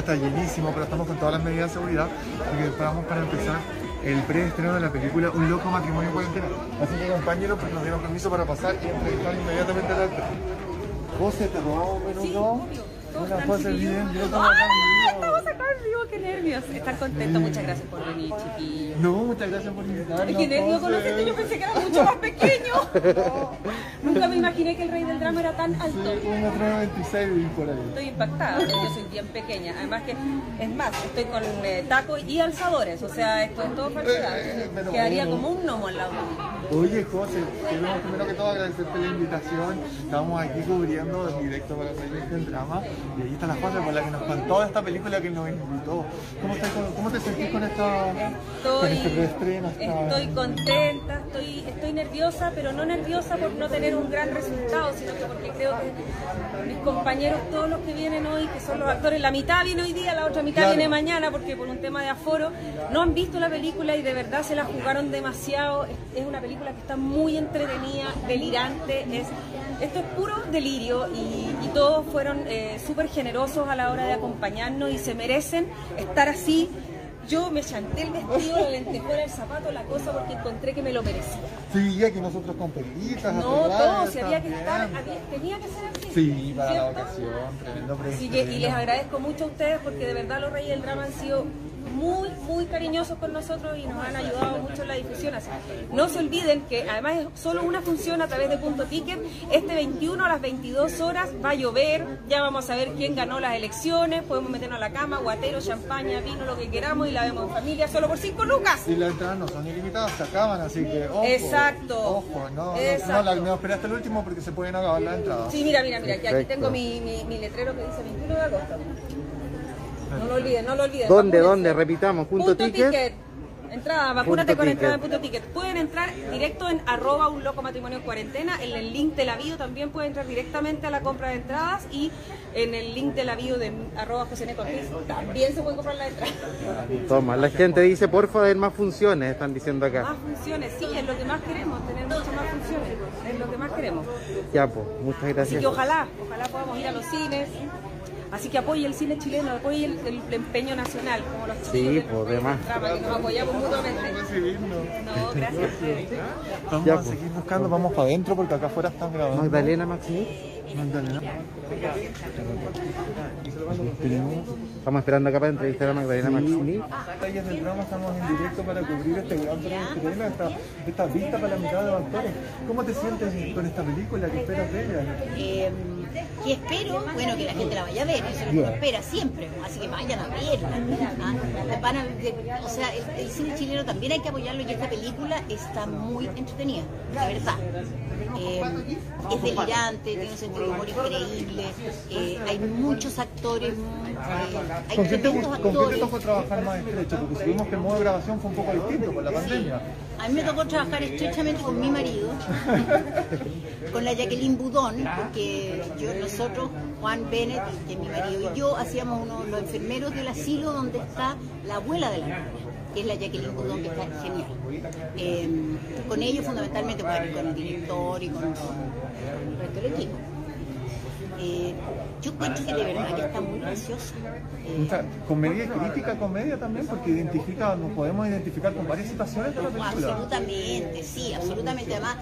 Está llenísimo, pero estamos con todas las medidas de seguridad porque esperamos para empezar el preestreno de la película Un loco matrimonio cuarentena. Así que compañeros, pues nos dieron permiso para pasar y entrevistar inmediatamente al actor. José, te robamos minuto. Yo estamos acá en vivo. Estamos acá en vivo, qué nervios. Estar contento, muchas gracias por venir, chiquillos. No, muchas gracias por invitarnos. Es que nervios conocerte, yo pensé que era mucho más pequeño. Nunca me imaginé que el rey del drama era tan alto. Sí, un metro noventa y seis por ahí. Estoy impactada, yo soy bien pequeña. Además que, es más, estoy con eh, tacos y alzadores, o sea, esto es todo falsedad. Eh, pero Quedaría bueno. como un gnomo al lado de mí. Oye, José, queremos primero que todo agradecerte la invitación. Estamos aquí cubriendo en directo para Reyes del Drama. Y ahí está la José por la que nos contó esta película que nos invitó. ¿Cómo, estás con- cómo te sentís con, esta, con este Estoy, preestreno? Esta- estoy contenta, estoy, estoy nerviosa, pero no nerviosa por no tener un gran resultado, sino que porque creo que mis compañeros, todos los que vienen hoy, que son los actores, la mitad viene hoy día, la otra mitad Claro. viene mañana, porque por un tema de aforo, no han visto la película y de verdad se la jugaron demasiado. Es una película que está muy entretenida, delirante, es, esto es puro delirio y, y todos fueron eh, súper generosos a la hora de acompañarnos y se merecen estar así. Yo me chanté el vestido, la lentejuela, el zapato, la cosa, porque encontré que me lo merecía. Sí, aquí nosotros con. No, todo, si había que estar, había- tenía que ser así. Sí, para la ocasión, tremendo Así que, y les agradezco mucho a ustedes porque de verdad los Reyes del Drama han sido muy, muy cariñosos con nosotros y nos han ayudado mucho en la difusión. Así no se olviden que además es solo una función a través de Punto Ticket. Este 21 a las 22 horas va a llover, ya vamos a ver quién ganó las elecciones, podemos meternos a la cama, guatero, champaña, vino, lo que queramos y la vemos en familia solo por 5 lucas. Y las entradas no son ilimitadas, se acaban, así que ojo. Exacto. Ojo, no, no, Exacto. no, la, no esperé hasta el último porque se pueden acabar las entradas. Sí, mira, mira, mira, que aquí tengo mi, mi, mi letrero que dice 21 de agosto. No lo olviden, no lo olviden. ¿Dónde, vacúnense. dónde? Repitamos, punto ticket. Entrada, vacúnate Punto con entrada en ticket. punto ticket. Pueden entrar directo en arroba un loco matrimonio en cuarentena. En el link de la bio también pueden entrar directamente a la compra de entradas y en el link de la bio de arroba José Neco Ortiz también se pueden comprar las entradas. Toma, la gente dice, porfa, den más funciones, están diciendo acá. Más funciones, sí, es lo que más queremos, tener muchas más funciones. Es lo que más queremos. Ya, pues, muchas Así gracias. que ojalá, ojalá podamos ir a los cines. Así que apoye el cine chileno, apoye el, el empeño nacional, como los Sí, chiquillos pues, del- de más. del drama, que nos apoyamos mutuamente. No, gracias. Vamos Ya, a pues. seguir buscando, vamos para adentro porque acá afuera están grabando. Magdalena Maximí. Magdalena. Estamos esperando acá para entrevistar a Magdalena Maximí. Reyes del Drama estamos en directo para cubrir este gran preestreno, esta, esta vista para la mitad de los actores. ¿Cómo te sientes con esta película? ¿Qué esperas de ella? Eh, y espero, bueno, que la gente la vaya a ver, eso es lo espera siempre, así que vayan a verla. ¿ah? Van a- de- o sea, el, el cine chileno también hay que apoyarlo y esta película está muy entretenida, de verdad. Eh, es delirante, tiene un sentido de humor increíble, eh, hay muchos actores, eh, hay ¿Con quién, te, gust- ¿Con quién te actores. tocó trabajar más estrecho? Porque supimos que el modo de grabación fue un poco distinto por la pandemia. A mí me tocó trabajar estrechamente con mi marido, con la Jacqueline Budón, porque yo, nosotros, Juan Bennett, que mi marido, y yo hacíamos uno, los enfermeros del asilo donde está la abuela de la niña, que es la Jacqueline Budón, que está genial. Eh, con ellos fundamentalmente, bueno, con el director y con, con el resto del equipo. Eh, yo encuentro que de verdad que está muy graciosa. Eh, comedia crítica comedia también, porque identifica, nos podemos identificar con varias situaciones de la película. Absolutamente, sí, absolutamente. Además,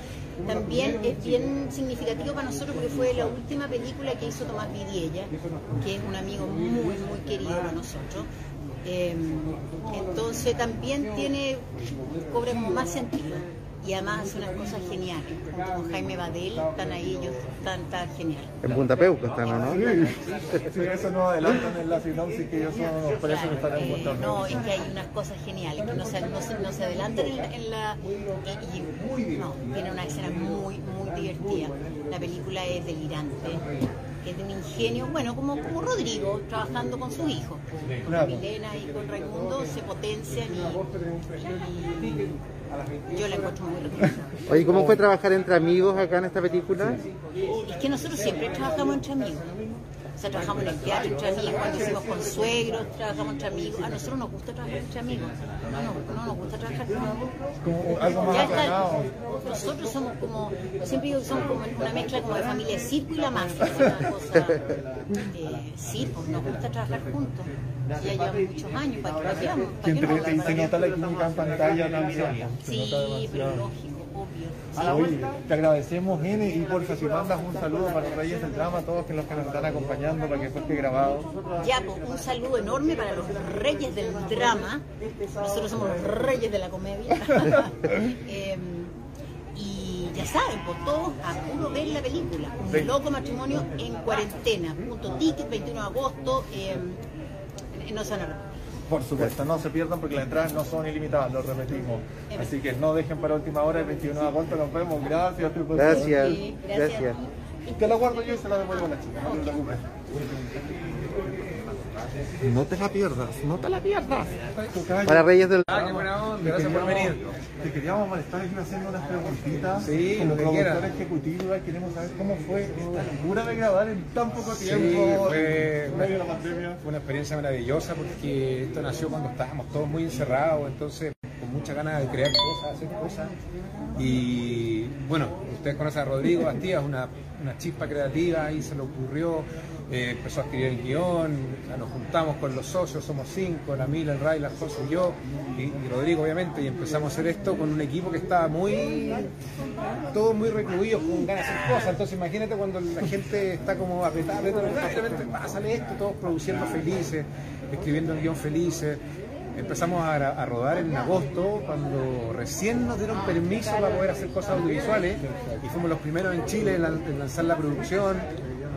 también es bien significativo para nosotros porque fue la última película que hizo Tomás Vidiella, que es un amigo muy, muy querido para nosotros. Eh, entonces también tiene, cobra más sentido. Y además hace unas cosas geniales. Junto con Jaime Badel, están ahí ellos, están, tan genial. En Punta Peuco están, ¿o ¿no? Sí, sí, eso nos adelantan en la sinopsis que ellos son unos presos que están en Eh, Punta no, Peuco. es que hay unas cosas geniales que no se, no se, no se adelantan en la... en la- y- y- no, tiene una escena muy película es delirante, es de un ingenio, bueno, como, como Rodrigo, trabajando con sus hijos. Con Claro. Milena y con Raimundo se potencian y, y yo la encuentro muy rica. Oye, ¿cómo fue trabajar entre amigos acá en esta película? Es que nosotros siempre trabajamos entre amigos. O sea, trabajamos en el teatro entre amigos, cuando hicimos con suegros, trabajamos entre amigos. A nosotros nos gusta trabajar entre amigos. No, no, no nos gusta trabajar con Ya está. Nosotros somos como, siempre digo que somos como una mezcla como de familia circo y la mafia. una cosa, eh, sí, pues nos gusta trabajar juntos. Ya llevamos muchos años, ¿para? Que ¿Para qué entre nos y se nota la química en pantalla Sí, pero demasiado. Oye, te agradecemos, N, y porfa, si mandas un saludo para los Reyes del Drama, todos que los que nos están acompañando para que esto esté grabado. Ya, pues, un saludo enorme para los reyes del drama. Nosotros somos los reyes de la comedia. Eh, y ya saben, pues todos a puro ver la película. Un loco matrimonio en cuarentena. Punto ticket, 21 de agosto. eh, no se van a. Por supuesto, no se pierdan porque las entradas no son ilimitadas, lo repetimos. Así que no dejen para última hora, el 21 de agosto nos vemos. Gracias, profesor. Gracias, Sí, gracias. gracias. Te la guardo yo y se la devuelvo a la chica, no te preocupes. No te la pierdas, no te la pierdas. Para Reyes del Ah, qué buena onda, gracias por venir. Te queríamos molestar haciendo unas preguntitas. Sí, como lo que productora quiera. ejecutiva, queremos saber cómo fue esta locura de grabar en tan poco Sí, tiempo. fue en medio de la pandemia. Fue una experiencia maravillosa porque esto nació cuando estábamos todos muy encerrados, entonces con muchas ganas de crear cosas, hacer cosas. Y bueno, ustedes conocen a Rodrigo Bastías, una, una chispa creativa, y se le ocurrió, eh, empezó a escribir el guion, nos juntamos con los socios, somos cinco, la Mila, el Ray, la José y yo, y, y Rodrigo obviamente, y empezamos a hacer esto con un equipo que estaba muy, todos muy recluidos, con ganas de hacer cosas. Entonces imagínate cuando la gente está como apretada, apretada, de repente "Ah, esto, todos produciendo felices, escribiendo el guion felices. Empezamos a, a rodar en agosto, cuando recién nos dieron permiso para poder hacer cosas audiovisuales, y fuimos los primeros en Chile en, lan- en lanzar la producción.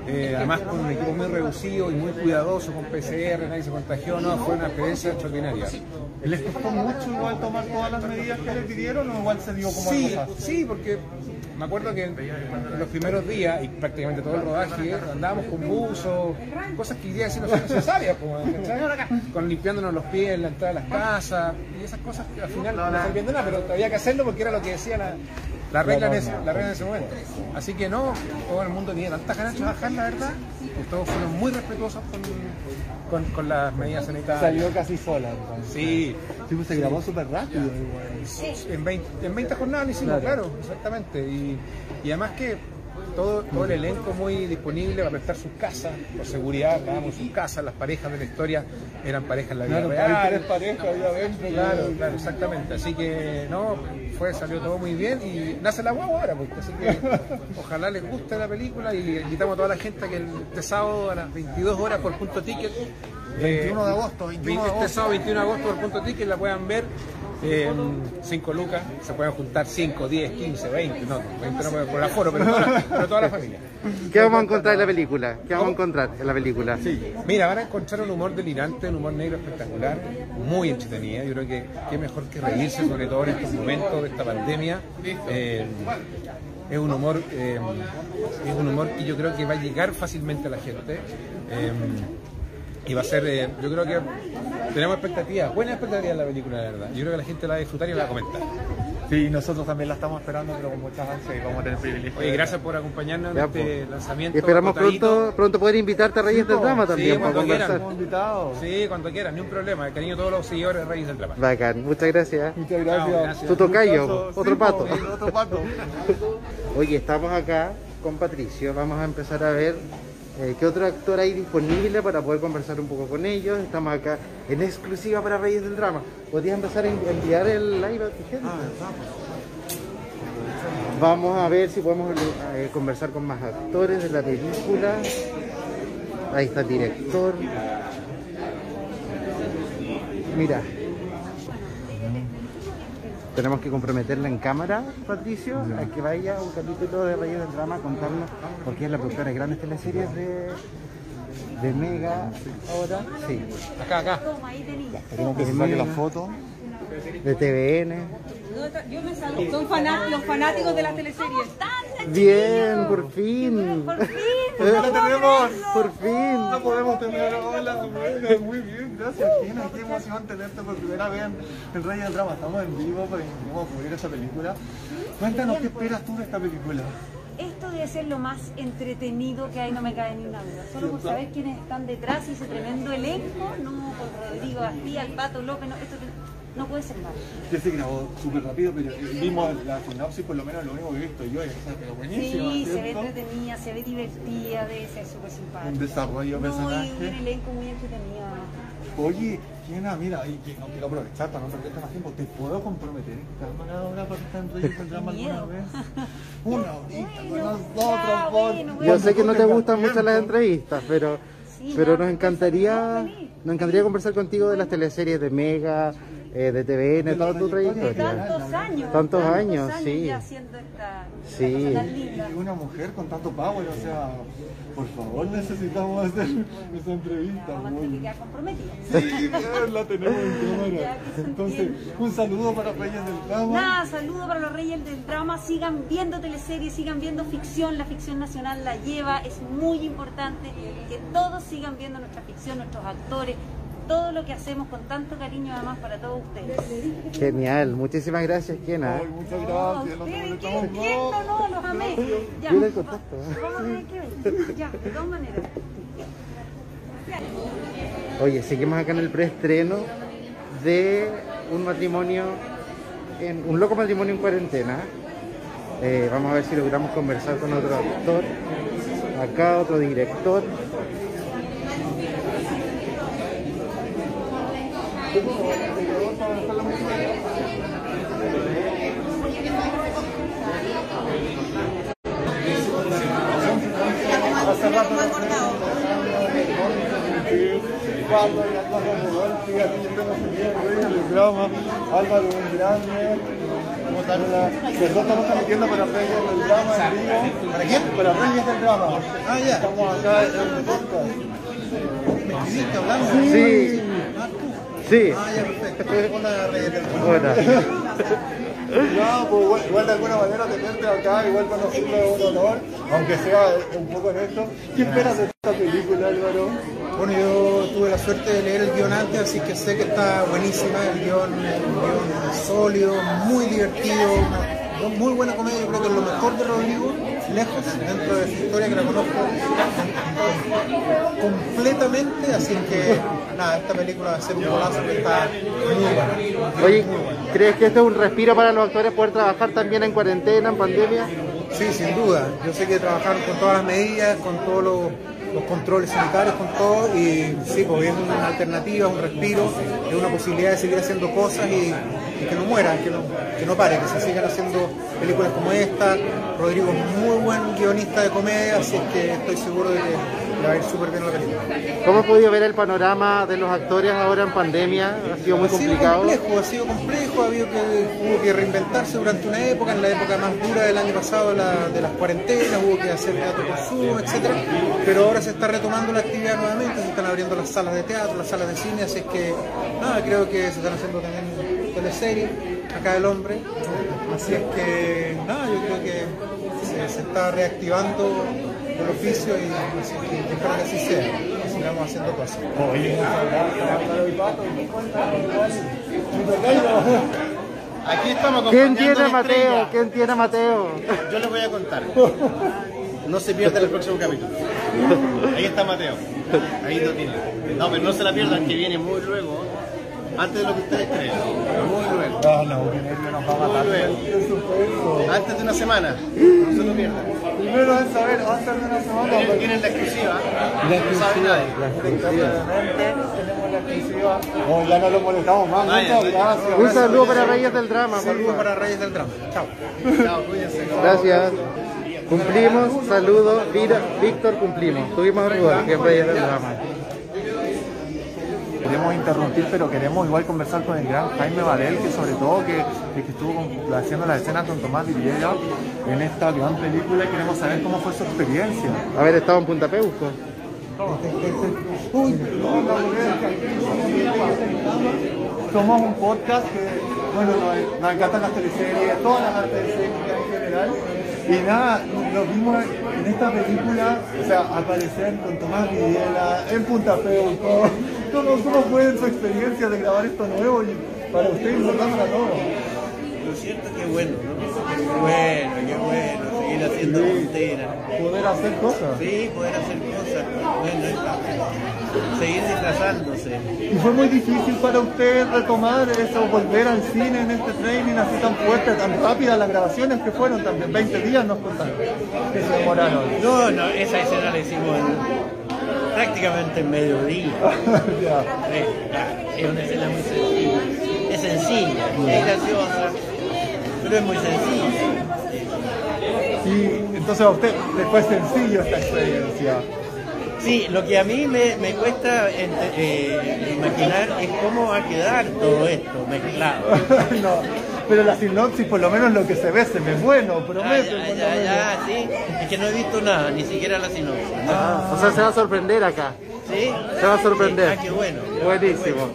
Eh, además con un equipo muy reducido y muy cuidadoso, con PCR, nadie se contagió, no, fue una experiencia extraordinaria. ¿Les costó mucho igual tomar todas las medidas que les pidieron o igual se dio como Sí, algo sí, porque me acuerdo que en en los primeros días y prácticamente todo el rodaje andábamos con buzo, cosas que hoy día sí no son necesarias, como, con limpiándonos los pies en la entrada de las casas y esas cosas que al final no, servían de nada, pero había que hacerlo porque era lo que decía la, la regla, en ese, la regla en ese momento. Así que no, todo el mundo tenía tantas ganas de trabajar, la verdad, que todos fueron muy respetuosos con, con, con las medidas sanitarias. Salió casi sola. entonces. Sí, Sí, pues se grabó súper rápido. igual. en 20, en 20 jornadas lo hicimos, claro, exactamente. Y, y además que todo, todo el elenco muy disponible para prestar sus casas, por seguridad, dábamos sus casas, las parejas de la historia eran parejas en la vida Claro, real. parejas ahí adentro. Claro, claro, exactamente. Así que no, fue, salió todo muy bien y nace la guagua ahora, pues. Así que ojalá les guste la película y invitamos a toda la gente a que el, este sábado a las 22 horas por punto ticket. eh, 21 de agosto, 21 de este agosto. sábado 21 de agosto por punto ticket la puedan ver. 5 lucas, se pueden juntar 5, 10, 15, 20, no, 20 no por el aforo, pero toda, la, pero toda la familia. ¿Qué vamos a encontrar en la película? ¿Qué vamos a encontrar en la película? Mira, van a encontrar un humor delirante, un humor negro espectacular, muy entretenida. Yo creo que qué mejor que reírse, sobre todo en estos momentos de esta pandemia. Eh, es un humor, eh, es un humor que yo creo que va a llegar fácilmente a la gente. Eh, y va a ser, eh, yo creo que tenemos expectativas, buenas expectativas en la película, la verdad. Yo creo que la gente la va a disfrutar y la va a comentar. Sí, nosotros también la estamos esperando, pero con muchas ansias y vamos a tener el privilegio. Oye, de- gracias por acompañarnos en Ya, este pues. lanzamiento. Y esperamos pronto, pronto poder invitarte a Reyes del Drama también Sí, cuando invitados. Sí, cuando quieran, ni un problema. Cariño a todos los seguidores de Reyes del Drama. Bacán, muchas gracias. Muchas gracias. Chao, gracias. Tu tocayo, Gustazo. otro Sí, pato. Otro pato. Oye, estamos acá con Patricio, vamos a empezar a ver eh, qué otro actor hay disponible para poder conversar un poco con ellos. Estamos acá en exclusiva para Reyes del Drama. ¿Podrías empezar a en- enviar el live a tu gente? Vamos a ver si podemos eh, conversar con más actores de la película. Ahí está el director. Mira. Tenemos que comprometerla en cámara, Patricio, a que vaya un capítulo de Reyes del Drama a contarnos, porque es la productora de grandes teleseries de, de Mega ahora, sí, Acá, acá. Tenemos que sacarle la foto. de TVN. Yo me salgo. Son fanat- los fanáticos de las teleseries. Bien, por fin. Por fin. Ya la tenemos. Por fin. No podemos tener hola, buena, muy bien, gracias Gina, qué emoción tenerte por primera vez en el Rey del Drama, estamos en vivo para vamos a cubrir esta película. Cuéntanos qué esperas tú de esta película. Esto debe ser lo más entretenido que hay, no me cabe ni una duda. Solo por saber quiénes están detrás y ese tremendo elenco, no con Rodrigo García, el Pato López, no, esto no puede ser malo. Ya se grabó súper rápido, pero vimos la sinopsis, por lo menos lo único que he visto yo, pero buenísima, Sí, se ve entretenida, se ve divertida, debe ser súper Un simpática. desarrollo de No, y un elenco muy entretenido. Oye, Gina, mira, y que no quiero aprovechar para no perderte más tiempo, ¿te puedo comprometer en cámara ahora para estar en Reyes del Drama alguna miedo. vez? Una horita con nosotros, ya, por- bueno, Yo sé que no te gustan mucho las entrevistas, pero, Sí, pero no, nos no, encantaría, nos encantaría conversar contigo de las teleseries de Mega, eh, de TVN, toda tu De trayectoria. tantos años. Tantos años, sí. ya haciendo esta, esta Sí. cosa tan linda. Y una mujer con tanto power, o sea, por favor necesitamos hacer esa entrevista. Vamos a muy- quedar comprometidos. Sí, la tenemos en cámara. Ya, Entonces, un saludo para Reyes del Drama. Nada, saludo para los reyes del drama. Sigan viendo teleseries, sigan viendo ficción. La ficción nacional la lleva. Es muy importante que todos sigan viendo nuestra ficción, nuestros actores, todo lo que hacemos con tanto cariño además para todos ustedes. Genial, muchísimas gracias. Ay, muchas No, gracias. no te ustedes, ¿qué? molestamos ¿Quién? más. No, no, los amé. Ya, Yo le va- contacto. Vamos a tener que ver. Ya, de todas maneras. Oye, seguimos acá en el preestreno de un matrimonio, en, un loco matrimonio en cuarentena. Eh, vamos a ver si logramos conversar con otro actor, acá otro director. Hace rato no Pablo y Álvaro Rodolfi, aquí tenemos el día de Reyes del Drama. Álvaro, un grande. Hola. Perdón, estamos transmitiendo para Reyes del Drama en vivo. ¿Para quién? Para Reyes del Drama. Ah, ya. Estamos acá en el podcast. ¿Me escribiste hablando? Sí, sí. Ah, ya, perfecto. Hola. No, pues igual, igual de alguna manera tenerte acá, igual conocerlo es un honor, aunque sea un poco en esto. ¿Qué esperas de esta película, Álvaro? Bueno, yo tuve la suerte de leer el guion antes, así que sé que está buenísima. El guion un guion sólido, muy divertido, una muy buena comedia. Yo creo que es lo mejor de Rodrigo, lejos, dentro de su historia que la conozco completamente. Así que, nada, esta película va a ser un golazo que está muy buena. Oye, ¿crees que esto es un respiro para los actores poder trabajar también en cuarentena, en pandemia? Sí, sin duda. Yo sé que trabajaron con todas las medidas, con todos los, los controles sanitarios, con todo, y sí, pues es una alternativa, un respiro, es una posibilidad de seguir haciendo cosas y, que no mueran, que no, que no pare, que se sigan haciendo películas como esta. Rodrigo es muy buen guionista de comedia, así es que estoy seguro de que le va a ir súper bien la película. ¿Cómo has podido ver el panorama de los actores ahora en pandemia? ¿Ha sido muy Ha sido complicado? complejo, ha sido complejo, ha habido que, hubo que reinventarse durante una época, en la época más dura del año pasado, la- de las cuarentenas, hubo que hacer teatro por Zoom, etcétera, pero ahora se está retomando la actividad nuevamente, se están abriendo las salas de teatro, las salas de cine, así es que nada, creo que se están haciendo también teleseries, acá el hombre, así es que nada, yo creo que se, se está reactivando el oficio y así que espero que así sea, sigamos haciendo cosas. Oye, Aquí estamos ¿Quién tiene a Mateo? ¿Quién tiene a Mateo? Yo les voy a contar. No se pierdan el próximo capítulo. Ahí está Mateo. Ahí lo tiene. No, pero no se la pierdan, que viene muy luego. Antes de lo que ustedes creen. Muy luego. No, no, que nervio nos va a matar. Muy bien. Qué suspenso. Antes de una semana. No se lo pierdan. Primero es saber, antes de una semana, Tienen, tienen la exclusiva. No sabe nadie. Obviamente tenemos la exclusiva. No, ya no lo molestamos más. Vaya, Muchas gracias. Un saludo para Reyes del Drama, Saludos favor. para Reyes del Drama. Chao. Chao, cuídense. Gracias. Cumplimos, saludos. Víctor, cumplimos. Tuvimos a Rudolf, que es Reyes del Drama. Queremos interrumpir, pero queremos igual conversar con el gran Jaime Varel, que sobre todo que, que estuvo haciendo la escena con Tomás Villegas en esta gran película y queremos saber cómo fue su experiencia. Haber estado en Punta Peuco. Somos un podcast que bueno, nos, encantan las teleseries, todas las artes en general. Y nada, nos vimos en esta película, o sea, aparecer con Tomás Videla en Punta Peuco. ¿Cómo, ¿Cómo fue su experiencia de grabar esto nuevo y para ustedes importante a todos? Lo cierto que bueno, ¿no? Qué bueno, qué bueno, seguir haciendo tonteras. Poder hacer cosas. Sí, poder hacer cosas. Bueno, seguir disfrazándose. ¿Y fue muy difícil para usted retomar eso, volver al cine en este training así tan fuerte, tan rápida, las grabaciones que fueron también? 20 días nos contaron que se demoraron. No, no, esa escena la hicimos en- prácticamente en mediodía. Es una escena muy sencilla. Es sencilla, es graciosa, pero es muy sencilla. Y entonces a usted le fue sencillo esta experiencia. Sí, lo que a mí me, me cuesta eh, imaginar es cómo va a quedar todo esto mezclado. no, pero la sinopsis, por lo menos lo que se ve, se ve bueno, Ah, promete. ya, lo ya, menos. ya, sí. Es que no he visto nada, ni siquiera la sinopsis. Ah, o sea, se va a sorprender acá. ¿Sí? Se va a sorprender. Ah, qué bueno. Buenísimo.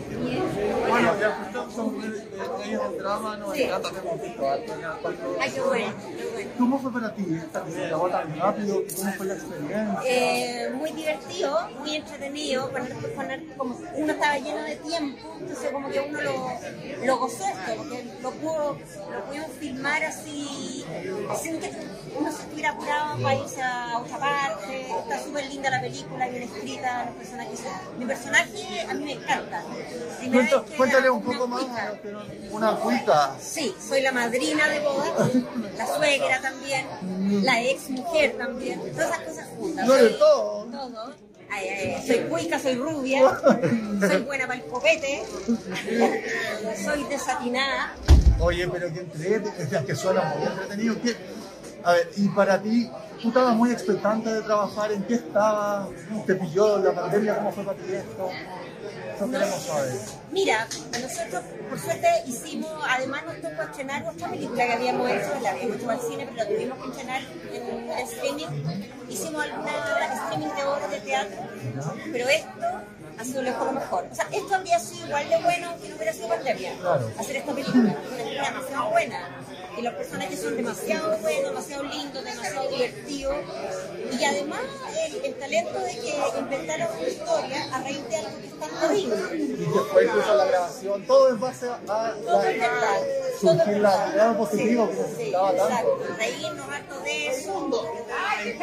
Bueno, ya son drama, encanta, te hemos visto harto en el cuatro. Ay, qué bueno, qué bueno. ¿Cómo fue para ti esta que se grabó tan rápido? ¿Cómo fue la experiencia? Eh, muy divertido, muy entretenido, con como uno estaba lleno de tiempo, entonces como que uno lo, lo gozó esto, porque lo, pudo, lo pudimos filmar así, sin que uno se estuviera apurado para irse a otra parte, está súper linda la película, bien escrita, los personajes, mi personaje a mí me encanta. Cuéntale un poco más, una cuica. Sí, soy la madrina de bodas, la suegra también, la ex mujer también, todas esas cosas juntas. No de todo. Todo. Ay, ay, soy cuica, soy rubia, soy buena para el copete, soy desatinada. Oye, pero que entrete, es que suena muy entretenido. ¿Qué? A ver, y para ti, tú estabas muy expectante de trabajar, ¿en qué estabas? ¿Te pilló la pandemia? ¿Cómo fue para ti esto? Queremos. Mira, nosotros por suerte hicimos, además nos tocó estrenar otra película que habíamos hecho, la habíamos hecho al cine, pero la tuvimos que estrenar en, en streaming. Hicimos alguna streaming de obras de teatro, pero esto ha sido lejos lo mejor. O sea, esto habría sido igual de bueno que no hubiera sido pandemia. Claro. Hacer esta película, una película demasiado buena. Y los personajes son demasiado buenos, demasiado lindos, demasiado divertidos. Y además el, el talento de que inventaron una historia a raíz de algo que es tan terrible. Y fue incluso la grabación, todo en base a Todo es verdad. la, Todo es surgir la verdad. idea positivo que Sí, necesitaba sí, tanto. exacto. Reírnos harto de eso.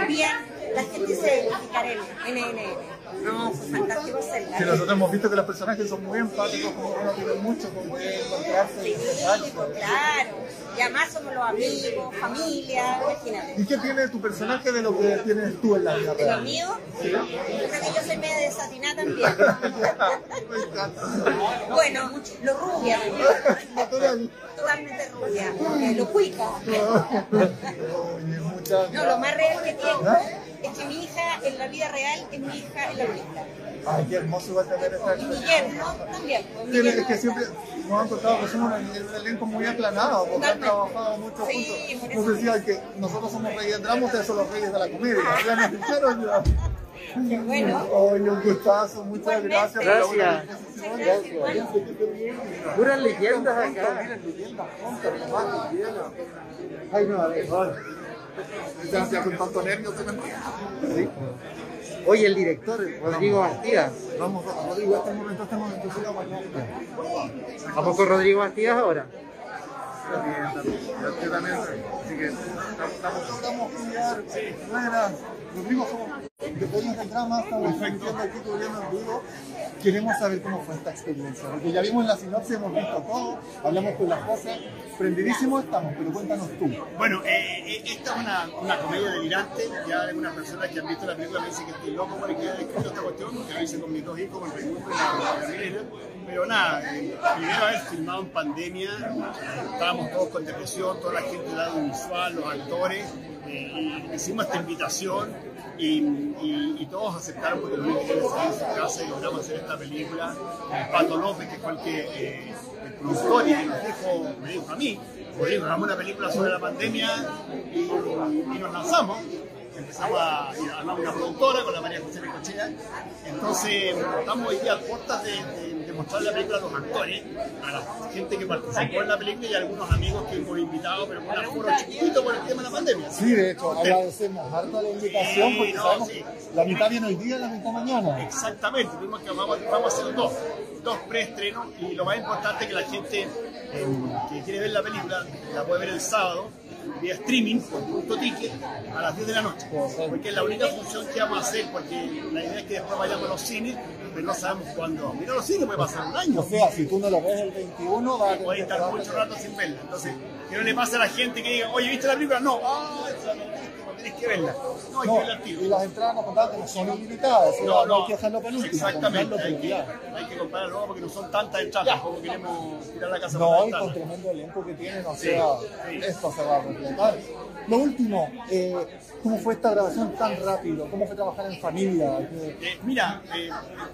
Bien, la gente se identificar en NNN. No, fue fantástico hacerla. Que nosotros hemos visto que los personajes son muy empáticos, como que no tienen mucho con qué encontrarse y Sí, pues, claro. Y además somos los amigos, familia, imagínate. ¿Y qué tiene tu personaje de lo que tienes tú en la vida De lo real? mío, yo creo que yo soy media desatinada también. Bueno, lo rubia. Natural. Totalmente rubia. eh, lo cuica. No, lo más real que tengo es que mi hija en la vida real es mi hija en la película. Ay, qué hermoso igual tener esta Y mi experiencia. yerno también. pues, Sí, es que siempre nos han contado que somos un, elenco muy aclanado, porque han trabajado mucho Sí, juntos. Nos decían que nosotros somos reyes drama, ustedes son los reyes de la comedia. Ya nos dijeron ya. Qué bueno. Oye, un gustazo, muchas gracias. Gracias. Puras leyendas acá. Miren, leyendas. Ay, no, a ver. Ya, ya con tanto nervio se me Sí. Oye, el director, Rodrigo Bastías. Vamos, Rodrigo, este momento, este momento, sí, vamos. Vamos con Rodrigo Bastías ahora. También. Yo. Así que estamos, estamos, estamos cuidar. Buenas. Rodrigo, somos de Polis del Drama, estamos transmitiendo aquí en vivo. Queremos saber cómo fue esta experiencia, porque ya vimos la sinopsis, hemos visto todo, hablamos con las cosas, prendidísimos estamos, pero cuéntanos tú. Bueno, eh, eh, esta es una, una comedia delirante. Ya algunas personas que han visto la película me dicen que estoy loco por el que haya escrito esta cuestión, porque lo hice con mis dos hijos, con Raimundo y la, Milena. Pero nada, eh, primera vez filmado en pandemia, estábamos todos con depresión, toda la gente del audiovisual, los actores. eh, hicimos esta invitación y, todos aceptaron porque lo único que salir de su casa y logramos hacer esta película. Pato López, que fue el que eh, el productor y que nos dijo, me dijo a mí, Rodrigo, hagamos una película sobre la pandemia y nos lanzamos. Empezamos a, y armamos una productora con la María José Necochea. Entonces, estamos hoy día a puertas de, de- de mostrar la película a los actores, a la gente que participó en la película y a algunos amigos que hemos invitado, pero con un aforo chiquitito por el tema de la pandemia. Sí, de hecho, agradecemos harto la invitación Sí, porque no, sabemos sí. la mitad viene hoy día y la mitad mañana. Exactamente, tuvimos que vamos, vamos a hacer dos, dos preestrenos y lo más importante es que la gente eh, que quiere ver la película la puede ver el sábado vía streaming por punto ticket a las 10 de la noche, porque es la única función que vamos a hacer, porque la idea es que después vayamos a los cines, pero no sabemos cuándo. Mira, los cines puede pasar un año. O sea, si tú no lo ves el 21, va a tener Puede que estar mucho rato sin verla. Entonces, que no le pase a la gente que diga, oye, ¿viste la película? No, ah, esa no tenés que verla. No, hay que verla y las entradas no contadas no son ilimitadas, No, no, hay que dejarlo para el último, exactamente. Hay que, hay que comprarlo luego porque no son tantas entradas. Tampoco queremos tirar la casa No, y con tremendo elenco que tienen, o Sí, sea, sí. esto se va a completar. Lo último, eh, ¿cómo fue esta grabación tan rápido? ¿Cómo fue trabajar en familia? ¿Qué- Eh, mira, eh,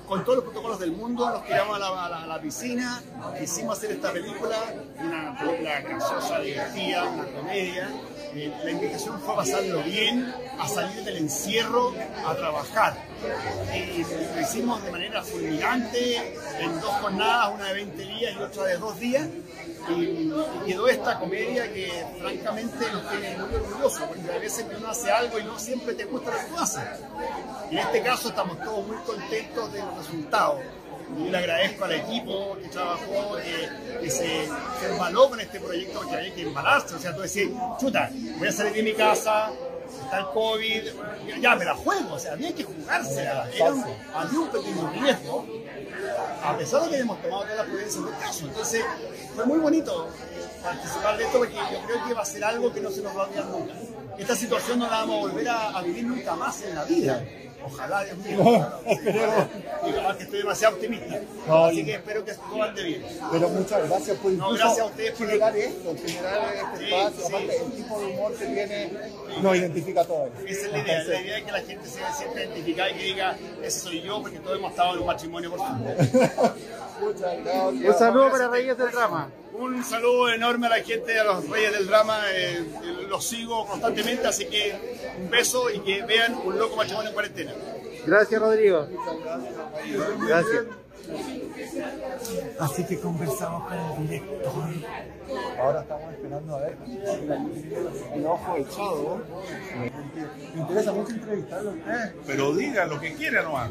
con todos los protocolos del mundo nos tiramos a la, a la- a la piscina, quisimos hacer esta película, una película graciosa, divertida, una comedia. Eh, la invitación fue a pasarlo bien, a salir del encierro, a trabajar. Y lo hicimos de manera fulminante, en dos jornadas, una de 20 días y otra de dos días. Y, y quedó esta comedia que francamente nos tiene muy orgullosos, porque a veces uno hace algo y no siempre te gusta lo que tú haces. En este caso estamos todos muy contentos del resultado. Y le agradezco al equipo que trabajó, que, que se, se embaló con este proyecto, porque había que embalarse. O sea, tú decís, chuta, voy a salir de mi casa, está el COVID, ya me la juego. O sea, había que jugársela. Era un, había un pequeño riesgo, a pesar de que hemos tomado todas las prudencias del caso. Entonces, fue muy bonito eh, participar de esto porque yo creo que va a ser algo que no se nos va a olvidar nunca. Esta situación no la vamos a volver a, a vivir nunca más en la vida. Ojalá, Dios mío. Y capaz que estoy demasiado optimista. No, Así que espero que todo ande bien. Pero muchas gracias por No, incluso gracias a ustedes por- generar esto, generar este Sí, espacio. sí. Aparte, el tipo de humor que tiene nos identifica a todos. Esa es la idea. La idea es que la gente se sienta identificada y que diga, ese soy yo, porque todos hemos estado en un matrimonio por supuesto. Muchas gracias. Un saludo para Reyes del Drama. Un saludo enorme a la gente, a los reyes del drama. eh, eh, los sigo constantemente, así que un beso y que vean un loco matrimonio en cuarentena. Gracias, Rodrigo. Gracias. Así que conversamos con el director. Ahora estamos esperando a ver el ojo echado. Me interesa mucho entrevistarlo a usted. Pero diga lo que quiera nomás.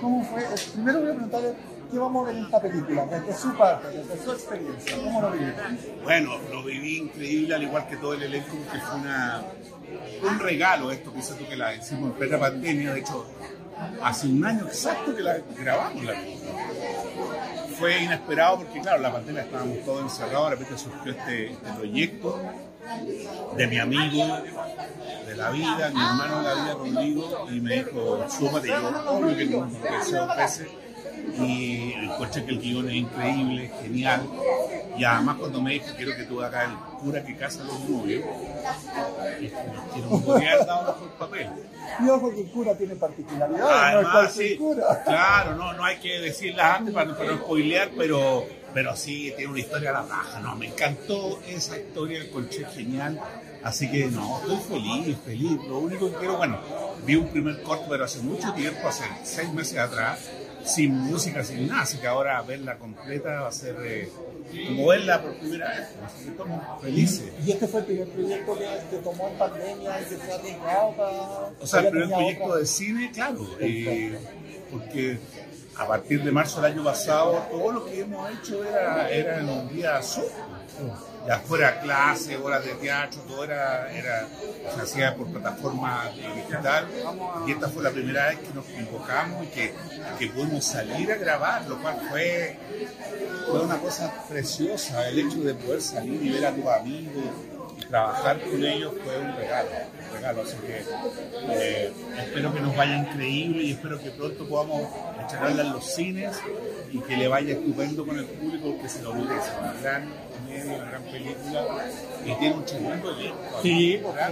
¿Cómo fue? Primero voy a preguntarle qué vamos a ver en esta película, desde su parte, desde su experiencia. ¿Cómo lo vivió? Bueno, lo viví increíble, al igual que todo el elenco, que fue una, un regalo esto que tú que la hicimos en plena pandemia. De hecho, hace un año exacto que la grabamos la película. Fue inesperado porque, claro, la pandemia estábamos todos encerrados, de repente surgió este, este proyecto de mi amigo de la vida, mi hermano de la vida conmigo, y me dijo, súmate, yo, obvio que no, dos veces, y encontré que el guion es increíble, genial, y además cuando me dijo, quiero que tú hagas el cura que casa a los novios, que no me podía haber dado mejor papel. Y ojo que el cura tiene particularidades, no es Además, cualquier sí, cura. claro, no, no hay que decirlas antes para, para no spoilear, pero, pero sí, tiene una historia a la raja, no, me encantó esa historia, encontré genial, así que no, estoy feliz, feliz, lo único que quiero, bueno, vi un primer corto, pero hace mucho tiempo, hace seis meses atrás, sin música, sin nada, así que ahora verla completa va a ser eh, como verla por primera vez, así que estamos felices. Y este fue el primer proyecto que, que tomó en pandemia y que ha arriesgado para... O sea, el primer proyecto otra- de cine, claro, eh, porque a partir de marzo del año pasado todo lo que hemos hecho era, era en un día Zoom. Ya fuera clase, horas de teatro, todo era, era se por plataforma digital. Y esta fue la primera vez que nos convocamos y que, que pudimos salir a grabar, lo cual fue, fue una cosa preciosa. El hecho de poder salir y ver a tus amigos y trabajar con ellos fue un regalo, regalo. Así que eh, espero que nos vaya increíble y espero que pronto podamos estrenarla en los cines y que le vaya estupendo con el público que se lo merece. Gran comedia, una gran película y tiene un tremendo elenco. Sí, porque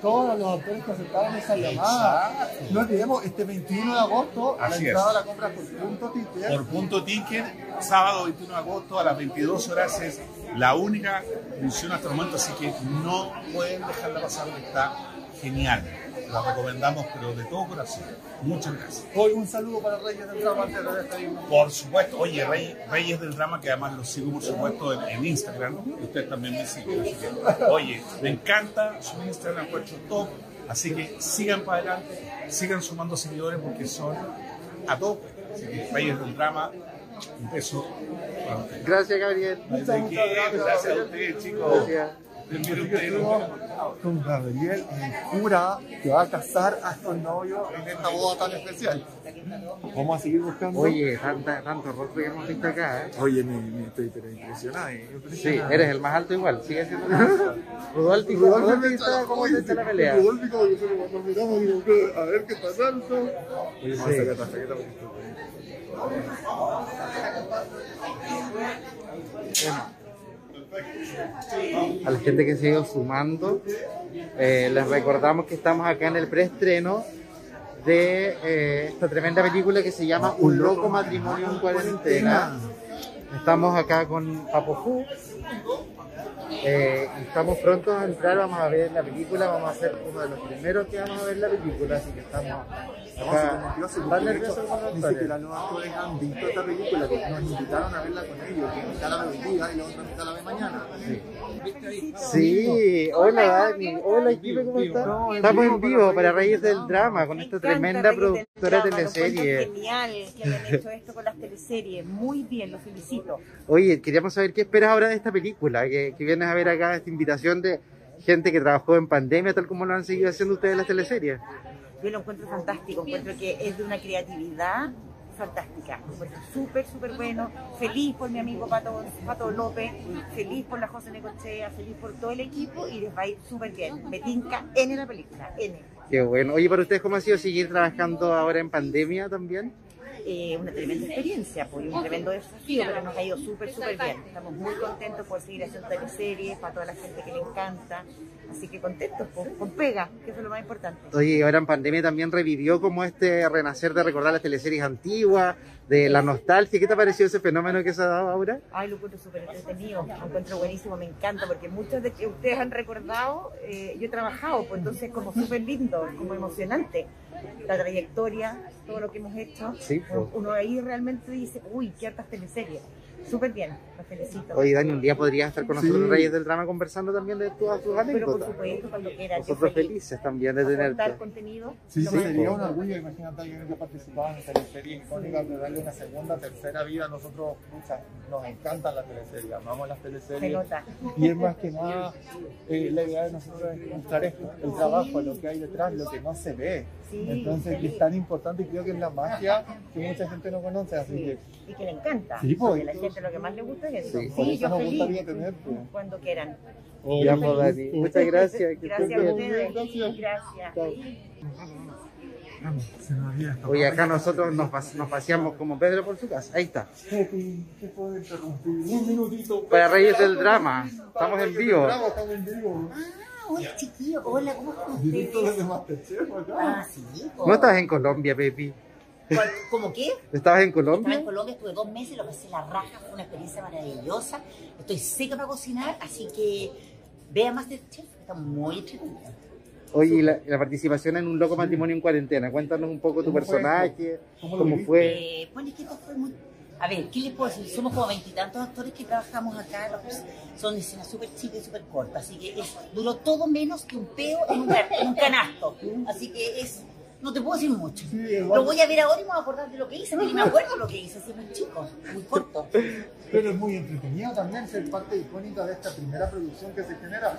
todos los actores que aceptaron esa llamada. Exacto. No olvidemos, este 21 de agosto, Así la es. entrada la compras por punto ticket. Por punto ticket, sábado 21 de agosto a las 22 horas es la única función hasta el momento, así que no pueden dejarla pasar, está genial. La recomendamos, pero de todo corazón. Muchas gracias. Hoy un saludo para Reyes del Drama antes de despedirnos. Por supuesto, oye, Rey- Reyes del Drama, que además los sigo, por supuesto, en, en Instagram, y ustedes también me que, oye, me encanta su Instagram, encuentro top, así que sigan para adelante, sigan sumando seguidores porque son a tope. Así que Reyes del Drama, un beso. Gracias, Gabriel. Muchas, muchas gracias. Gracias a ustedes, chicos. Gracias. Que estuvimos con Gabriel, el cura que va a casar a estos novios en esta boda tan especial. Vamos a seguir buscando. Oye, tanta, tanto rostro que hemos visto acá, ¿eh? Oye, me, me estoy pero impresionado. eh, Sí, impresionado. eres el más alto igual, sigue siendo el más alto. Rudolfi, Rudolfi la- se echa la pelea. Rudolfi como que cuando miramos digo, "¿Qué? a ver qué está tanto. Oye, vamos a sacar esta chaqueta porque estoy A la gente que se ha ido sumando, eh, les recordamos que estamos acá en el preestreno de eh, esta tremenda película que se llama Un loco matrimonio en cuarentena. Estamos acá con Papo Fu. Eh, estamos prontos a entrar, vamos a ver la película, vamos a ser uno de los primeros que vamos a ver la película, así que estamos Estamos súper acá. nerviosos porque de hecho, los ni siquiera los actores han visto esta película, que nos invitaron a verla con ellos, que mitad la ve hoy día y la otra mitad la ve mañana. Sí, hola Dani, hola Jipe, ¿cómo estás? Estamos en vivo para Reyes del Drama con esta tremenda productora de teleserie. Genial que hayan hecho esto con las teleseries. Muy bien, lo felicito. Oye, queríamos saber qué esperas ahora de esta película, que, que vienes a ver acá esta invitación de gente que trabajó en pandemia, tal como lo han seguido haciendo ustedes en las teleseries. Yo lo encuentro fantástico, encuentro que es de una creatividad fantástica. Lo encuentro súper, súper bueno. Feliz por mi amigo Pato, Pato López, feliz por la José Necochea, feliz por todo el equipo y les va a ir súper bien. Me tinca N la película, N. Qué bueno. Oye, para ustedes, ¿cómo ha sido seguir trabajando ahora en pandemia también? Eh, una tremenda experiencia, pues, un tremendo desafío, pero nos ha ido súper, súper bien. Estamos muy contentos por seguir haciendo teleseries para toda la gente que le encanta. Así que contentos, pues, con pega, que eso es lo más importante. Oye, ahora en pandemia también revivió como este renacer de recordar las teleseries antiguas, de la nostalgia. ¿Qué te ha parecido ese fenómeno que se ha dado ahora? Ay, lo encuentro súper entretenido, lo encuentro buenísimo, me encanta, porque muchos de que ustedes han recordado, eh, yo he trabajado, pues entonces es como súper lindo, como emocionante. La trayectoria, todo lo que hemos hecho, Sí, pues. uno ahí realmente dice, uy, qué hartas teleseries. Súper bien, los felicito. Oye, Dani, un día podrías estar con nosotros Sí. en Reyes del Drama conversando también de todas tus Pero por anécdotas. supuesto, cuando quieran, yo Nosotros felices también de tenerte. contenido. Sí, sí, sería un orgullo, imagínate a alguien que participaba en teleseries icónicas de darle una segunda, tercera vida. Nosotros, pucha, nos encantan las teleseries, amamos las Se teleseries. nota. Y es más que nada, eh, la idea de nosotros es mostrar esto, el trabajo, lo que hay detrás, lo que no se ve. Sí, Entonces, que es tan importante y creo que es la magia que mucha gente no conoce. Así que, Y que le encanta. Sí, pues. Porque a la gente lo que más le gusta es eso. Sí. Sí, por eso yo nos feliz. gustaría tenerte. Cuando quieran. Ya, pues, Dani. Muchas gracias. Gracias a ustedes. Gracias. Gracias. vamos, se nos olvida esta Oye, acá nosotros nos, pas- nos paseamos como Pedro por su casa. Ahí está. Un minutito. Para Reyes del Drama. Estamos en vivo. Estamos en vivo. Hola chiquillo, hola, ¿cómo están Directo ustedes? desde Masterchef acá. Ah, sí. po. ¿No estabas en Colombia, Pepi? ¿Cuál- ¿Cómo qué? ¿Estabas en Estaba en Colombia? Colombia, estuve dos meses, lo pasé la raja, fue una experiencia maravillosa. Estoy seca para cocinar, así que vea Masterchef, está muy entretenido. Oye, y la, la participación en Un Loco Matrimonio en Cuarentena. Cuéntanos un poco tu ¿Cómo fue personaje, ¿Cómo fue. Eh, bueno, es que esto fue muy... A ver, ¿qué les puedo decir? Somos como veintitantos actores que trabajamos acá, son escenas súper chicas y súper cortas, así que es, duró todo menos que un peo en un, en un canasto. Así que es... No te puedo decir mucho. Sí. Lo voy a ver ahora y me voy a acordar de lo que hice, porque ni me acuerdo lo que hice, así muy chico, muy corto. Pero es muy entretenido también ser parte icónica de esta primera producción que se genera.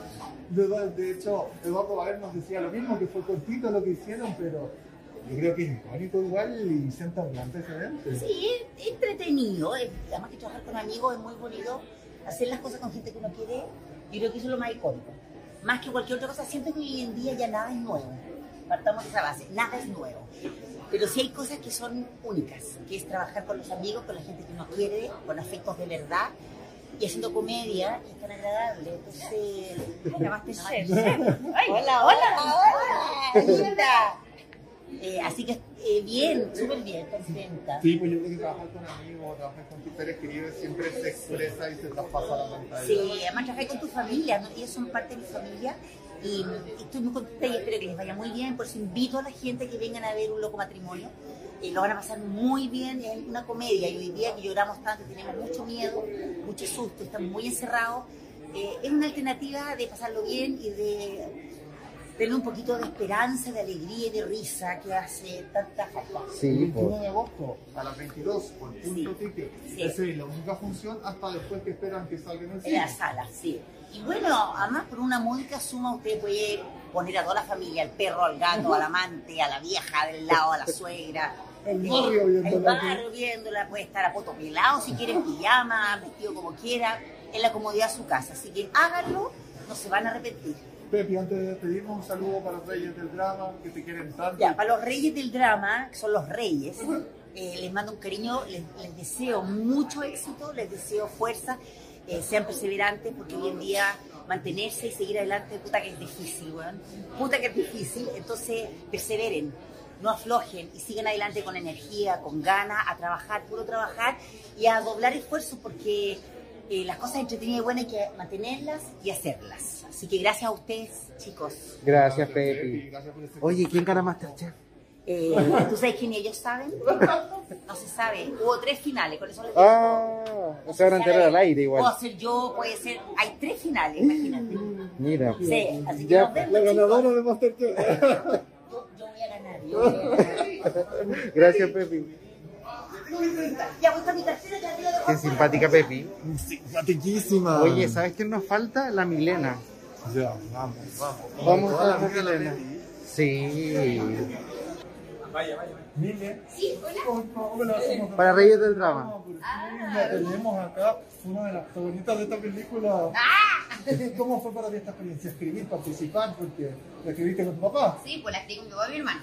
De, de hecho, Eduardo Valer nos decía lo mismo, que fue cortito lo que hicieron, pero yo creo que es icónico igual y sienta un gran antecedente. Sí, es entretenido. es- además que trabajar con amigos es muy bonito. Hacer las cosas con gente que uno quiere, yo creo que eso es lo más icónico. Más que cualquier otra cosa, siento que hoy en día ya nada es nuevo. Partamos de esa base, nada es nuevo. Pero sí hay cosas que son únicas, que es trabajar con los amigos, con la gente que uno quiere, con afectos de verdad, y haciendo comedia, que es tan agradable. Entonces, ay, Masterchef. Ay, hola, hola, hola, linda. Eh, así que eh, bien, súper bien, contenta. Sí, pues yo creo que trabajar con amigos, trabajar con tus seres queridos siempre se expresa y se traspasa la pantalla. Sí, además trabajar con tu familia, ¿no? ellos son parte de mi familia Y, y estoy muy contenta y espero que les vaya muy bien. Por eso invito a la gente que vengan a ver un loco matrimonio. Eh, lo van a pasar muy bien, es una comedia y hoy día que lloramos tanto, tenemos mucho miedo, mucho susto, estamos muy encerrados, eh, es una alternativa de pasarlo bien y de tener un poquito de esperanza, de alegría y de risa que hace tanta falta. Sí, El pues. 21 de agosto a las 22 por punto. Sí. Esa es la única función hasta después que esperan que salga en el En la sala, sí. Y bueno, además por una módica suma usted puede poner a toda la familia, al perro, al gato, al amante, a la vieja del lado, a la suegra. El barrio viéndola. El barrio viéndola, puede estar a poto pelado, si quiere en pijama, vestido como quiera, en la comodidad de su casa. Así que háganlo, no se van a arrepentir. Pepi, antes de despedirnos, un saludo para los reyes del drama que te quieren tanto. Ya, para los reyes del drama, que son los reyes, eh, les mando un cariño, les, les deseo mucho éxito, les deseo fuerza, eh, sean perseverantes, porque hoy en día mantenerse y seguir adelante, puta que es difícil, weón. Puta que es difícil, entonces perseveren, no aflojen y sigan adelante con energía, con ganas, a trabajar, puro trabajar y a doblar esfuerzos, porque eh, las cosas entretenidas y buenas hay que mantenerlas y hacerlas. Así que gracias a ustedes, chicos. Gracias, Pepi. Oye, ¿quién gana Masterchef? Eh, ¿Tú sabes quién ellos saben? No se sabe. Hubo tres finales, con eso les digo. Ah, se van a enterar al aire Puedo igual. ser yo, puede ser. Hay tres finales, imagínate. Mira. Sí, así que Ya, nos vemos, La chicos. ganadora de Masterchef. Yo, yo voy a ganar. Yo voy a ganar. Gracias, Pepi. Ya voy con mi cartera, ya digo Qué simpática, Pepi. Simpatiquísima. Oye, ¿sabes quién nos falta? La Milena. Ya, vamos, vamos. Vamos a la Milena. Pepi. Sí. Mile. Sí, hola. ¿Cómo- la hacemos? Para Reyes del Drama. La tenemos acá, una de las favoritas de esta película. ¿Cómo fue para ti esta experiencia? Escribir, participar, porque la escribiste con tu papá. Sí, pues la estoy con mi papá y mi hermano.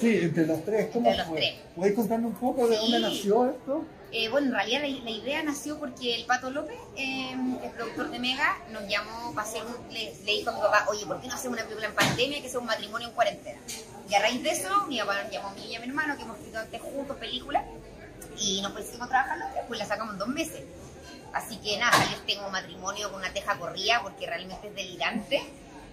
Sí, entre los tres, ¿cómo Entre los fue? tres. ¿Podéis contarme un poco de dónde nació esto? Eh, bueno, en realidad la, la idea nació porque el Pato López, eh, el productor de Mega, nos llamó para hacer un, le, le dijo a mi papá, oye, ¿por qué no hacemos una película en pandemia que sea un matrimonio en cuarentena? Y a raíz de eso, mi papá nos llamó a mí y a mi hermano, que hemos escrito antes juntos películas, y nos pusimos a pues la sacamos en dos meses. Así que nada, salió este como matrimonio con una teja corrida, porque realmente es delirante.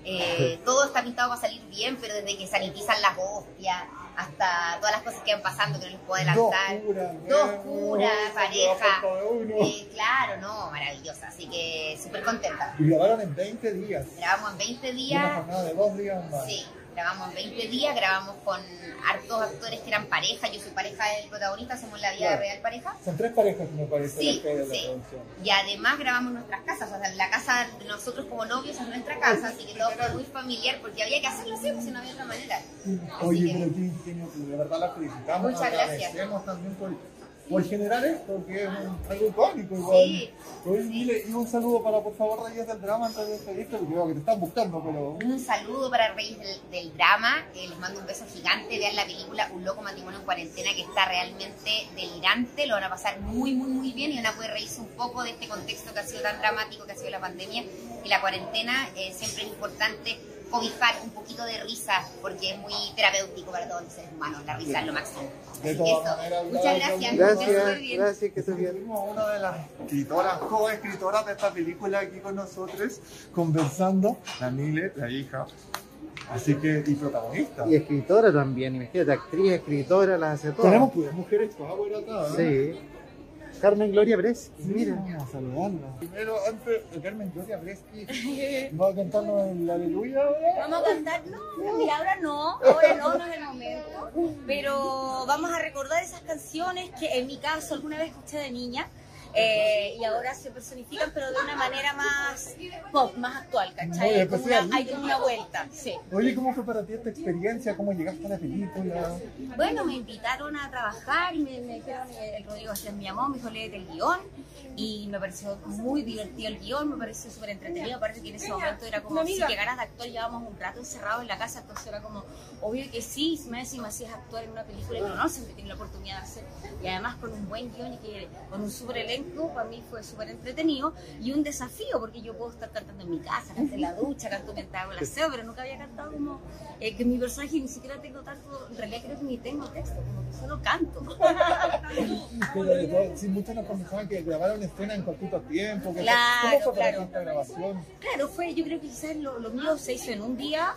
Eh, todo está pintado para salir bien, pero desde que sanitizan las hostias hasta todas las cosas que van pasando que no les puedo adelantar. Dos curas, pareja. Eh, claro, no, maravillosa. Así que súper contenta. Y grabaron en 20 días. Grabamos en 20 Una días. jornada de dos días más. Sí, grabamos en 20 días, grabamos con hartos actores que eran pareja. Yo soy pareja del protagonista, somos la vida Claro. real pareja. Son tres parejas, me parece, Sí, que la sí. producción. Y además grabamos nuestras casas, o sea, la casa de nosotros como novios es nuestra casa, así que todo fue muy familiar porque había que hacerlo así, si no había otra manera. Oye, que- pero qué ingenio, de verdad la felicitamos. Muchas gracias. agradecemos también por, por generar esto, que es un- algo icónico igual. Sí, Oye, Mile, y un saludo para, por favor, Reyes del Drama antes de porque veo que te están buscando, pero... Un saludo para Reyes del, del Drama, eh, les mando un beso gigante, vean la película Un Loco Matrimonio en Cuarentena que está realmente delirante, lo van a pasar muy muy muy bien y van a poder reírse un poco de este contexto que ha sido tan dramático que ha sido la pandemia y la cuarentena, eh, siempre es importante cobijar un poquito de risa porque es muy terapéutico para todos los seres humanos, la risa es lo máximo. De Así que eso, muchas gracias, gracias, bien. gracias, que estés bien. Una de las escritoras, coescritoras de esta película aquí con nosotros, conversando, la Mile, la hija, así que, y protagonista. Y escritora también, imagínate, actriz, escritora, las hace todas. Tenemos mujeres power acá, ¿no? Sí. Carmen Gloria Breschi, mira. Vamos a saludarla. Primero, antes de Carmen Gloria Breschi, va a cantarnos el Aleluya ahora. Vamos a cantar, no, mira, ahora no, ahora no, no es el momento, pero vamos a recordar esas canciones que en mi caso alguna vez escuché de niña eh, y ahora se personifican, pero de una manera más pop, más actual, ¿cachai? Hay como una, hay como una vuelta, sí. Oye, ¿cómo fue para ti esta experiencia? ¿Cómo llegaste a la película? Bueno, me invitaron a trabajar y me, me dijeron, eh, el Rodrigo García me llamó, me dijo, léete el guion y me pareció muy divertido el guion, me pareció súper entretenido, aparte que en ese momento era como, si que ganas de actuar, llevábamos un rato encerrados en la casa, entonces era como, obvio que sí, si me decís, si es actuar en una película que no siempre tiene la oportunidad de hacer, y además con un buen guion y que con un súper elenco, para mí fue súper entretenido y un desafío, porque yo puedo estar cantando en mi casa, en la ducha, canto mientras hago el aseo, pero nunca había cantado como eh, que mi personaje ni siquiera tengo tanto, en realidad creo que ni tengo texto, como que solo canto. Pero de todo, sí, muchos nos comentaban que grabaron escenas en cortito tiempo. Que Claro, ¿Cómo fue claro. esta grabación? Claro, fue, yo creo que quizás lo, lo mío se hizo en un día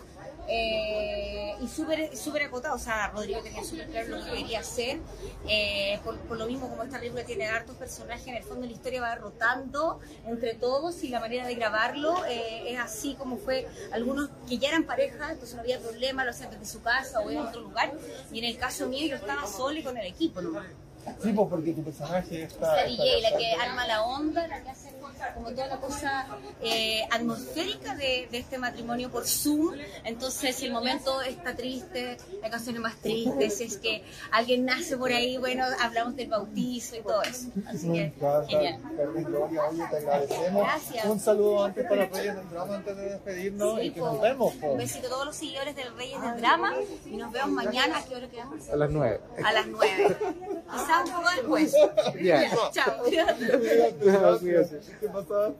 eh, y súper súper acotado. O sea, Rodrigo tenía súper claro lo que quería hacer. eh, por, por lo mismo, como esta película tiene hartos personajes, en el fondo la historia va rotando entre todos y la manera de grabarlo eh, es así como fue. Algunos que ya eran pareja, entonces no había problema, lo hacían desde su casa o en otro lugar. Y en el caso mío, yo estaba sola y con el equipo, ¿no? Sí, pues porque tu personaje Es está. la está- DJ, la que arma la onda, la que hace como toda la cosa eh, atmosférica de, de este matrimonio por Zoom. Entonces, si el momento está triste, la canción es más triste. Si es que alguien nace por ahí, bueno, hablamos del bautizo y todo eso. Así que, genial. Carmen Gloria, oye, te agradecemos. Gracias. Un saludo antes para Reyes del Drama, antes de despedirnos Sí, y que po. nos vemos. po. Un besito a todos los seguidores del Reyes del Drama y nos vemos mañana. ¿A qué hora quedamos? A las 9. A las 9. Quizás un poco después. Ya. Chao. ¿Qué?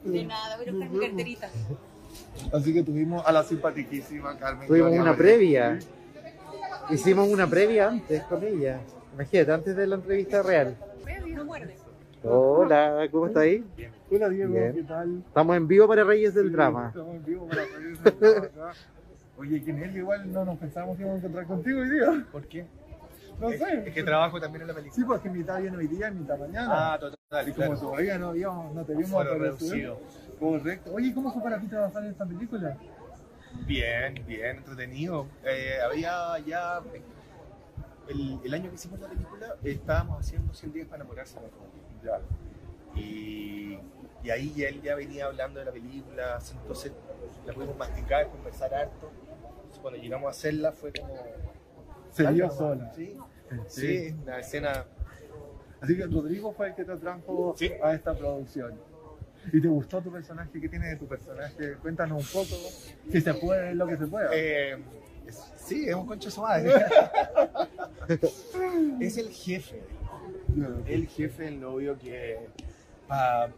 De nada, voy a buscar mi carterita. Así que tuvimos a la simpaticísima Carmen Tuvimos una previa. Hicimos una previa antes con ella. Imagínate, antes de la entrevista real. Hola, ¿cómo está ahí? Hola Diego, Bien. ¿qué tal? Estamos en vivo para Reyes del Drama. Estamos en vivo para Reyes del Drama acá. Oye, que Nelly, igual no nos pensábamos que íbamos a encontrar contigo hoy día. ¿Por qué? No sé. Es que trabajo también en la película. Sí, porque mitad viene hoy día y mitad mañana. Ah, total, Y como todavía no habíamos, no te vimos reducido. Correcto. Oye, ¿cómo fue para ti trabajar en esta película? Bien, bien, entretenido. Eh, había ya. El, el año que hicimos la película estábamos haciendo 100 días para enamorarse. ¿no? Y, y ahí ya él ya venía hablando de la película, entonces la pudimos masticar, conversar harto. Entonces, cuando llegamos a hacerla fue como. Se dio sola. Sí, Sí. sí, una escena. Así que Rodrigo fue el que te atrajo a esta producción. ¿Y te gustó tu personaje? ¿Qué tiene de tu personaje? Cuéntanos un poco. Si se puede, lo que se pueda. Eh, sí, es un concho su madre. es el jefe. El jefe del novio que para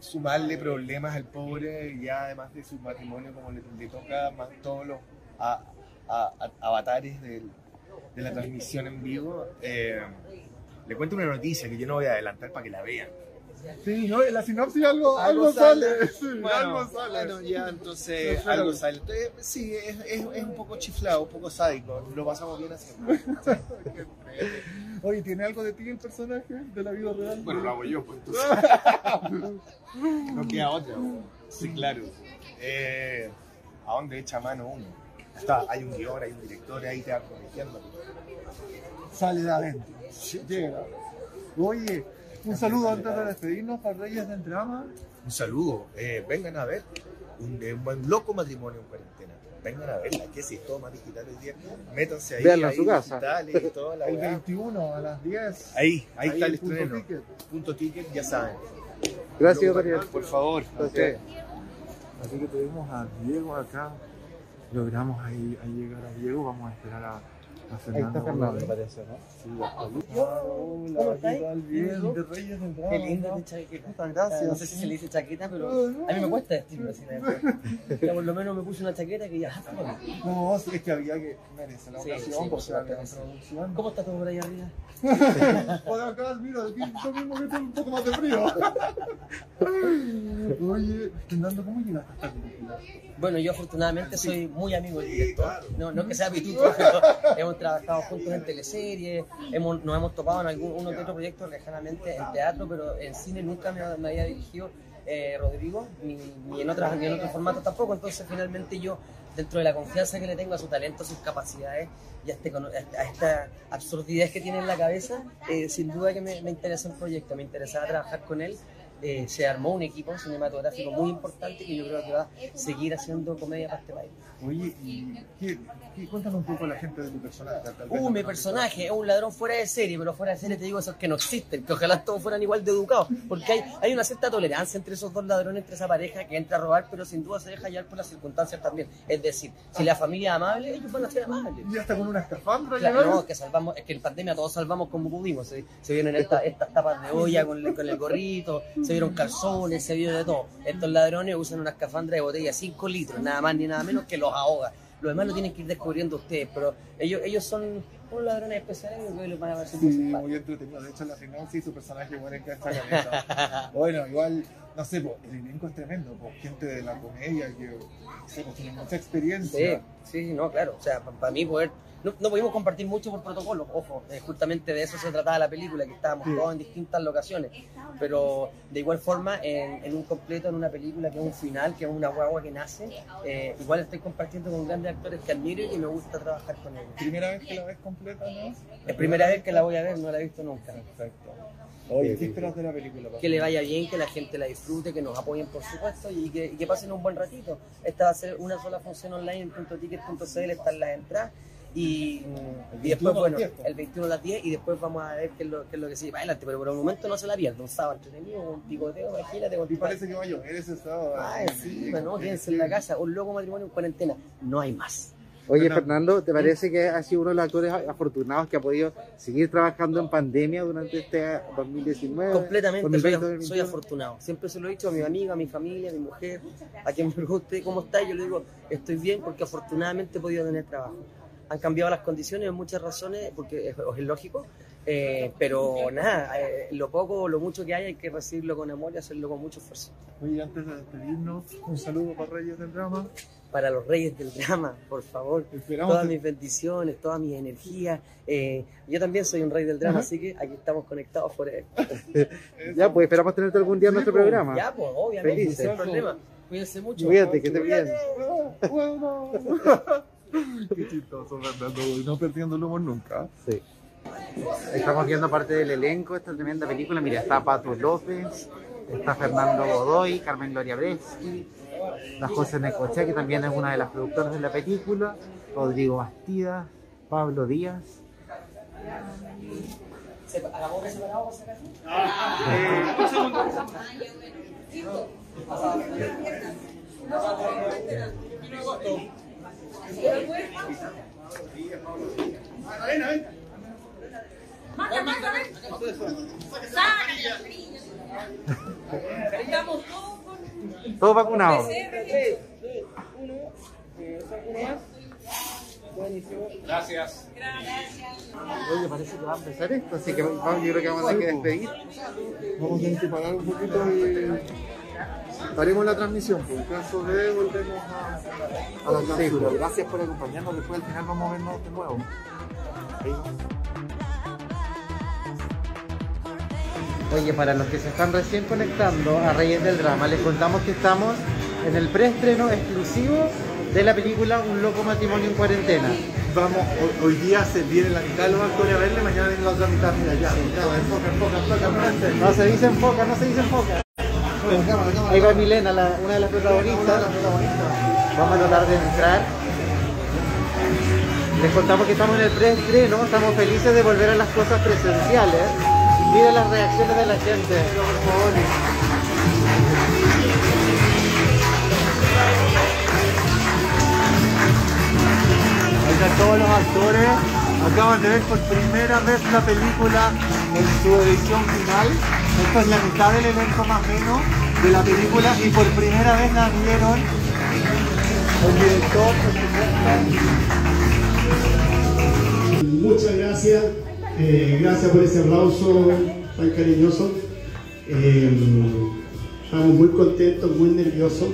sumarle problemas al pobre y ya además de su matrimonio como le, le toca más todos los a- a- a- avatares del- de la transmisión en vivo, eh, le cuento una noticia que yo no voy a adelantar para que la vean. Sí, ¿no? En la sinopsis algo, Algo algo sale. sale. Sí, Bueno, algo sale. bueno, ya entonces algo sale. Entonces, sí, es, es- es un poco chiflado, un poco sádico. Lo pasamos bien haciendo. Oye, ¿tiene algo de ti el personaje de la vida real? Bueno, lo hago yo, pues No queda otra. Sí, claro. Eh, ¿A dónde echa mano uno? Está, hay un guion, hay un director, ahí te va corrigiendo. Sale de adentro. Llega. Oye, un saludo antes de despedirnos para Reyes del Drama. Un saludo. eh, vengan a ver un, eh, un buen loco matrimonio en cuarentena. Vengan a verla, que si es todo más digital hoy día. Métanse ahí. Véanla en su casa. digitales y toda la El weá. 21 a las 10. Ahí, ahí, está el punto estreno. ticket. Punto ticket, ya saben. Gracias, Daniel. Por favor. Ok. Así que tuvimos a Diego acá. Logramos ahí, ahí llegar a Diego. Vamos a esperar a, a Fernando. está Fernando, Volver. parece, ¿no? Sí, está. Hola, ¿qué tal? Bien, de Reyes del. Qué lindo ¿no? este chaqueta. Muchas gracias. No sé si se le dice chaqueta, pero a mí me cuesta vestirme así. Ya por lo menos me puse una chaqueta que ya. No, sí, es que había que merece la ocasión sí, por ser la producción. ¿Cómo está todo por ahí arriba? Por acá, mira, aquí yo mismo que tengo un poco más de frío. Oye, Fernando, ¿cómo llegaste a esta película? Bueno, yo afortunadamente soy muy amigo del director. No, no que sea pituto, pero hemos trabajado juntos en teleseries, hemos, nos hemos topado en algún uno que otro proyecto lejanamente en teatro, pero en cine nunca me, me había dirigido eh, Rodrigo, ni, ni en otras, ni en otros formatos tampoco. Entonces, finalmente yo, dentro de la confianza que le tengo a su talento, a sus capacidades y a, este a esta absurdidad que tiene en la cabeza, eh, sin duda que me, me interesa el proyecto, me interesaba trabajar con él eh, se armó un equipo cinematográfico muy importante que yo creo que va a seguir haciendo comedia para este país. Oye, ¿qué, qué- cuéntanos un poco a la gente de tu personaje. Uh, mi personaje es un ladrón fuera de serie, pero fuera de serie te digo esos que no existen, que ojalá todos fueran igual de educados, porque hay, hay una cierta tolerancia entre esos dos ladrones, entre esa pareja que entra a robar, pero sin duda se deja hallar por las circunstancias también. Es decir, si la familia es amable, ellos van a ser amables. Y hasta con una escafandra Claro, no, que salvamos, es que en pandemia todos salvamos como pudimos. Se, se vieron esta- estas tapas de olla con el, con el gorrito, se vieron calzones, se vio de todo. Estos ladrones usan una escafandra de botella 5 litros, nada más ni nada menos que los ahoga. Lo demás lo tienen que ir descubriendo ustedes, pero ellos, ellos son unos ladrones especiales y los van a ver Sí, muy entretenido. De hecho, en la sinopsis su personaje muere en esta cabeza. bueno, igual, no sé, pues, el elenco es tremendo. Pues, gente de la comedia que tiene mucha Sí, experiencia. sí, no, claro. O sea, para mí poder... No, no pudimos compartir mucho por protocolo, ojo, eh, justamente de eso se trataba la película, que estábamos Sí. todos en distintas locaciones, pero de igual forma en, en un completo, en una película que es un final, que es una guagua que nace, eh, igual estoy compartiendo con grandes actores que admiro y me gusta trabajar con ellos. Primera vez que la ves completa, ¿no? Es primera vez que la voy a ver, no la he visto nunca. Perfecto. Oye, ¿qué esperas de la película? papá? Que le vaya bien, que la gente la disfrute, que nos apoyen por supuesto y que, y que pasen un buen ratito. Esta va a ser una sola función online en puntoticket.cl, están las entradas. Y, y 21 después, bueno, las 10, el 21 a las 10 y después vamos a ver qué es lo, qué es lo que sigue para adelante. Pero por el momento no se la pierda. Un sábado entretenido, un picoteo, imagínate. Con Y parece que va a llover ese sábado. Ay, sí, no, quédense en la casa. Un loco matrimonio en cuarentena. No hay más. Oye, Fernando, ¿te parece que has sido uno de los actores afortunados que ha podido seguir trabajando en pandemia durante este 2019? Completamente, 2020, soy, 2021? soy afortunado. Siempre se lo he dicho a mi amiga, a mi familia, a mi mujer, a quien me pregunte cómo está. Yo le digo, estoy bien porque afortunadamente he podido tener trabajo. Han cambiado las condiciones en muchas razones, porque es, es lógico, eh, pero nada, eh, lo poco o lo mucho que hay hay que recibirlo con amor y hacerlo con mucho esfuerzo. Oye, antes de despedirnos, un saludo para Reyes del Drama. Para los reyes del drama, por favor, Esperamos todas que- mis bendiciones, todas mis energías. Eh, yo también soy un rey del drama, Ajá. así que aquí estamos conectados por él. ya, pues esperamos tenerte algún día en nuestro programa. Ya, pues, obviamente, Felices. sin problema. Cuídense mucho. Cuídate, que estés bien. Qué chistoso, Fernando. No perdiendo el humor nunca. Sí. Estamos viendo parte del elenco de esta tremenda película. Mira, está Pato López, está Fernando Godoy, Carmen Gloria Breschi, la José Necochea, que también es una de las productoras de la película, Rodrigo Bastidas, Pablo Díaz. ¿Hagamos separado por si acaso? Eh, un segundo. Estamos todos con Todos vacunados. Gracias. Oye, parece que va a empezar esto, así que vamos, yo creo que vamos a tener que despedir. Vamos a tener que parar un poquito y haremos la transmisión. Por el caso de volvemos a, a la Sí, cápsula. pues. Gracias por acompañarnos. Después al final vamos a vernos de nuevo. Oye, para los que se están recién conectando a Reyes del Drama, les contamos que estamos en el preestreno exclusivo de la película Un loco matrimonio en cuarentena. Vamos, hoy, hoy día se viene la mitad de los actores a verle, mañana viene la otra mitad. Mira, ya, enfoca, enfoca, enfoca, enfoca. No se dice enfoca, no se dice enfoca. Ahí va Milena, una de las protagonistas. Vamos a tratar de entrar. Les contamos que estamos en el preestreno, estamos felices de volver a las cosas presenciales. Miren las reacciones de la gente. Ahí están todos los actores. Acaban de ver por primera vez la película en su edición final. Esta es la mitad del elenco más menos de la película y por primera vez la vieron el director. Muchas gracias, eh, gracias por ese aplauso tan cariñoso. Eh, estamos muy contentos, muy nerviosos.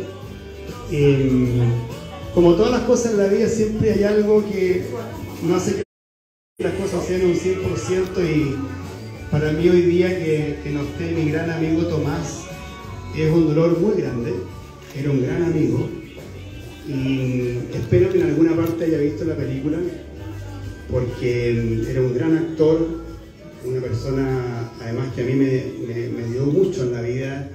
Eh, como todas las cosas en la vida, siempre hay algo que no hace que las cosas sean un 100% y para mí hoy día que, que no esté mi gran amigo Tomás es un dolor muy grande. Era un gran amigo y espero que en alguna parte haya visto la película porque era un gran actor una persona además que a mí me, me, dio mucho en la vida.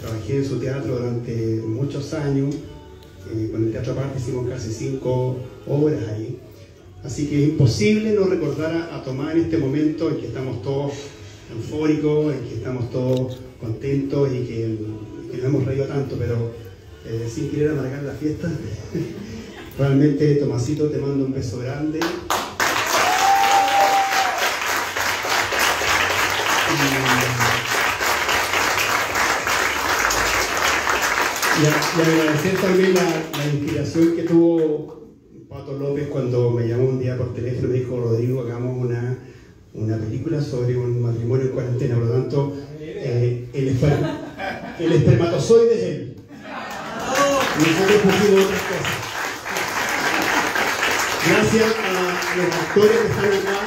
Trabajé en su teatro durante muchos años. Eh, con el Teatro Aparte hicimos casi cinco obras ahí. Así que es imposible no recordar a, Tomás en este momento en que estamos todos eufóricos, en que estamos todos contentos y que, que nos hemos reído tanto, pero eh, sin querer amargar la fiesta. Realmente, Tomasito, te mando un beso grande. Y, agradecer también la inspiración que tuvo Pato López cuando me llamó un día por teléfono me dijo, Rodrigo, hagamos una, una película sobre un matrimonio en cuarentena. Por lo tanto, eh, el, esper- el espermatozoide es él. Nosotros pusimos otras cosas. Gracias a los actores que están acá,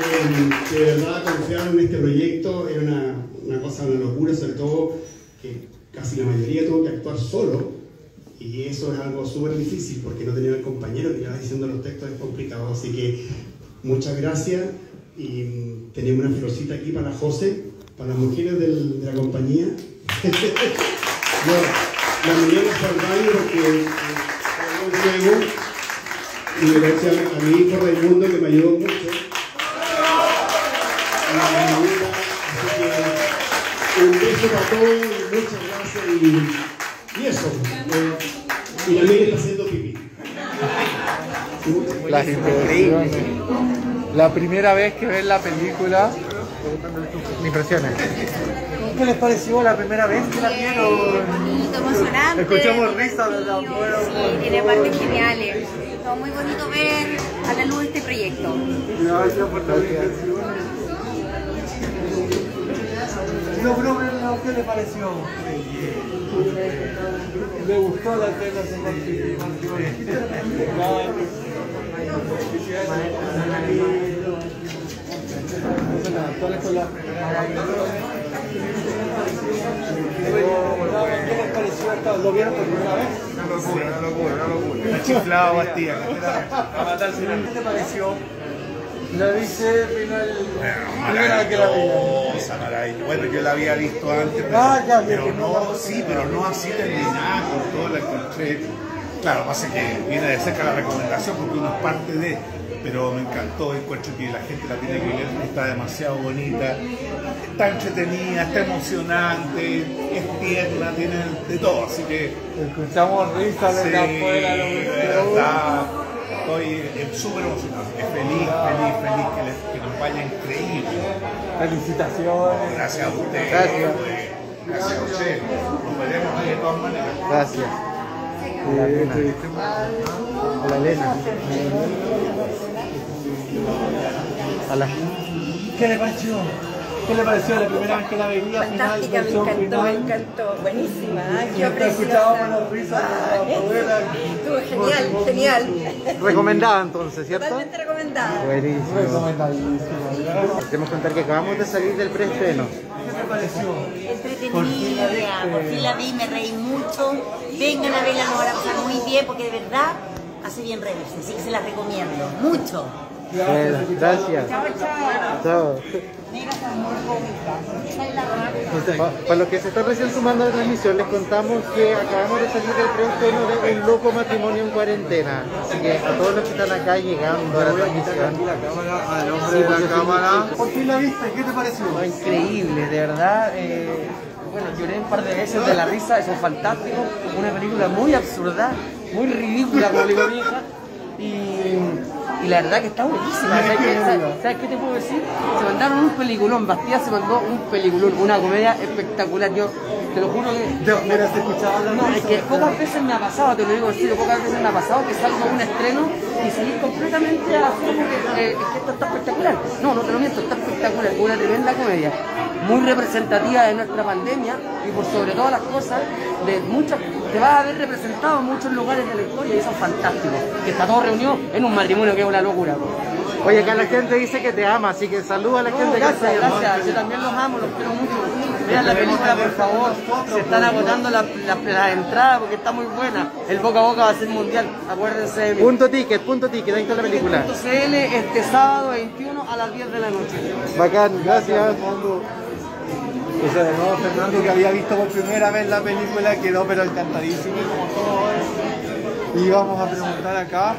eh, que de verdad confiaron en este proyecto. Era una, una cosa, una locura, sobre todo que casi la mayoría tuvo que actuar solo. Y eso es algo súper difícil porque no tenía el compañero que iba diciendo los textos, es complicado. Así que muchas gracias. Y mm, tenemos una florcita aquí para José, para las mujeres del- de la compañía. no, la fue al baño porque eh, y gracias a mi hijo Raimundo que me ayudó mucho. Un beso para todos muchas gracias y, y eso. eh, y la Miri está haciendo pipí. Las impresiones. La primera vez que ven la película, impresiones. ¿Qué les pareció la primera vez que la vieron? bonito, emocionante. Escuchamos risas Sí, afuera. Sí, tiene partes geniales. Fue muy bonito ver a la luz este proyecto. Gracias por la invitación. ¿Qué le pareció? ¿Le gustó la tela de ¿Qué les pareció esto? ¿Lo vieron por primera vez? Una locura, una locura, una locura. Chiflado, Bastía. A matarse. ¿Qué te pareció? La dice final. Vez que la. Bueno, yo la había visto antes, pero, Ah, ya, pero no sí, pero no así terminada con todo la encontré. Claro, pasa que viene de cerca la recomendación porque uno es parte de, pero me encantó, encuentro que la gente la tiene que ver, está demasiado bonita, está entretenida, está emocionante, es tierna, tiene de todo, así que Escuchamos risas desde Sí, afuera. lo de que- estoy eh, súper emocionado, feliz, feliz, feliz, que, les- que nos vaya increíble. Felicitaciones. Gracias a usted. Gracias. Gracias a usted. Nos veremos ahí de todas maneras. Gracias. Hola, Elena. Hola, Elena. Hola. ¿Qué le pareció? ¿Qué le pareció la primera vez que la veía? Fantástica, me encantó, me encantó, buenísima, ¿eh? Y qué preciosa. las risas de la abuela. Estuvo genial, genial. Recomendada entonces, ¿cierto? Totalmente recomendada. Buenísimo. Recomendadísimo. Queremos contar que acabamos de salir del preestreno. ¿Qué te pareció? Entretenida, por fin la vi, me reí mucho. Vengan a verla, nos van a pasar muy bien porque de verdad hace bien reírse, así que se la recomiendo. Mucho. Bueno, gracias. Chao, chao. Chao. Pa- Para los que se están recién sumando a la transmisión, les contamos que acabamos de salir del preestreno de Un Loco Matrimonio en Cuarentena. Así que a todos los que están acá llegando a la transmisión. Al hombre de la cámara. Por fin la viste, ¿qué te pareció? No, increíble, de verdad. eh, bueno, lloré un par de veces de la risa, eso es fantástico. Una película muy absurda, muy ridícula, como le digo a mi hija. Y, y la verdad que está buenísima. ¿Sabes qué, ¿Sabes- sabes qué te puedo decir? Se mandaron un peliculón, Bastía se mandó un peliculón, una comedia espectacular. Yo te lo juro que. Mira, se escuchaba la No, es que pocas veces me ha pasado, te lo digo en serio, pocas veces me ha pasado que salgo a un estreno y salir completamente así como que, eh, es que esto está espectacular. No, no te lo miento, está espectacular, una tremenda comedia, muy representativa de nuestra pandemia y por sobre todas las cosas, de muchas, te vas a ver representado en muchos lugares de la historia y eso es fantástico, que está todo reunido en un matrimonio que es una locura. Oye, acá la gente dice que te ama, así que saluda a la No, gente que gracias, ahí. gracias, yo también los amo, los quiero mucho. Vean la película, por favor. Se están agotando las las- las entradas porque está muy buena. El boca a boca va a ser mundial. Acuérdense de mí. Punto ticket, punto ticket, ahí está la película. CL este sábado 21 a las 10 de la noche. Bacán, gracias. O sea, de nuevo Fernando que había visto por primera vez la película quedó pero encantadísimo como todo. Y vamos a preguntar acá.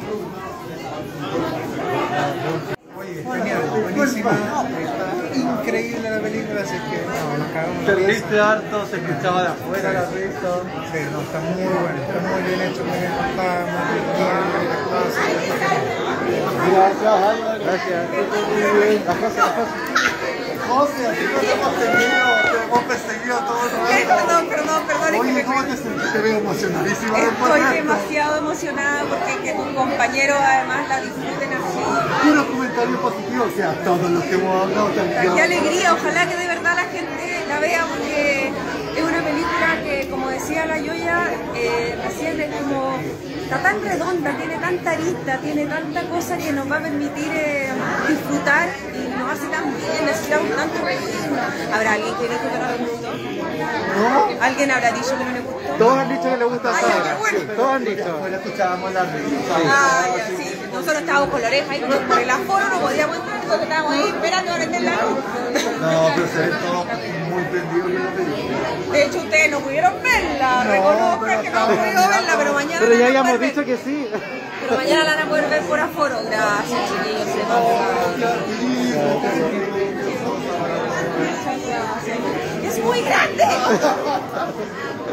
Oye, genial, buenísima, está increíble la película, así que no, nos cagamos. Te reíste harto, se escuchaba de afuera la risa. Sí, no, está muy bueno, está muy bien hecho, muy bien contado, muy bien genial. Gracias. Gracias. A José, así nos hemos tenido, te hemos perseguido todo el rato. Perdón, perdón, Oye, ¿cómo te sentiste? Te veo emocionadísima Estoy de esto. demasiado emocionada porque que tus compañeros además la disfruten así. Puros comentarios positivos, o sea, todos los que hemos hablado también. Qué alegría, ojalá que de verdad la gente la vea porque es una película que, como decía la Yoya, eh, recién es como, está tan redonda, tiene tanta arista, tiene tanta cosa que nos va a permitir eh, disfrutar nos hace tan bien, necesitamos tanto reír. ¿Habrá alguien que dijo que no le gustó? ¿Alguien habrá dicho que no le gustó? Todos han dicho que le gusta ahora. bueno. Sí, todos han dicho. Después escuchábamos la risa. Ah, ya, sí. Nosotros estábamos con la oreja pero por el aforo no podíamos entrar, entonces estábamos ahí esperando a prender la luz. No, pero se ven todos muy prendidos en la película. De hecho, ustedes no pudieron verla, No, reconozcan que no han podido verla, pero mañana Pero la ya habíamos dicho que sí. Pero mañana la van a poder ver por aforo. Gracias, chiquillos. Es muy grande.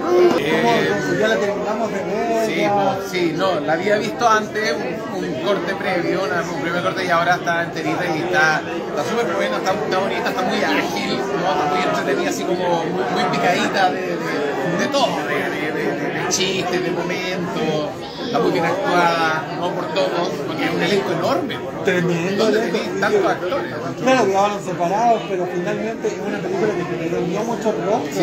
¿Cómo? Ya la terminamos de ver. Sí, pues, sí, no, la había visto antes, un, un corte previo, una- un primer corte y ahora está enterita y está está súper buena, está, está bonita, está muy ágil, ¿no? está muy entretenida, así como muy, muy picadita de, de, de todo, de, de, de- de- de chistes, de momentos, está muy bien actuada, no por todos, porque es un elenco enorme, ¿no? Tremendo ¿Dónde elenco. tenés tantos actores? Claro, quedaron separados, pero finalmente es una película que reunió muchos rostros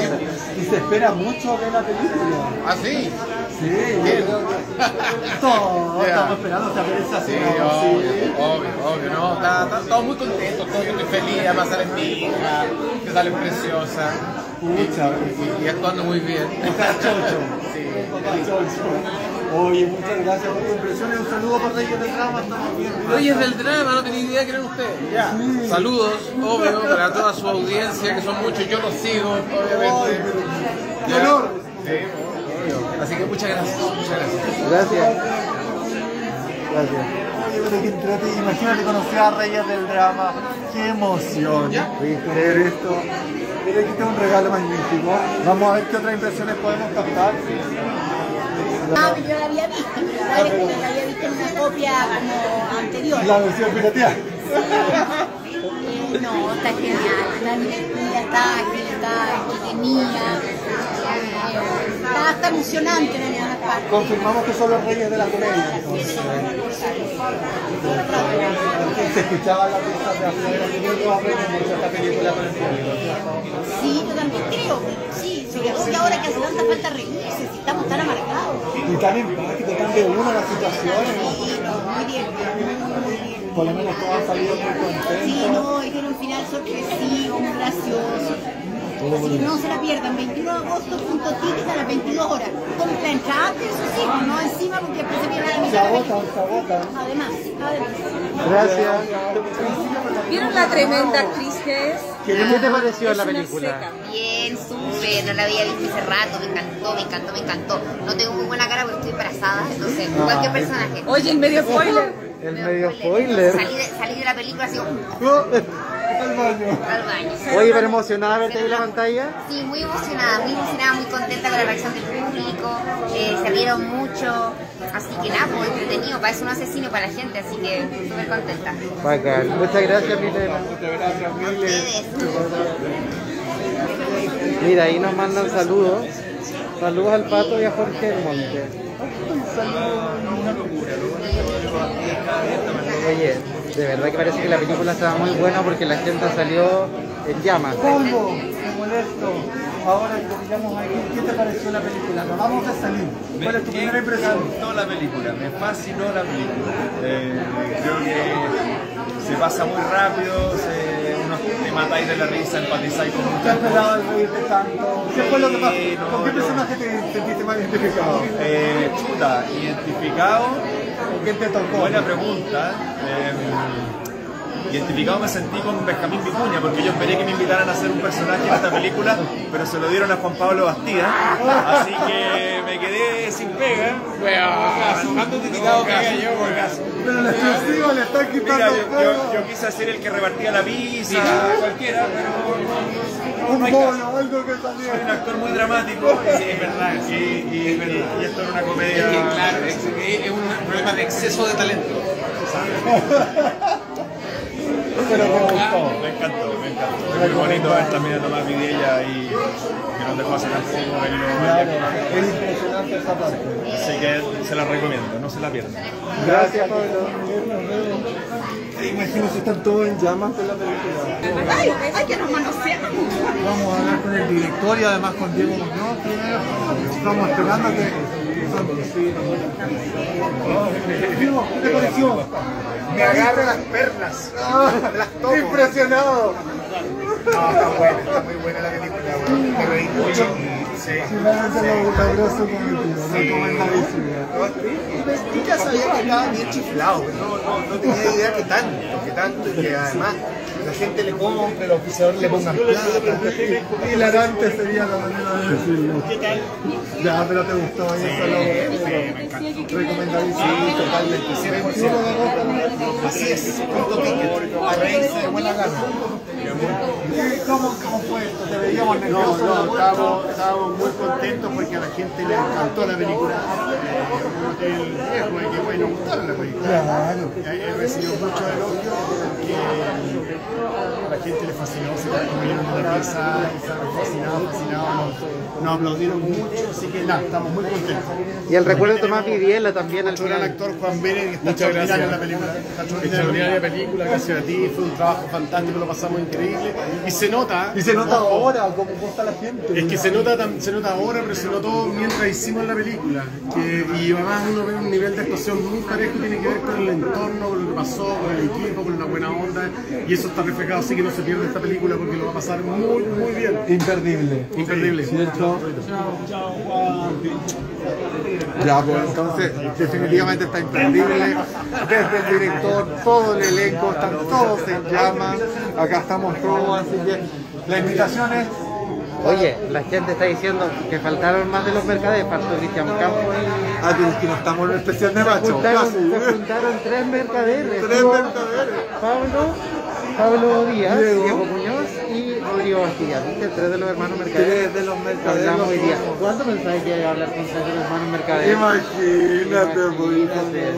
y se espera mucho de la película. ¿Ah, sí? Sí, todos estamos esperando saber esa Sí, obvio, sí. obvio, obvio, no, está, está todos muy contentos, todos yo estoy feliz, además sale mi hija, que sale preciosa, Pucha, y, y actuando muy bien. Está chocho. Está chocho. Oye, muchas gracias por tus impresiones. Un saludo para Reyes del Drama. Estamos bien. Oye, es del drama, no tenía idea que eran ustedes. Ya. Saludos, obvio, para toda su audiencia, que son muchos, yo los sigo, obviamente. ¡Qué Ya. honor! Sí, obvio. Así que muchas gracias, muchas gracias. Gracias. Gracias. Oye, pero qué entrete- Imagínate conocer a Reyes del Drama. ¡Qué emoción! Ver esto. Mira, aquí está un regalo magnífico. Vamos a ver qué otras impresiones podemos captar. Ah, pero yo la había visto, la había visto en una copia como anterior. La versión pirateada. Eh, no, está genial, está divertida, está ágil, está entretenida, eh, está hasta emocionante en algunas partes. Confirmamos que son los reyes de la comedia. Se escuchaban las risas de afuera. Que va a aprender mucho esta película con el público. Sí, yo también creo, sí, sobre todo que ahora que hace tanta falta reírse, si estamos tan amargados. Y tan empático, tan de uno las situaciones. Sí, no, muy divertido, muy divertido. Por lo menos todos han salido muy Sí, no, y tiene un final sorpresivo, muy gracioso. Así que no se la pierdan, 21 de agosto, punto ticket a las 22 horas. Compra entrada antes, eso sí, no encima porque después se pierde la Se mitad. agotan, se agotan. Además, además. Gracias. ¿Vieron la tremenda actriz que es? ¿Qué te pareció Es la película? seca. Bien, súper, no la había visto hace rato, me encantó, me encantó, me encantó. No tengo muy buena cara porque estoy embarazada, entonces, cualquier personaje. Oye, el medio spoiler. El medio spoiler. Salí de, salí de la película así como Al baño. al baño. Oye, pero emocionada verte ahí en la pantalla. Sí, muy emocionada, muy emocionada, muy contenta con la reacción del público, eh, se rieron mucho, así que nada, pues entretenido, parece un asesino para la gente, así que súper contenta. Bacán. Muchas gracias, Milena. Muchas gracias, Mile. Ustedes. Mira, ahí nos mandan saludos. Saludos al Pato y a Jorge Monte. Oye, de verdad que parece que la película estaba muy buena porque la gente salió en llamas. Calvo, me molesto. Ahora que terminamos aquí, ¿qué te pareció la película? Nos vamos a salir. ¿Cuál es tu primera Me impresión? gustó la película, me fascinó la película. Eh, creo que se pasa muy rápido, se- algunos te matáis de la risa, empatizáis con ¿Qué muchas esperaba cosas. de reírte tanto? ¿Qué fue lo que pasó? No, ¿Con qué yo- personaje te sentiste más identificado? Eh, chuta, identificado. Buena pregunta. Eh, identificado me sentí con Benjamín Vicuña, porque yo esperé que me invitaran a hacer un personaje en esta película, pero se lo dieron a Juan Pablo Bastida. Así que me quedé sin pega. ¿Cuándo te he quitado pega yo, por acaso? Pero la exclusiva le está quitando Mira, yo, pega. yo- yo quise hacer el que repartía la pizza. cualquiera, pero Un mono, algo que salió. Soy un actor muy dramático. Sí, es verdad. Y, y- y esto era una comedia. Es que, claro, es, es un problema de exceso de talento. Pero me gustó. Me encantó, me encantó. Es muy bonito ver también a Tomás Vidella y que nos dejó hace tan poco verlo. Claro, es impresionante esa parte. Así que se la recomiendo, no se la pierdan. Gracias, Pablo. Imagino si están todos en llamas de la película. Ay, ay, que nos manoseamos. Vamos a hablar con el director y además con Diego Muñoz. Estamos esperando que. ¿Qué pareció? Me agarra las perlas. Las. Impresionado. No, está buena, está muy buena la película, weón. Me reí mucho. Sí. Sí. Yo ya sabía que estaba bien chiflado, pero no, no, no tenía idea que tanto, que tanto, y que además la gente le compre, los oficiadores le pongan plata. Hilarante sería la manera de decirlo. ¿Qué tal? Ya, pero te gustó y eso lo me encantó. recomendadísimo. Sí, totalmente, 100%. Así es, punto ticket, a reírse de buena gana. ¿Y ¿Cómo, ¿Cómo fue esto? ¿Te veíamos No, nervioso? no, estábamos, estábamos muy contentos porque a la gente le encantó la película. Eh, un hotel viejo y que bueno gustar la película. Claro. He recibido mucho elogio porque a la gente le fascinó, se la comieron en la pieza, fascinado, fascinado, nos, aplaudieron mucho, así que nada, estamos muy contentos. Y el recuerdo de Tomás Vidiela también al final. actor Juan Vélez, que está Muchas extraordinario en gracias. la película. Está Extraordinaria película, gracias a ti, fue un trabajo fantástico, lo pasamos increíble. Y se nota. Y se nota ahora cómo cómo está la gente. Es que se nota, se nota ahora, pero se notó mientras hicimos la película. Que, y además uno ve un nivel de actuación muy parejo, tiene que ver con el entorno, con lo que pasó, con el equipo, con la buena onda. Y eso está reflejado, así que no se pierde esta película porque lo va a pasar muy, muy bien. Imperdible. Imperdible. Ya, pues entonces definitivamente está imperdible. Desde el director, todo el elenco, están todos en llamas. Acá estamos todos, así que la invitación es Oye, la gente está diciendo que faltaron más de los mercaderes, faltó Cristian Campos y... Ah, que no estamos en el especial de Se macho. juntaron, casi. se juntaron tres mercaderes. Tres mercaderes. Pablo, Pablo Díaz, Diego. Diego, Rodrigo Bastilla. ¿Viste? Tres de los hermanos mercaderes. Tres de los mercaderes. Hablamos hoy día. ¿Cuándo pensabas que hablar con tres de los hermanos mercaderes? Imagínate, pues, Imagínate.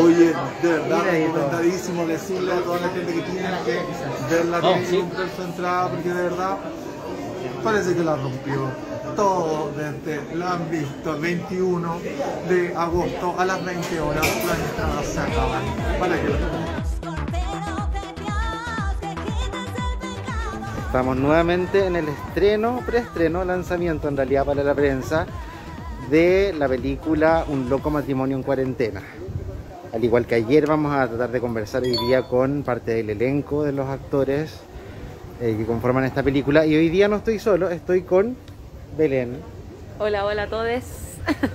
Oye, de verdad, recomendadísimo decirle a toda la gente que tiene que ver la película, comprar su entrada, porque de verdad parece que la rompió. Todo desde, la han visto, 21 de agosto a las 20 horas, las entradas se acaban. Para que Estamos nuevamente en el estreno, preestreno, lanzamiento en realidad para la prensa de la película Un loco matrimonio en cuarentena. Al igual que ayer vamos a tratar de conversar hoy día con parte del elenco de los actores eh, que conforman esta película y hoy día no estoy solo, estoy con Belén. Hola, hola a todos.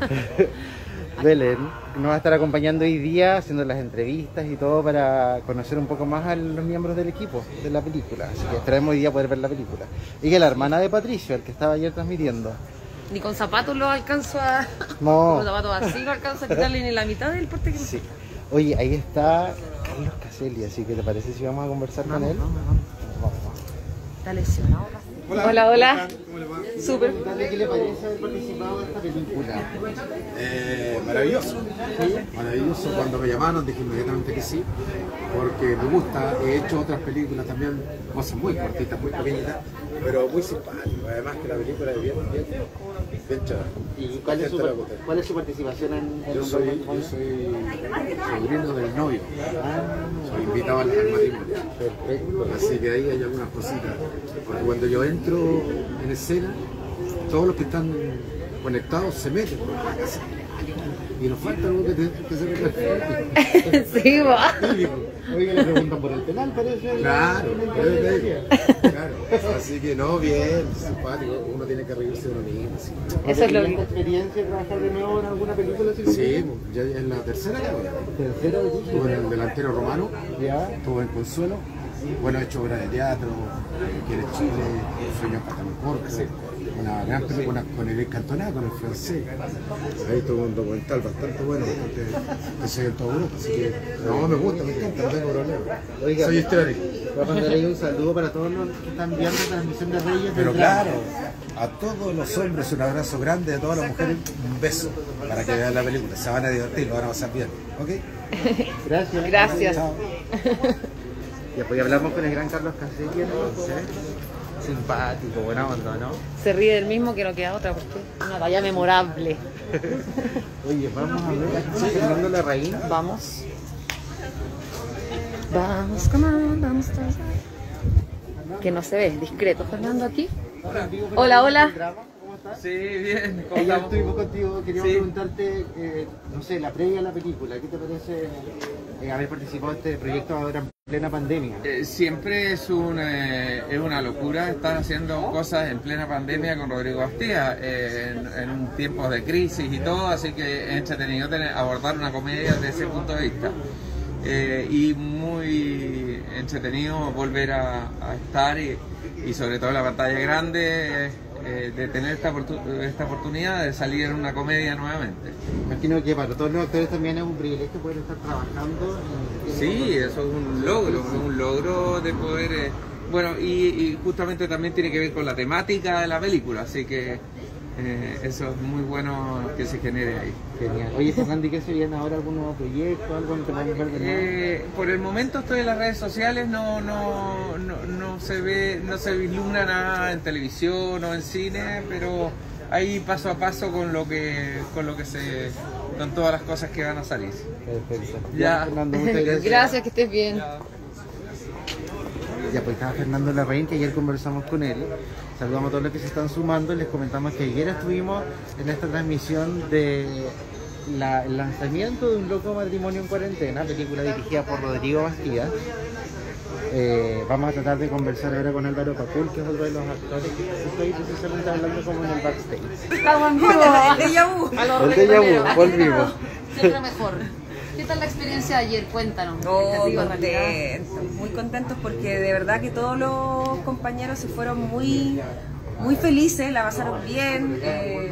Belén nos va a estar acompañando hoy día haciendo las entrevistas y todo para conocer un poco más a los miembros del equipo de la película. Así que esperemos hoy día poder ver la película. Y que la hermana de Patricio, el que estaba ayer transmitiendo. Ni con zapatos lo alcanzo a. No. Con zapatos así lo alcanzo a quitarle ni la mitad del porte que Sí. Oye, ahí está Carlos Caselli, así que ¿te parece si vamos a conversar con él? Vamos. Está lesionado. Hola. hola. hola. ¿Cómo le va? Súper. ¿Qué le parece haber participado en esta película? Eh, maravilloso, maravilloso. Cuando me llamaron dije inmediatamente que sí, porque me gusta. He hecho otras películas también, cosas muy cortitas, muy pequeñitas, pero muy simpáticas. Además que la película es bien, bien, bien. ¿Y cuál es, su, cuál es su participación en, en Yo soy, yo soy sobrino del novio, soy invitado al al matrimonio. Así que ahí hay algunas cositas. Porque cuando yo entro en escena, todos los que están conectados se meten por la casa. Y nos falta algo que, te, que se me Sí, va. Oiga, le preguntan por el penal, parece. Claro, claro. Así que no, bien, simpático. Uno tiene que reírse de uno mismo. Eso es lo que experiencia trabajar de nuevo en alguna película? Sí, ya es la tercera ya. Tercera de Estuve en el delantero romano, estuve en Consuelo. Bueno, he hecho obras de teatro, Quiere Chile, Sueños Catamporca, una gran película con el Cantona, con el francés. Ahí tuvo un documental bastante bueno, bastante que se ve en Europa, así que no, me gusta, me encanta, no tengo problema. Oiga, Soy histórico. Voy a mandar ahí un saludo para todos los que están viendo la transmisión de Reyes. Pero claro, a todos los hombres un abrazo grande, a todas las mujeres un beso para que vean la película. Se van a divertir, lo van a pasar bien. ¿Ok? Gracias. Gracias. Chao. Ya pues hablamos con el gran Carlos entonces. Simpático, buena onda, ¿no? Se ríe del mismo que no queda otra, porque es una talla memorable. Oye, vamos a ver aquí Fernando Larraín. Vamos. Vamos, come on, vamos. Que no se ve, discreto. Fernando aquí. Hola, hola. Sí, bien. ¿Cómo Ayer estuvimos contigo, queríamos preguntarte, eh, no sé, la previa a la película, ¿qué te parece eh, haber participado en este proyecto ahora plena pandemia? Eh, siempre es, un, eh, es una locura estar haciendo cosas en plena pandemia con Rodrigo Bastía, eh, en, en un de crisis y todo, así que es entretenido abordar una comedia desde ese punto de vista. Y muy entretenido volver a, a estar y, y sobre todo en la pantalla grande, eh, de tener esta, esta oportunidad de salir en una comedia nuevamente. Imagino que para todos los actores también es un privilegio poder estar trabajando. en- Sí, eso es un logro, es un logro de poder... eh, bueno, y, y justamente también tiene que ver con la temática de la película, así que eh, eso es muy bueno que se genere ahí. Genial. Oye, Fernando, ¿y qué se viene ahora? ¿Algún nuevo proyecto? ¿Algo no te podemos ver de nada? Eh, por el momento estoy en las redes sociales, no, no, no, no se ve, no se vislumbra nada en televisión o en cine, pero ahí paso a paso con lo que, con lo que se, con todas las cosas que van a salir. Perfecto. Ya. Fernando, muchas gracias. Gracias, que estés bien. Ya pues estaba Fernando Larraín, que ayer conversamos con él. Saludamos a todos los que se están sumando. Les comentamos que ayer estuvimos en esta transmisión de la- el lanzamiento de Un Loco Matrimonio en Cuarentena, película dirigida por Rodrigo Bastidas. Eh, vamos a tratar de conversar ahora con Álvaro Pacul, que es otro de los actores que estoy precisamente hablando como en el backstage. Estamos en vivo. El déjà vu. Volvimos. Siempre mejor. ¿Qué tal la experiencia de ayer? Cuéntanos. Oh, realidad. contentos, muy contentos porque de verdad que todos los compañeros se fueron muy, muy felices, la pasaron bien, eh,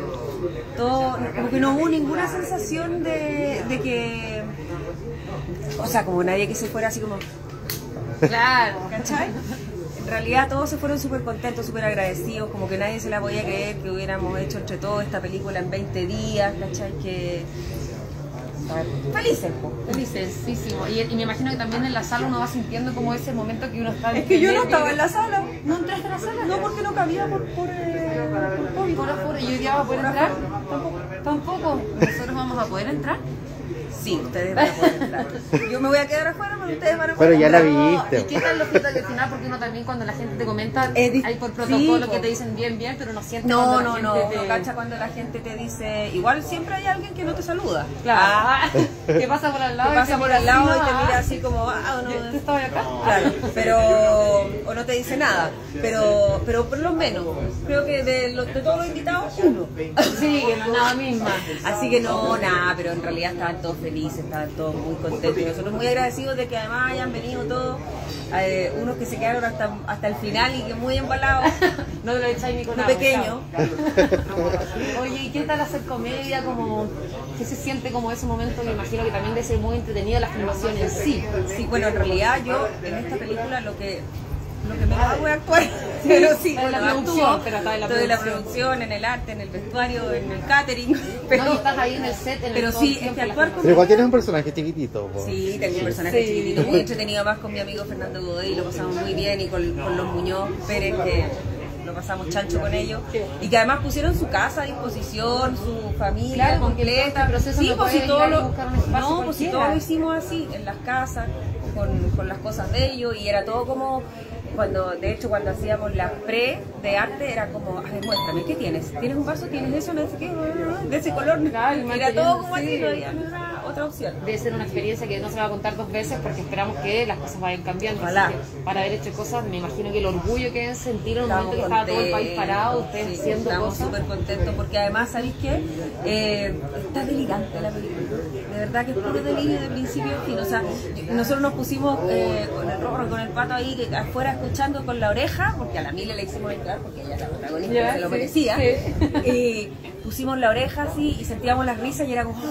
todo, como que no hubo ninguna sensación de, de que, o sea, como nadie que se fuera así como, Claro. ¿cachai? En realidad todos se fueron súper contentos, súper agradecidos, como que nadie se la podía creer que hubiéramos hecho entre todos esta película en 20 días, ¿cachai? Que... Felices, po. Felicísimo. Y, y me imagino que también en la sala uno va sintiendo como ese momento que uno está. Es que yo no estaba en la sala. ¿No entraste a la sala? No, porque no cabía por, por, eh, por. Por aforo. ¿Y hoy día vas a poder entrar? Tampoco. ¿Nosotros vamos a poder entrar? Sí, ustedes van a poder entrar. Yo me voy a quedar afuera, pero ustedes van a Pero poder ya la viste. ¿Y qué tal los feedback del final? Porque uno también cuando la gente te comenta, hay por protocolo sí, que te dicen bien, bien, pero no sientes No, cuando no, la no, gente no te... cacha cuando la gente te dice, igual siempre hay alguien que no te saluda. Claro. Ah. que pasa por al lado Que y pasa te por mira al lado así, y te mira así como, ah, o no. ¿Te estaba acá? Claro, pero, o no te dice nada, pero, pero por lo menos, creo que de, los- de todos los invitados, uno. Sí, que no es nada misma. Así que no, nada, pero en realidad estaban todos felices, estaban todos muy contentos. Y nosotros muy agradecidos de que además hayan venido todos, eh, unos que se quedaron hasta, hasta el final y que muy embalados. No lo echáis ni con agua, pequeño. Oye, ¿y qué tal hacer comedia? Como, ¿Qué se siente como ese momento? Me imagino que también debe ser muy entretenido la filmación en sí. Sí, bueno, en realidad yo en esta película lo que lo que menos hago es actuar, pero sí, en la bueno, producción, actúo, pero está en la la producción. en el arte, en el vestuario, en el catering, pero, No, estás ahí en el set, en el pero sí, es que la actuar con Pero igual tienes un personaje chiquitito. po. Sí, tengo un personaje Sí. chiquitito, muy entretenido, más con mi amigo Fernando Godoy, lo pasamos muy bien, y con, con los Muñoz Pérez, que lo pasamos chancho con ellos, y que además pusieron su casa a disposición, su familia Claro, completa. este proceso sí, no pues si todo lo, no, pues si todo lo hicimos así, en las casas, con, con las cosas de ellos, y era todo como cuando, de hecho, cuando hacíamos la pre de arte, era como, a ver, muéstrame, ¿qué tienes? ¿Tienes un vaso? ¿Tienes eso? No sé qué, de ese color. Era todo como así, no había otra opción. Debe ser una experiencia que no se va a contar dos veces porque esperamos que las cosas vayan cambiando. Ojalá. Para haber hecho cosas, me imagino que el orgullo que deben sentir en un Estamos momento que estaba todo el país parado, ustedes sí, haciendo Estamos cosas. súper contentos porque además, ¿sabéis qué? Eh, está delirante la película. De verdad que es puro delirio de principio a fin. O sea, nosotros nos pusimos eh, con el rorro, con el pato ahí afuera escuchando con la oreja, porque a la Mile le hicimos entrar porque ella es la protagonista Ya, se lo sí, merecía. sí. Y pusimos la oreja así y sentíamos las risas y era como.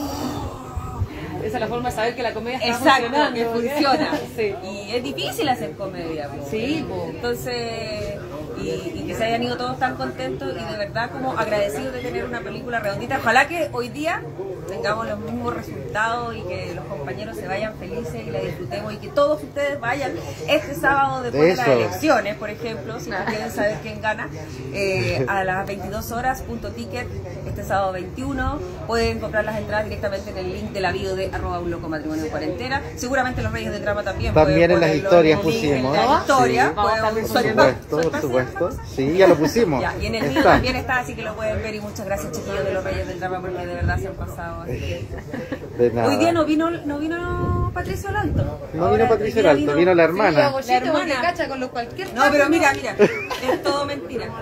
Esa es la forma de saber que la comedia está Exacto, funcionando. que funciona. Sí. Y es difícil hacer comedia. Sí, po. Entonces, y, y que se hayan ido todos tan contentos y de verdad como agradecidos de tener una película redondita. Ojalá que hoy día tengamos los mismos resultados y que los compañeros se vayan felices y la disfrutemos y que todos ustedes vayan este sábado después de, las elecciones, por ejemplo, si no quieren saber quién gana, eh, a las 22 horas, punto ticket, este sábado 21. Pueden comprar las entradas directamente en el link de la bio de arroba un loco matrimonio en cuarentena. Seguramente los reyes del drama también. También pueden en las historias pusimos. En la historia. Sí, pueden- por supuesto, por supuesto. Sí, ya lo pusimos. Ya, y en el mío también está, así que lo pueden ver. Y muchas gracias, chiquillos de los Reyes del Drama, porque de verdad se han pasado. así que- De nada. Hoy día no vino, no vino Patricio Alto. No vino Patricia Alto, vino la hermana. la hermana. cacha con lo cualquier No, pero mira, mira, es todo mentira.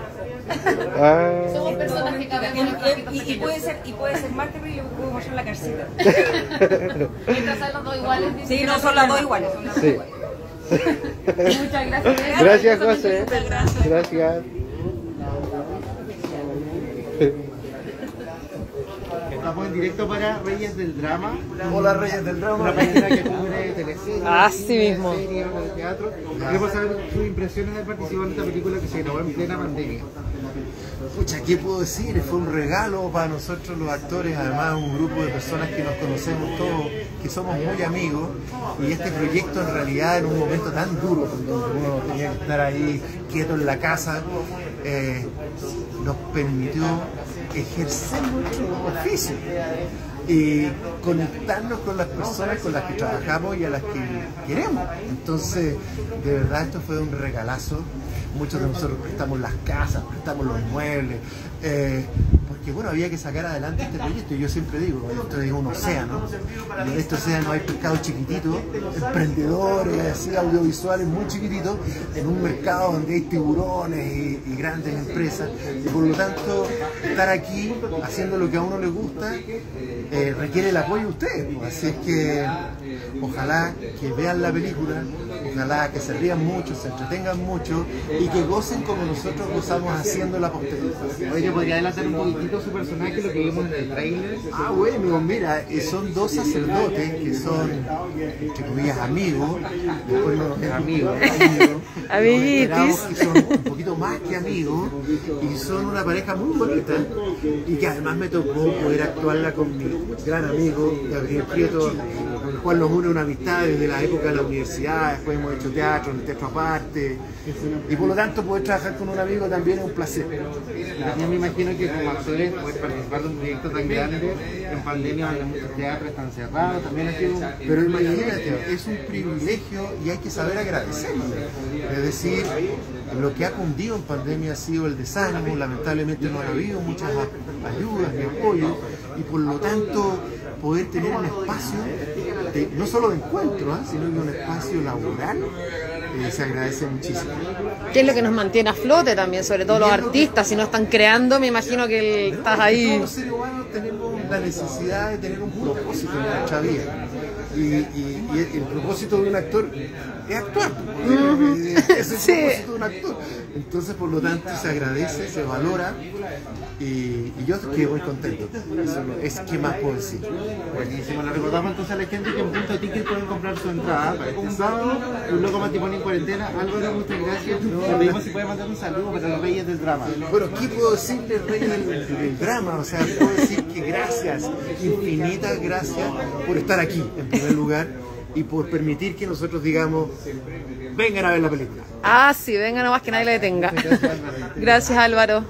Ah. Somos personas que cabemos en Y, y- y puede ser, y puede ser más terrible porque puedo mostrar la carcita. Mientras sean los dos iguales. Sí, no son las dos iguales, son las dos Sí. iguales. Muchas gracias. Gracias, José. Gracias. Estamos en directo para Reyes del Drama. Hola, Reyes del Drama. Una página que cubre teleseries, Así cine, mismo. teatro. Queremos saber sus impresiones de participar en esta película que se grabó en plena pandemia. Pucha, ¿qué puedo decir? Fue un regalo para nosotros los actores, además un grupo de personas que nos conocemos todos, que somos muy amigos, y este proyecto en realidad en un momento tan duro, donde uno tenía que estar ahí quieto en la casa, eh, nos permitió ejercer nuestro oficio y conectarnos con las personas con las que trabajamos y a las que queremos. Entonces, de verdad esto fue un regalazo. Muchos de nosotros prestamos las casas, prestamos los muebles, eh, porque bueno, había que sacar adelante este proyecto. Y yo siempre digo, esto es un océano, y en este océano hay pescados chiquititos, emprendedores, así, audiovisuales muy chiquititos, en un mercado donde hay tiburones y, grandes empresas. Y por lo tanto, estar aquí haciendo lo que a uno le gusta eh, requiere el apoyo de ustedes. pues. Así es que ojalá que vean la película, ojalá que se rían mucho, se entretengan mucho y que gocen como nosotros gozamos haciendo la posteridad. Oye, ¿podría adelantar un poquitito su personaje, lo que vimos en el trailer? Ah, bueno, mira, son dos sacerdotes que son, entre comillas, amigos, después amigos, enteramos que son un poquito más que amigos y son una pareja muy bonita y que además me tocó poder actuarla con mi gran amigo Gabriel Prieto, el cual nos une una amistad desde la época de la universidad, después hemos hecho teatro, en el teatro aparte y por lo tanto poder trabajar con un amigo también es un placer. Yo me imagino que como actores poder participar de un proyecto tan grande en pandemia donde muchos teatros están cerrados, también ha sido un... Pero imagínate, es un privilegio y hay que saber agradecerlo. Es decir, lo que ha cundido en pandemia ha sido el desánimo, lamentablemente no ha habido muchas ayudas ni apoyo y por lo tanto poder tener un espacio de- no solo de encuentro, ¿ah? sino que un espacio laboral eh, se agradece muchísimo. ¿Qué es lo que nos mantiene a flote también? Sobre todo los artistas, si no están creando, me imagino que estás ahí. Todos los seres humanos tenemos la necesidad de tener un propósito en nuestra vida. Y, y- y el, propósito de un actor es actuar. Es el propósito de un actor. Entonces, por lo tanto, se agradece, se valora y, y yo quedé muy contento. Eso es que más puedo decir. Buenísimo, le recordamos entonces a la gente que en punto de ticket pueden comprar su entrada para este sábado, un loco matrimonio en cuarentena. Álvaro, muchas gracias. Le pedimos si puede mandar un saludo para los reyes del drama. Bueno, ¿qué puedo decirle, rey del, del drama? O sea, puedo decir que gracias, infinitas gracias por estar aquí, en primer lugar. y por permitir que nosotros digamos, vengan a ver la película. Ah, sí, venga nomás que nadie le detenga. Gracias Álvaro.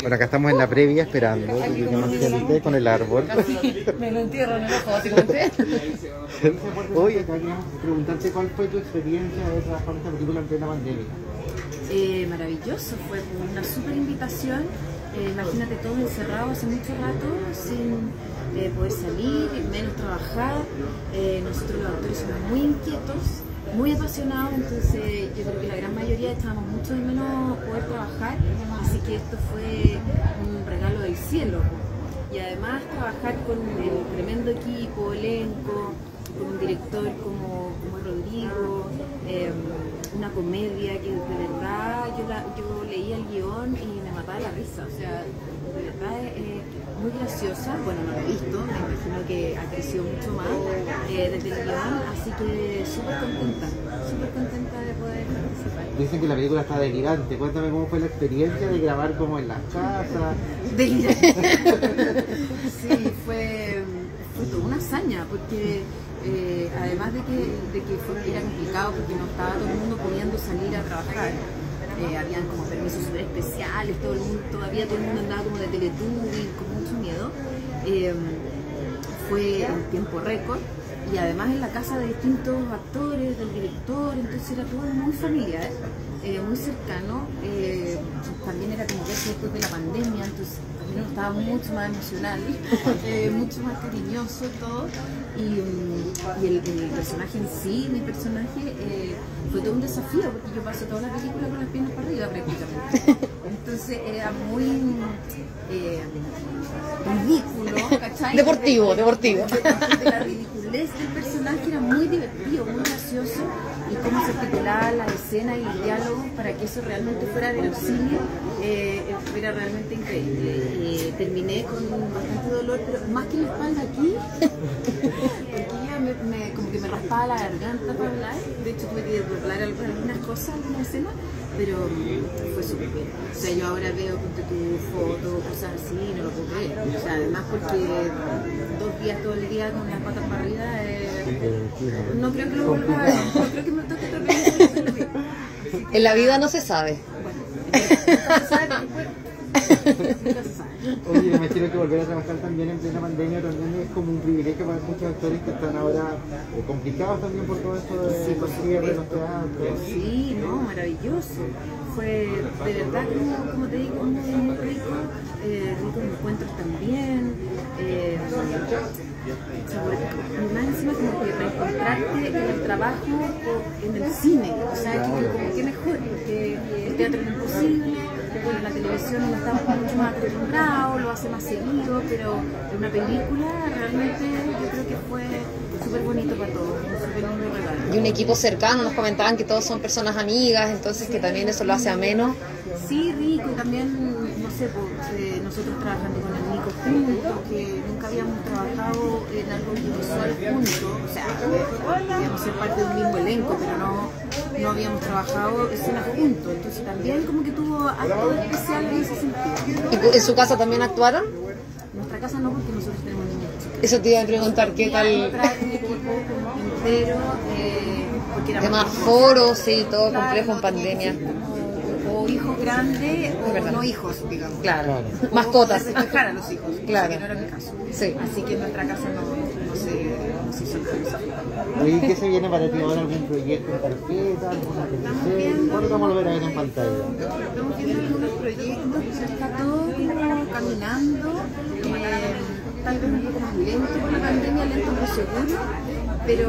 Bueno, acá estamos en la previa esperando gente con el árbol. Me lo entierro en el ojo. Oye, queríamos preguntarte cuál fue tu experiencia de trabajar en esta película en plena pandemia. Eh, maravilloso, fue una súper invitación. Eh, imagínate todos encerrados hace mucho rato, sin eh, poder salir, menos trabajar. Eh, nosotros los actores somos muy inquietos, muy apasionados, entonces yo creo que la gran mayoría estábamos mucho de menos poder trabajar, así que esto fue un regalo del cielo. Y además trabajar con el tremendo equipo, elenco, con un director como, como Rodrigo, eh, una comedia que de verdad yo, la- yo leía el guion y me mataba la risa, o sea, de verdad es eh, muy graciosa, bueno no la he visto, me imagino que ha crecido mucho más eh, desde el guion, así que súper contenta, súper contenta de poder participar. Dicen que la película está delirante. Cuéntame cómo fue la experiencia de grabar como en las casas. Delirante. sí, fue, fue toda una hazaña, porque eh, además de que, de que era complicado porque no estaba todo el mundo pudiendo salir a trabajar, eh, habían como permisos súper especiales, todo el mundo, todavía todo el mundo andaba como de Teletubbies, con mucho miedo. Eh, fue en tiempo récord y además en la casa de distintos actores, del director, entonces era todo muy familiar, eh, muy cercano. también era como verse después de la pandemia, entonces también estaba mucho más emocional, mucho más cariñoso todo. Y, el personaje en sí, mi personaje, eh, fue todo un desafío porque yo paso toda la película con las piernas para arriba prácticamente. Entonces era muy eh, ridículo, ¿cachai? Deportivo, De- deportivo. De, de la ridiculez del personaje era muy divertido, muy gracioso y cómo se articulaban las escenas y los diálogos para que eso realmente fuera verosímil, eh, era realmente increíble. Eh, terminé con bastante dolor, pero más que la espalda aquí, me, me- como que me raspaba la garganta para hablar, de hecho tuve que doblar algunas cosas, algunas escenas, pero mm, fue súper bien. O sea, yo ahora veo ponte tu foto, cosas así, no lo puedo creer. O sea, además porque dos días todo el día con las patas para arriba, eh, no creo que lo vuelva a ver, no creo que me toque otra vez. En la vida no se sabe. Oye, me imagino que volver a trabajar también en plena pandemia también es como un privilegio para muchos actores que están ahora eh, complicados también por todo esto de Sí, por los teatros. Sí, no, maravilloso. Fue de verdad, como, como te digo, muy, muy rico. Eh, ricos encuentros también. Eh, más encima como que reencontrarte en el trabajo en el cine. O sea, que, como que mejor, porque el teatro es imposible. Bueno, la televisión no estamos mucho más acostumbrados, lo hace más seguido, pero en una película realmente yo creo que fue súper bonito para todos, un súper lindo regalo. Y un equipo cercano, nos comentaban que todos son personas amigas, entonces que también eso lo hace ameno. Sí, rico, y también, no sé, pues, eh, nosotros trabajando con el Nico juntos, que nunca habíamos trabajado en algo audiovisual juntos, o sea, podíamos ser parte de un mismo elenco, pero no, no habíamos trabajado escenas juntos, entonces también como que tuvo algo especial en ese sentido. ¿Y en su casa también actuaron? En nuestra casa no, porque nosotros tenemos niños. Eso te iba a preguntar, ¿qué tal? Traer un equipo entero, eh, porque era más foros y todo complejo en pandemia. O hijos grandes o no hijos, digamos. Claro. O Mascotas. despejar a los hijos, Claro. que no era mi caso. Sí. Así que en nuestra casa no, no se, se hizo nada. Oye, ¿qué se viene para ti ahora? ¿Algún proyecto en tarjeta? ¿Alguna teleserie? ¿Cuándo vamos a volver a ver en pantalla? Estamos viendo algunos proyectos, está todo caminando, eh, tal vez un poco más lento por la pandemia, lento pero seguro, pero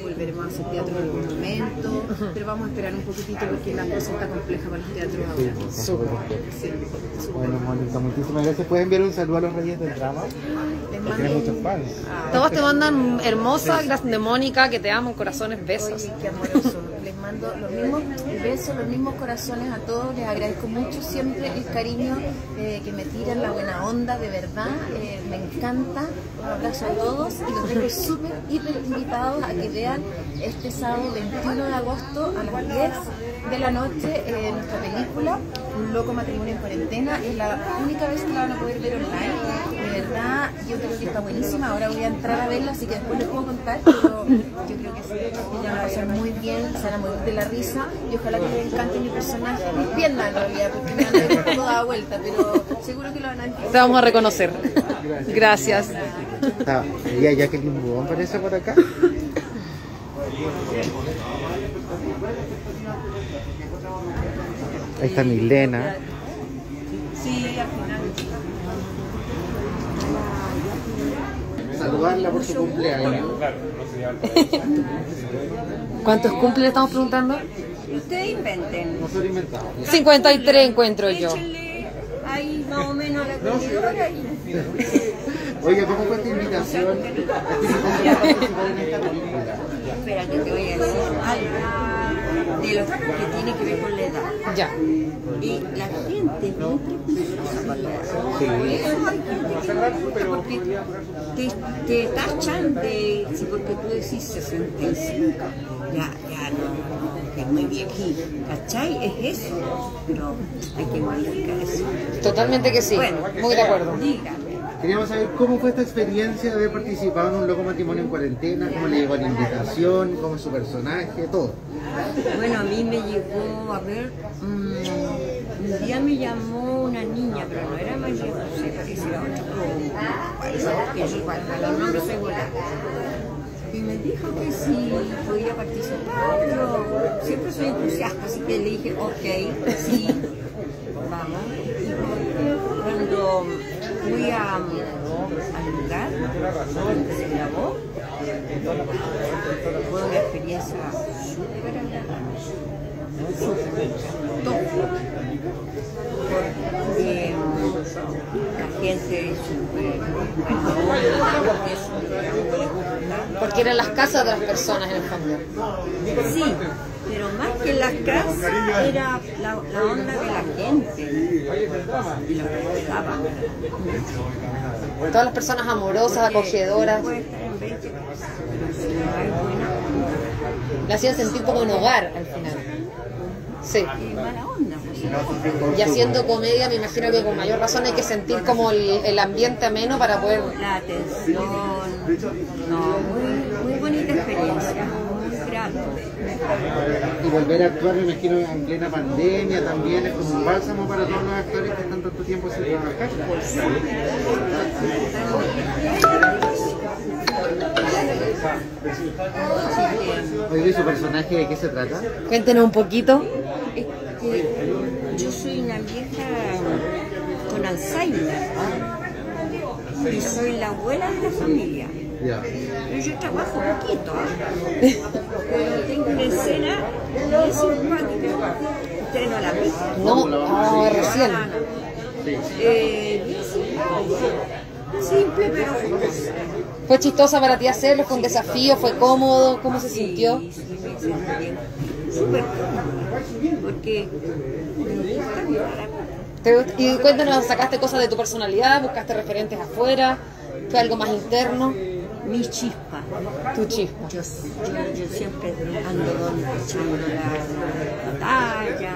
volveremos a hacer teatro en algún momento, pero vamos a esperar un poquitito porque la cosa está compleja para los teatros ahora. Sí. Bueno, Mónica, muchísimas gracias. ¿Puedes enviar un saludo a los Reyes del Drama? Tienen muchos fans. Todos te mandan hermosa, gracias de Mónica, que te amo, corazones, besos. Oye, qué amoroso. Mando los mismos besos, los mismos corazones a todos. Les agradezco mucho siempre el cariño eh, que me tiran, la buena onda, de verdad. eh, me encanta. Un abrazo a todos y los dejo súper, hiper invitados a que vean este sábado 21 de agosto a las 10 de la noche eh, nuestra película Un loco matrimonio en cuarentena. Es la única vez que la van a poder ver online. De verdad, yo creo que está buenísima. Ahora voy a entrar a verla, así que después les puedo contar. Pero yo creo que sí, que la van a pasar muy bien, se van a morir de la risa. Y ojalá que les encante mi personaje, mis piernas en realidad, porque me poco dada vuelta. Pero seguro que lo van a entender. Te vamos a reconocer. Gracias. Está, y a Jacqueline Bubón aparece por acá. Ahí está Milena. Sí, al final. Saludarla por su cumpleaños. ¿Cuántos cumple le estamos preguntando? Ustedes inventen. Nosotros inventamos. 53 encuentro yo. Ahí más o menos la corredora y... Oiga, ¿cómo fue esta invitación? Espera, que te voy a decir algo de lo que tiene que ver con la edad. Ya. Y la gente. Sí. No porque te, te tachan de, si porque tú decís 65, ya, ya no, es muy viejito, ¿cachai? Es eso, pero hay que modificar eso. Totalmente que sí. Bueno, Muy de acuerdo. Dígame. Queríamos saber cómo fue esta experiencia de haber participado en un loco matrimonio en cuarentena, cómo le llegó la invitación, cómo es su personaje, todo. Bueno, a mí me llegó, a ver, mm, un día me llamó una niña, pero no era María José, parecía otro, que igual, los nombres igual. Y me dijo que sí, podía participar, yo siempre soy entusiasta, así que le dije, ok, sí, vamos. Cuando fui a, al lugar donde se grabó, fue una experiencia súper agradable. Súper me encantó. Porque la gente es súper. Porque eran las casas de las personas en el fondo. Sí, pero más que la casa era la, la onda de la gente y lo que. Todas las personas amorosas, acogedoras. Puede estar en 20 casas, pero si no hay buena onda, La hacían sentir como un hogar al final. Sí. Pues, Y haciendo comedia me imagino que con mayor razón hay que sentir como el, el ambiente ameno para poder... La atención, no, muy, muy bonita experiencia, muy grato. Y volver a actuar, me imagino, en plena pandemia también es como un bálsamo para todos los actores que están tanto tiempo sin trabajar. Oye, ¿y su personaje de qué se trata? Cuéntenos un poquito. Es que yo soy una vieja con Alzheimer y soy la abuela de la familia. Ya. Pero yo trabajo poquito, ¿eh? pero tengo una escena muy simpática. Ustedes no la visto. No, no, recién. Eh. Simple pero jugosa. ¿Fue chistosa para ti hacerlo? ¿Fue un desafío? ¿Fue cómodo? ¿Cómo se sintió? Sí, sí, me siento bien. Súper cómoda, porque me gusta actuar. ¿Te gust- Y cuéntanos, ¿sacaste cosas de tu personalidad? ¿Buscaste referentes afuera? ¿Fue algo más interno? Mi chispa. Tu chispa. Yo, yo, yo siempre ando echando la, la talla.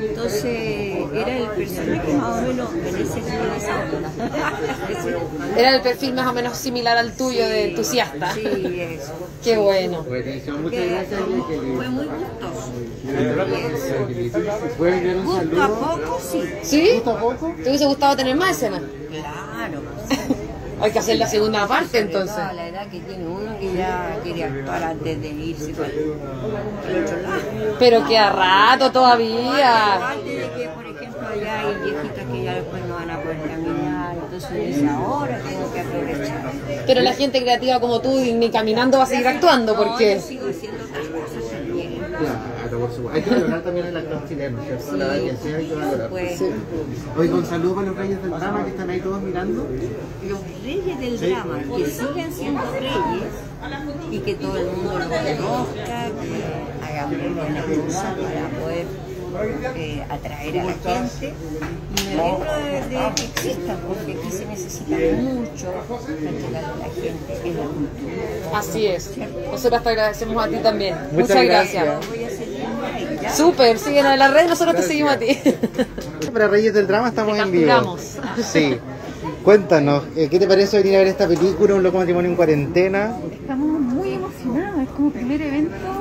Entonces era el personaje más o menos en ese en esa onda. Era el perfil más o menos similar al tuyo de entusiasta. Sí, eso. Qué bueno. Buenísimo, muchas Que gracias. Jacqueline. Fue muy gustoso. ¿Pueden enviar un Gusto a poco, sí. ¿Sí? ¿Gusto a poco? ¿Te hubiese gustado tener más escenas? Claro. Hay que hacer la segunda parte entonces. todo a la edad que tiene uno que ya quiere actuar antes de irse para el, para el otro lado. Pero que a rato todavía. Aparte de que, por ejemplo, allá hay viejitas que ya después no van a poder caminar, entonces dice, ahora tengo que aprovechar. Pero la gente creativa como tú ni caminando va a seguir actuando No, porque... yo sigo haciendo otras cosas también. Claro, por supuesto. Hay que valorar también el actor chileno, ¿cierto? La verdad que sí hay que valorar. Pues, Sí. Con saludos para los reyes del drama que están ahí todos mirando. Los reyes del Sí. drama, que siguen siendo reyes y que todo el mundo los conozca, que hagamos buenas cosas para poder eh, atraer a la gente. Y me alegro de, de que existan, porque aquí se necesita mucho para llegar a la gente en la cultura. Así es. Nosotros te agradecemos a ti también. Muchas Muchas, gracias. gracias. Voy a seguir ahí, ¿ya? Súper, síguenos en la red, nosotros te seguimos a ti. Para Reyes del Drama estamos en vivo. Sí. Cuéntanos, eh, ¿qué te parece venir a ver esta película, Un loco matrimonio en cuarentena? Estamos muy emocionados, es como primer evento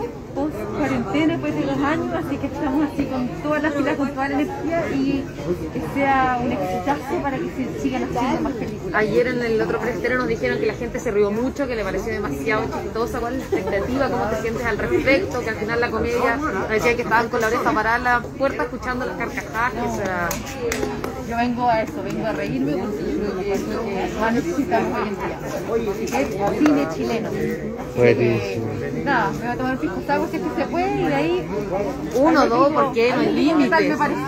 cuarentena después de dos años, así que estamos así con todas las pilas, con toda la energía y que sea un exitazo para que se sigan haciendo más películas. Ayer en el otro preestreno nos dijeron que la gente se rió mucho, que le pareció demasiado chistosa. ¿Cuál es la expectativa? ¿Cómo te sientes al respecto? Que al final la comedia, nos decían que estaban con la oreja parada en la puerta escuchando las carcajadas. Yo vengo a eso, vengo a reírme porque yo creo que lo que más necesitamos hoy en día. Así que es cine chileno. Buenísimo. Nada, me voy a tomar un pisco sour si es que se puede y de ahí... Uno, dos, porque no hay límites. Me parece.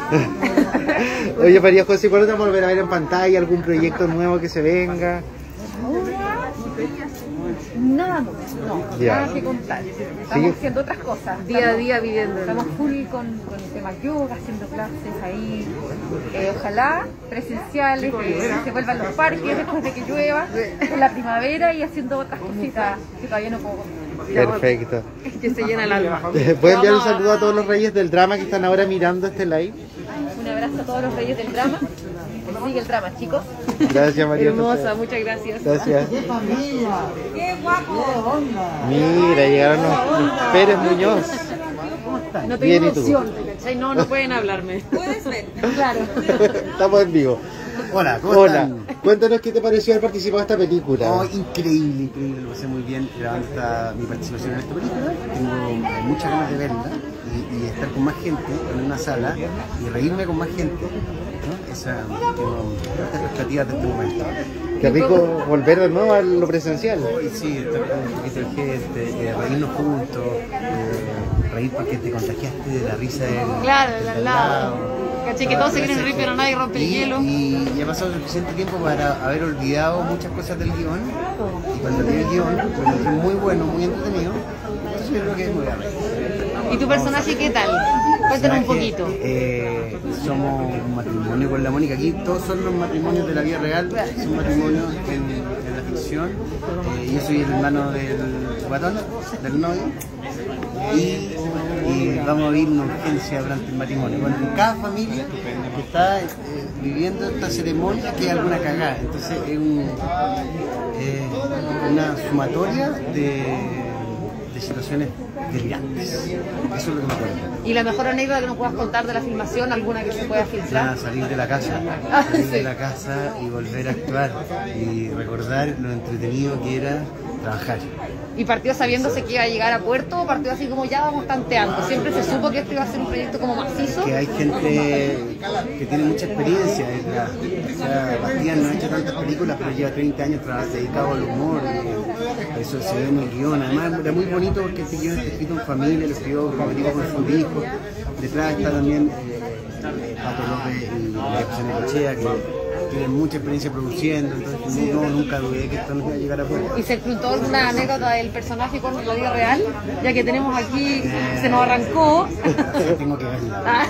Oye, María José, ¿cuándo te vamos a volver a ver en pantalla? ¿Algún proyecto nuevo que se venga? Ahora, nada nuevo, no, nada que contar. Estamos haciendo otras cosas. Día a día viviendo. Estamos full con, con el tema yoga, haciendo clases ahí. Eh, ojalá presenciales, que se vuelvan los parques después de que llueva, en la primavera y haciendo otras cositas que todavía no puedo. Perfecto. que se llena el alma. ¿Puedes enviar un saludo a todos los reyes del drama que están ahora mirando este live? Un abrazo a todos los reyes del drama. Sigue el drama, chicos. Gracias, María Hermosa, José. muchas gracias. Gracias. ¡Qué guapo! Mira, llegaron los Pérez Muñoz. No Bien, tengo ¿y tú? opción, ¿cachai? No, no pueden hablarme. Puedes ver. Claro. Estamos en vivo. Hola, ¿cómo Hola. están? Cuéntanos qué te pareció haber participado en esta película. Oh, increíble, increíble, lo pasé muy bien grabando esta- mi participación en esta película. Tengo muchas ganas de verla y, y estar con más gente en una sala y reírme con más gente. ¿No? Esa, tengo estas expectativas de este momento. Qué rico volver de nuevo a lo presencial. Sí, estar con un poquito de gente, eh, reírnos juntos, eh, reír porque te contagiaste de la risa del, Claro, del del de al lado. lado. Caché que todos se quieren reír, pero nadie rompe el hielo. Y, y ha pasado suficiente tiempo para haber olvidado muchas cosas del guion. Y cuando vi el guion, lo encontré muy bueno, muy entretenido. Entonces yo creo que es muy grave. ¿Y tu personaje qué tal? Cuéntanos un poquito. Eh, somos un matrimonio con la Mónica. Aquí todos son los matrimonios de la vida real, son matrimonios en, en la ficción. Eh, yo soy el hermano del guatón, del novio. Y, y vamos a vivir una urgencia durante el matrimonio. Bueno, en cada familia que está eh, viviendo esta ceremonia que hay alguna cagada. Entonces es un, eh, una sumatoria de, de situaciones delirantes. Eso es lo que me acuerdo. ¿Y la mejor anécdota que nos puedas contar de la filmación? ¿Alguna que se pueda filtrar? Nada, salir de la casa, Ah, salir de la casa y volver a actuar y recordar lo entretenido que era trabajar. ¿Y partió sabiéndose que iba a llegar a puerto o partió así como ya vamos tanteando? Siempre se supo que esto iba a ser un proyecto como macizo. Que hay gente que tiene mucha experiencia. ¿verdad? O sea, Bastián no ha hecho tantas películas, pero lleva 30 años dedicado al humor. y Eso se ve en el guion. Además, era muy bonito porque este guion está escrito en familia, lo escribió Rodrigo con su hijo. Detrás está también eh, Pato López y José Necochea, que tienen mucha experiencia produciendo. Entonces, no, nunca dudé que esto no iba a llegar a puerto. ¿Y se contó alguna anécdota del personaje con la vida real? Ya que tenemos aquí, se nos arrancó. Tengo que verla.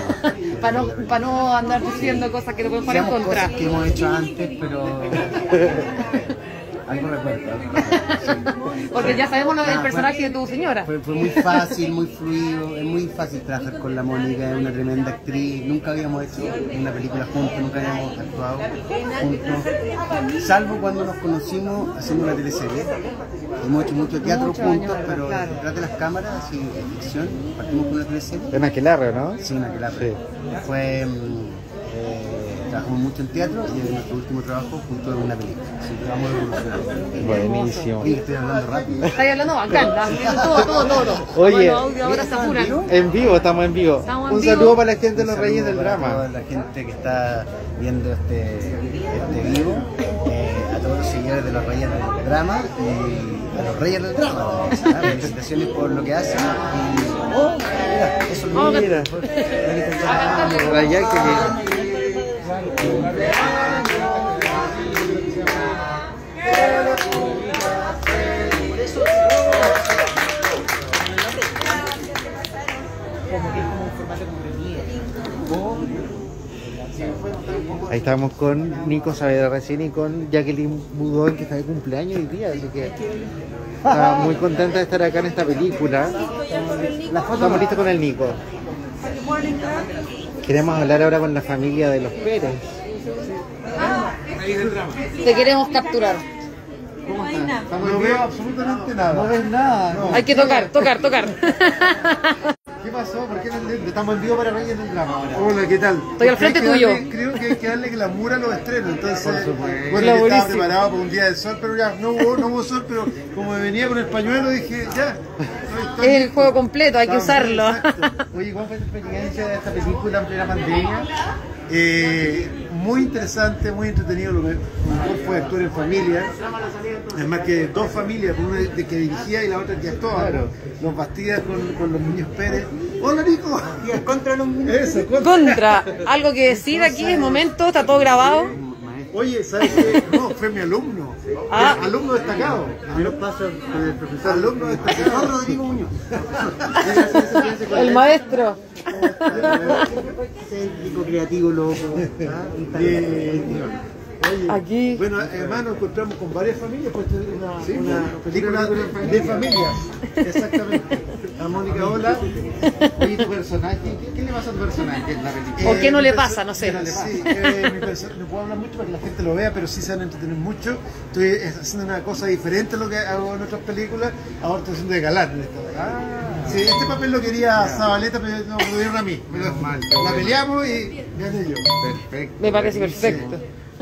para, no, para no andar diciendo cosas que te pueden poner en Hacíamos contra. cosas que hemos hecho antes, pero algo recuerdo. algo recuerdo, sí. Porque ya sabemos lo del Ah, personaje fue- de tu señora. Fue, fue muy fácil, muy fluido, es muy fácil trabajar con la Mónica, es una tremenda actriz, nunca habíamos hecho una película juntos, nunca habíamos actuado juntos, salvo cuando nos conocimos haciendo una teleserie. Hemos hecho mucho teatro Muchos juntos, años, pero claro. detrás de las cámaras, y en ficción, partimos con una teleserie. En Aquelarre, ¿no? Sí, en Aquelarre. Fue, mm, trabajamos mucho en teatro y en nuestro último trabajo junto en una película. Así que vamos evolucionando. Buenísimo. Oye, estoy hablando rápido. Estás hablando bacán, todo, todo, todo. Oye, Bueno, audio ahora se apuran. En vivo, estamos en vivo. Estamos en Un vivo. saludo para la gente de los Reyes del Drama. toda la gente que está viendo este, este vivo, eh, a todos los seguidores de los Reyes del Drama y a los Reyes del Drama. Felicitaciones por lo que hacen. Y, oh, mira, eso mira. La Jacqueline. Ahí estamos con Nico Saavedra recién y con Jacqueline Budón que está de cumpleaños hoy día, así que está muy contenta de estar acá en esta película. Estamos listos con el Nico. Queremos hablar ahora con la familia de los Pérez. Te queremos capturar. No veo absolutamente nada. No ves nada. no. Hay que tocar, tocar, tocar. ¿Qué pasó? ¿Por qué no estamos en vivo para Reyes del Drama ahora? Hola, ¿qué tal? Estoy al frente tuyo. darle- creo que hay que darle glamour a los estrenos, entonces, bueno, yo estaba preparado para un día de sol, pero ya no hubo, no hubo sol, pero como me venía con el pañuelo dije, ya. Es el juego completo, hay que usarlo. exacto. Oye, ¿cuál fue tu experiencia de esta película en plena pandemia? Eh, muy interesante, muy entretenido. Lo que mejor fue actuar en familia. Además que dos familias, una de que dirigía y la otra que actuaba. Los Bastidas con, con los niños Pérez. ¡Hola, Nico! contra los Eso, Contra. Algo que decir aquí, es momento, está todo grabado. Oye, ¿sabes qué? No, fue mi alumno. Ah. Alumno destacado. Yo paso con el profesor. Alumno destacado, Rodrigo Muñoz. El maestro. Técnico, creativo, loco. ¿ah? Bien. Oye, Aquí. Bueno, además nos encontramos con varias familias, pues es una, una película de familias. Exactamente. A Mónica, hola. Oye, tu personaje, ¿qué, qué le pasa a tu personaje en la película? ¿O qué no le perso- pasa? No sé. ¿Qué no le pasa? Sí, eh, mi perso- no puedo hablar mucho para que la gente lo vea, pero sí se van a entretener mucho. Estoy eh, haciendo una cosa diferente a lo que hago en otras películas. Ahora estoy haciendo de galán en esta. Ah. Sí, este papel lo quería Zabaleta, pero no me lo dieron a mí. La peleamos y gané yo. Perfecto. Me parece perfecto.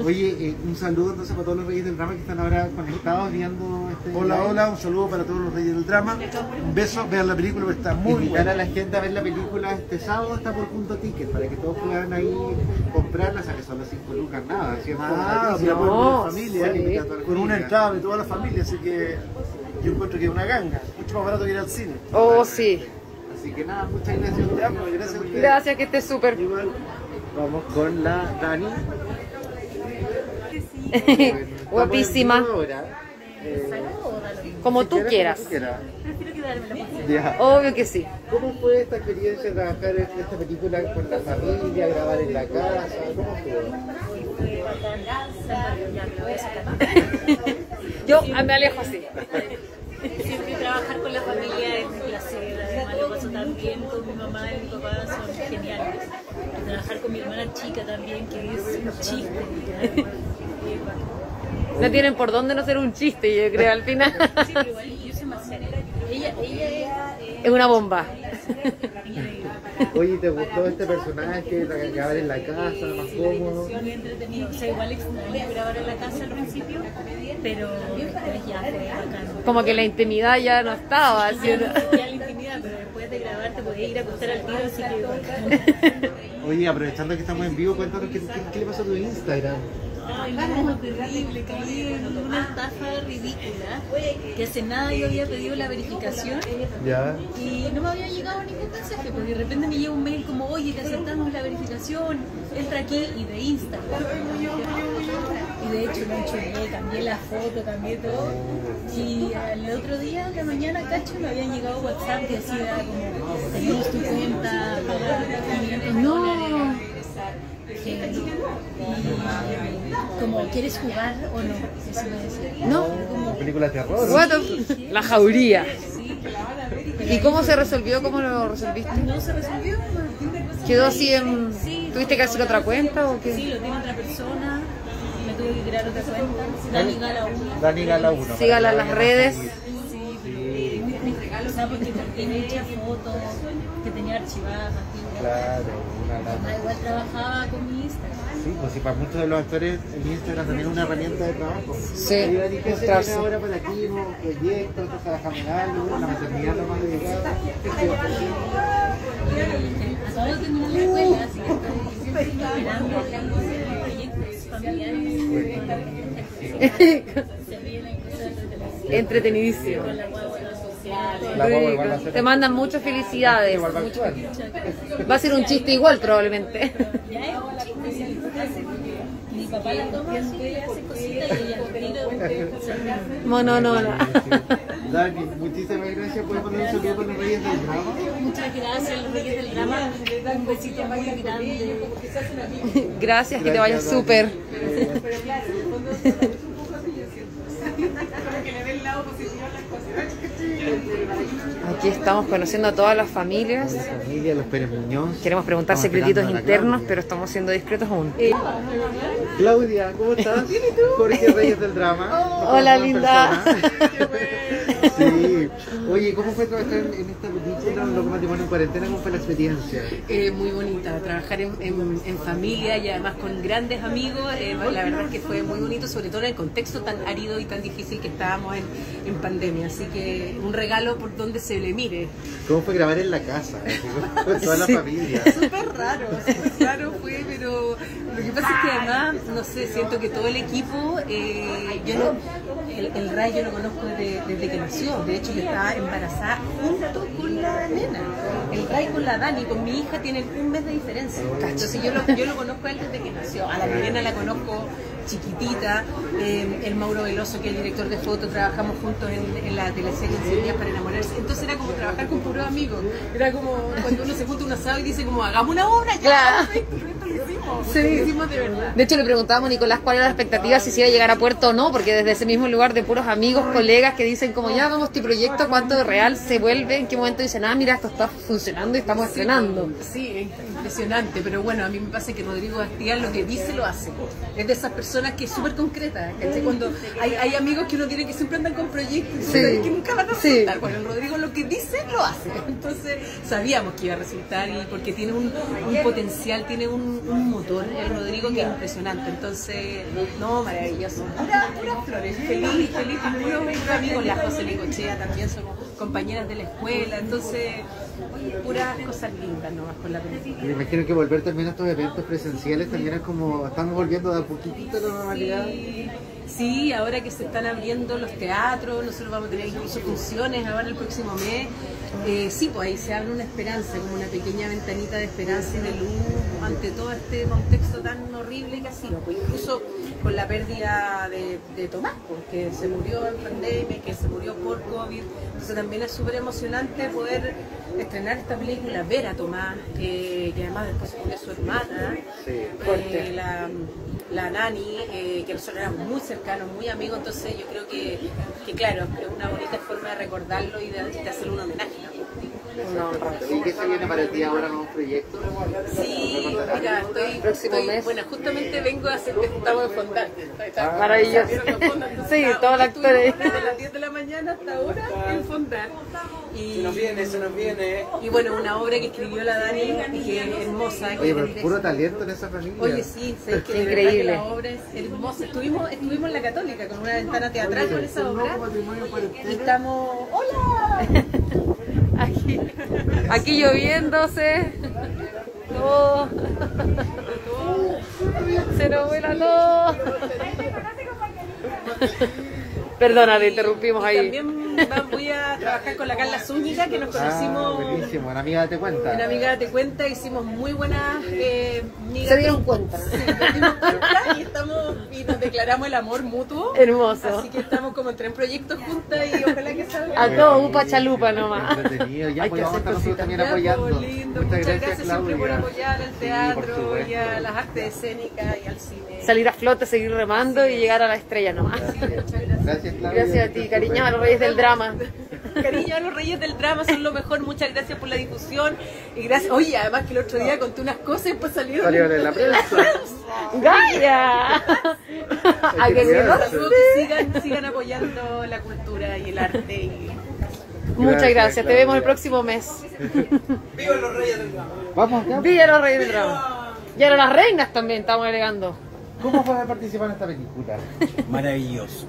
Oye, eh, un saludo entonces para todos los reyes del drama que están ahora conectados viendo este Hola, live. hola, un saludo para todos los reyes del drama. Un beso, vean la película, porque está muy Invitar buena. a la gente a ver la película este sábado está por punto ticket para que todos puedan ahí comprarla, o sea que son las 5 lucas, nada, ¿cierto? Ah, ¿no? familia, Sí, con una entrada de toda la familia, así que yo encuentro que es una ganga, mucho más barato que ir al cine. Oh, sí. Así que nada, muchas gracias. Gracias a ustedes. Gracias, que estés súper. Vamos con la Dani. Guapísima. Como tú quieras. Obvio que sí. ¿Cómo fue esta experiencia de trabajar en esta película con la familia, grabar en la casa? ¿Cómo Yo me alejo así. Siempre trabajar con la familia es un placer, además lo paso tan bien con mi mamá y mi papá, son geniales. Y trabajar con mi hermana chica también, que es un chiste. No tienen por dónde no ser un chiste, yo creo, al final. Sí, pero igual yo soy más seria. Ella, ella es... eh, Es una bomba. Oye, ¿te gustó este personaje? tra- Grabar en la casa, más cómodo. Sí. O sea, igual extraño grabar en la casa al principio, pero después ya fue bacán. Como que la intimidad ya no estaba. existía la intimidad, pero después de grabar te podías ir a acostar al tiro, así que. Oye, aprovechando que estamos en vivo, cuéntanos qué, qué- qué le pasó a tu Instagram. No, una estafa ridícula, que hace nada yo había pedido la verificación Ya. y no me había llegado ningún mensaje, porque de repente me llega un mail como, oye, te aceptamos la verificación, entra aquí y de Instagram. Y de hecho lo enchulé, cambié la foto, cambié todo. Y al otro día, en la mañana, cacho, me habían llegado WhatsApp que decía como, tenemos tu cuenta, paga 500 dólares. Como, ¿quieres jugar o no? Eso me decía. No. Como, Película de terror. La jauría. ¿Y cómo se resolvió? ¿Cómo lo resolviste? No se resolvió. ¿Quedó así en... Sí, ¿Tuviste que hacer otra cuenta o qué? Sí, lo tiene otra persona. Me tuve que crear otra cuenta. Dani Gala 1. Dani Gala 1. Sígala en las redes. Sí, mis, mis regalos, ¿sabes? Porque tiene muchas fotos que tenía archivadas Claro, una Ah, lata. igual trabajaba con mi Instagram. Sí, pues si para muchos de los actores el Instagram también es una herramienta de trabajo. Sí, Dani, ¿qué se viene ahora para? ¿no? ¿Proyectos? ¿Estás trabajando en algo? ¿La maternidad lo más dedicada? ¿Qué estoy haciendo? Acabo de terminar la escuela, así que estoy esperando proyectos familiares. Entretenidísimo. La guagua igual va a ser- Te mandan muchas felicidades. Igual va a actuar. Va a ser un chiste igual probablemente. Mi papá la toma así, hace cositas y ella. Dani, muchísimas gracias por poner un saludo con los Reyes del Drama. Muchas gracias, los Reyes del Drama. Un besito muy grande. Gracias, que te vaya súper. Aquí estamos conociendo a todas las familias. Familia, los Pérez Muñoz. Queremos preguntar Estamos secretitos la internos, Claudia. pero estamos siendo discretos aún. Claudia, ¿cómo estás? Jorge Reyes del Drama. Hola, Como linda. Sí. Oye, ¿cómo fue trabajar en, esta película, Un loco matrimonio en cuarentena? ¿Cómo fue la experiencia? Eh, muy bonita, trabajar en, en- en familia y además con grandes amigos, eh, la verdad es que fue muy bonito, sobre todo en el contexto tan árido y tan difícil que estábamos en, en pandemia, así que un regalo por donde se le mire. ¿Cómo fue grabar en la casa? Con toda la Sí. familia. Súper raro, súper raro fue, pero lo que pasa es que además, no sé, siento que todo el equipo, eh, yo no, el, el Ray yo lo conozco desde, desde que nació, de hecho yo estaba embarazada junto con la nena, el Ray con la Dani, con mi hija tienen un mes de diferencia, entonces yo lo, yo lo conozco a él desde que nació, a la nena la conozco chiquitita, eh, el Mauro Veloso, que es el director de foto, trabajamos juntos en, en la teleserie en 100 días para enamorarse. Entonces era como trabajar con puros amigos. Era como cuando uno se junta un asado y dice como, hagamos una obra, ya, Claro. Sí. hicimos de verdad. De hecho, le preguntábamos a Nicolás cuál era la expectativa, si se iba a llegar a puerto o no, porque desde ese mismo lugar de puros amigos, colegas que dicen como ya vamos tu proyecto, cuánto de real se vuelve, en qué momento dicen, ah, mira, esto está funcionando y estamos estrenando. Sí, es impresionante, pero bueno, a mí me pasa que Rodrigo Bastía lo que dice lo hace. Es de esas personas que es súper concreta. ¿cachai? Cuando hay, hay amigos que uno tiene que siempre andan con proyectos Sí. ¿sabes? que nunca van a Sí. resultar. Bueno, el Rodrigo lo que dice lo hace. Entonces sabíamos que iba a resultar y porque tiene un, un potencial, tiene un, un motor, el Rodrigo, que es impresionante. Entonces, no, maravilloso. Pura, puras flores, feliz, feliz, puro, amigos. La José Licochea también somos compañeras de la escuela. Entonces, puras cosas lindas nomás con la película. Me imagino que volver también a estos eventos presenciales también es como, estamos volviendo de a poquitito la normalidad. Sí, sí, ahora que se están abriendo los teatros, nosotros vamos a tener incluso funciones ahora el próximo mes. Eh, sí, pues ahí se abre una esperanza, como una pequeña ventanita de esperanza y de luz ante todo este contexto tan horrible que ha sido. Pues incluso con la pérdida de, de Tomás, pues, que se murió en pandemia, que se murió por COVID. Entonces también es súper emocionante poder estrenar esta película, ver a Tomás, que, que además después se murió su hermana. Eh, la, la Nani, eh, que nosotros éramos muy cercanos, muy amigos, entonces yo creo que, que claro, es una bonita forma de recordarlo y de, de hacerle un homenaje. ¿Y qué se viene para ti ahora nuevos proyectos? Sí, mira, estoy, Próximo estoy- mes. bueno, justamente vengo a hacer, estamos en fondar. Ah, maravilloso. Sí, todos los actores. Desde las 10 de la mañana hasta ahora en fondar. Y, Se nos viene, se nos viene. y bueno, una obra que escribió la Dani y que es hermosa. que Oye, pero es puro talento en esa familia. Oye, sí, sé que de verdad Increíble. que la obra es hermosa. Estuvimos, estuvimos en la Católica con una ventana teatral con esa obra. Y estamos. ¡Hola! Aquí, aquí lloviéndose. No. Se nos vuela todo. Perdona, te interrumpimos ahí. Voy a trabajar con la Carla Zúñiga, que nos Ah, conocimos buenísimo, una amiga te cuenta. en Amiga Te Cuenta, hicimos muy buenas eh. Se dieron cuenta. Sí, nos dimos cuenta y, estamos, y nos declaramos el amor mutuo. Hermoso. Así que estamos como en tres proyectos juntas y ojalá que salga. A todo upa chalupa nomás. Entretenido, ya Hay pues que vamos nosotros también Ya, apoyando. pues, lindo. Muchas, gracias, siempre por apoyar al teatro y a las artes escénicas y al cine. Salir a flote, seguir remando y llegar a la estrella nomás. Gracias, Claudia. Gracias a ti, cariño, a los reyes del drama. Cariño a los reyes del drama son lo mejor, muchas gracias por la difusión y gracias, oye, además que el otro día conté unas cosas y pues salieron Salieron en la prensa. ¡Gaya! ¿A que que sigan, sigan apoyando la cultura y el arte y Muchas Gracias, gracias, te vemos el próximo mes. Vamos acá. Villa los reyes del drama. Y ahora las reinas también estamos agregando. ¿Cómo fue participar en esta película? Maravilloso,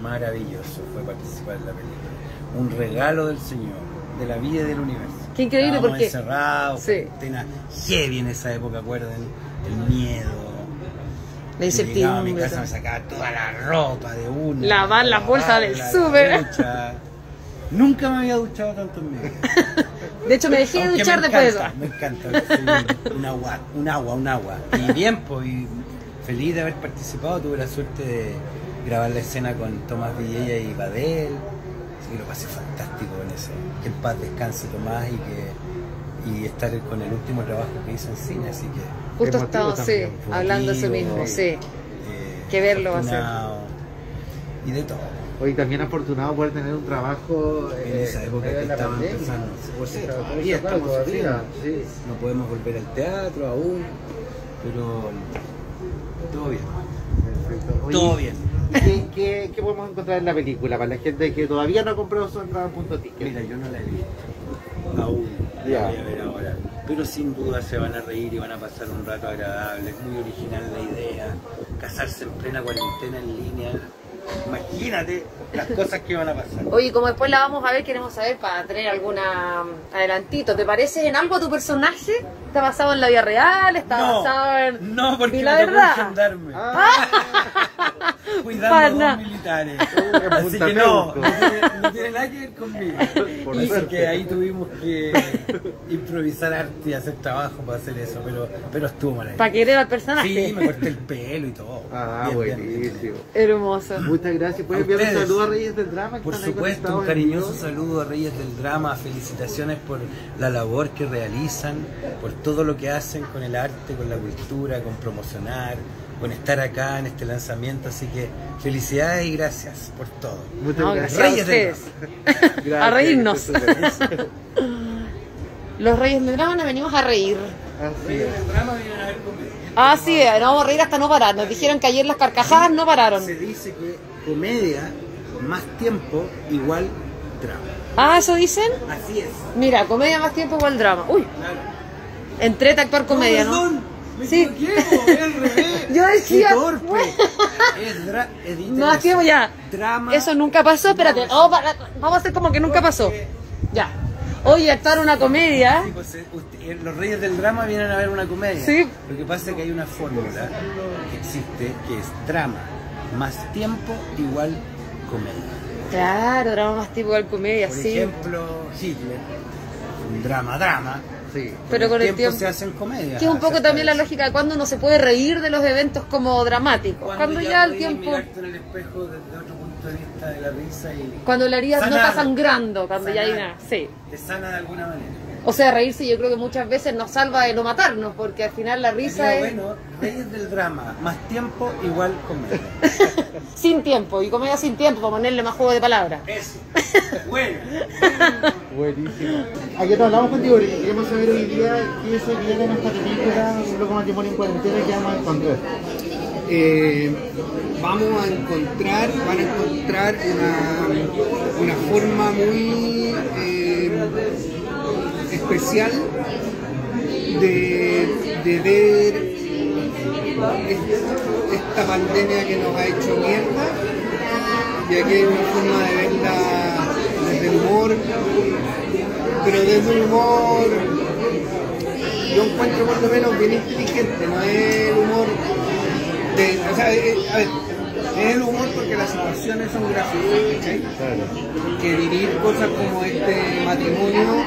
maravilloso fue participar en la película. Un regalo del Señor, de la vida y del universo. Qué increíble Estábamos porque- encerrados, Sí. heavy en esa época, acuerden, el miedo. La llegaba a mi incertidumbre. casa, me sacaba toda la ropa de una. Lavar las bolsas del súper. Nunca me había duchado tanto en mi vida. De hecho, me dejé de duchar me después de eso. Me encanta. un, agua, un agua, un agua. Y bien, pues, y feliz de haber participado. Tuve la suerte de grabar la escena con Tomás Villella y Badel. Así que lo pasé fantástico en eso. Que en paz descanse Tomás y que y estar con el último trabajo que hizo en cine. Así que Justo estaba, sí, hablando eso emotivo, mismo, eh, sí. Que verlo va a ser. Y de todo. Hoy también afortunado poder tener un trabajo En eh, esa época que pandemia. empezando. Sea, Sí, todavía estamos sí. No podemos volver al teatro aún, pero todo bien. Oye, Todo bien. ¿Qué, qué, qué podemos encontrar en la película para la gente que todavía no ha comprado su entrada en punto ticket? Mira, yo no la he visto. Aún. Ya. La voy a ver ahora. Pero sin duda se van a reír y van a pasar un rato agradable. Es muy original la idea. Casarse en plena cuarentena en línea. Imagínate las cosas que van a pasar. Oye, como después la vamos a ver, queremos saber para tener alguna um, adelantito. ¿Te parece en algo a tu personaje? ¿Está basado en la vida real? ¿Está No, basado en.? No, porque la me tocó verdad. engendarme. Cuidando a dos militares. Así que no, no tiene, no tiene nada que ver conmigo. Por Así suerte. que ahí tuvimos que improvisar arte y hacer trabajo para hacer eso, pero, pero estuvo maravilloso. Para querer al personaje. Sí, me corté el pelo y todo. Ah, Bien, bien, bien. buenísimo. Hermoso. Muchas gracias. ¿Puedes enviar un saludo a Reyes del Drama? que Por supuesto, un cariñoso saludo a Reyes del Drama, felicitaciones por la labor que realizan, por todo lo que hacen con el arte, con la cultura, con promocionar, con estar acá en este lanzamiento, así que felicidades y gracias por todo. Muchas No, gracias. gracias a Reyes del ustedes. Drama. a reírnos. Gracias. Los Reyes del Drama nos venimos a reír. Así es. del Drama vienen a ver comedia. Ah, sí, nos vamos a reír hasta no parar. Nos dijeron que ayer las carcajadas no pararon. Se dice que comedia más tiempo igual drama. Ah, ¿eso dicen? Así es. Mira, comedia más tiempo igual drama. Uy, entrete a actuar comedia, ¿no? Me Sí. equivoqué, po, es al revés. Yo decía, Qué torpe. Es, dra es Más tiempo ya. Drama. Eso nunca pasó, espérate. Oh, vamos a hacer como que nunca pasó. Ya. Oye, actuar una comedia. Sí, pues, eh, usted- eh, los reyes del drama vienen a ver una comedia. Sí. Lo que pasa es que hay una fórmula que existe que es drama más tiempo igual comedia. Claro, drama más tipo igual comedia, Por sí. ejemplo, Hitler, un drama, drama. Sí. Pero con el tiempo- se hacen comedias. Que es un poco también la lógica de cuando uno se puede reír de los eventos como dramáticos. Cuando, ya el tiempo. en el espejo desde otro punto de vista de la risa y Cuando la herida no está sangrando, cuando ya hay una. Sí. te sana de alguna manera. O sea, reírse yo creo que muchas veces nos salva de no matarnos, porque al final la risa Pero es bueno, reyes del drama, más tiempo igual comedia. sin tiempo, y comedia sin tiempo, para ponerle más juego de palabras. Eso. Bueno. Buenísimo. Ayer nos hablamos contigo porque queremos saber hoy día qué se viene en esta película, un loco matrimonio en cuarentena que vamos a encontrar. eh, vamos a encontrar, van a encontrar una, una forma muy eh, especial de, de ver est- esta pandemia que nos ha hecho mierda, y aquí hay una forma de verla desde el humor, pero desde un humor yo encuentro por lo menos bien inteligente, no es el humor de, o sea, eh, a ver, es el humor porque las situaciones son graciosas. Que vivir cosas como este matrimonio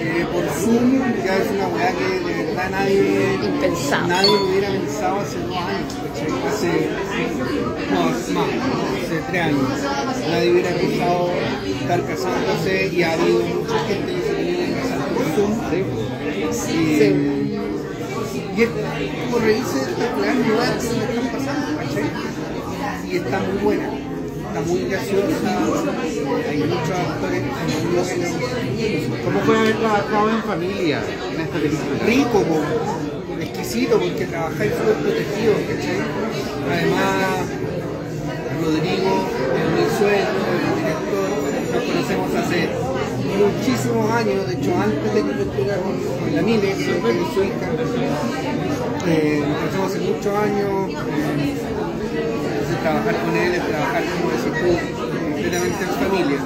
eh, por Zoom ya es una weá que de verdad nadie, nadie hubiera pensado hace dos años, ¿cachai? Hace, no, hace más, hace tres años. Nadie hubiera pensado estar casándose y ha habido mucha gente que se quiere casar por Zoom. Y, y es como reírse de estas weas nuevas que están pasando, ¿cachai? Y está muy buena, está muy graciosa, hay muchos actores. ¿Cómo fue haber trabajado en familia en esta película? Rico, po, exquisito, porque trabajáis súper protegidos, ¿cachai? Además, Rodrigo, el mi suegro, el director, nos conocemos hace muchísimos años, de hecho antes de que yo estuviera con, la Mile, es su hija, nos conocemos hace muchos años, eh, trabajar con él es trabajar, como decís tú, completamente en familia,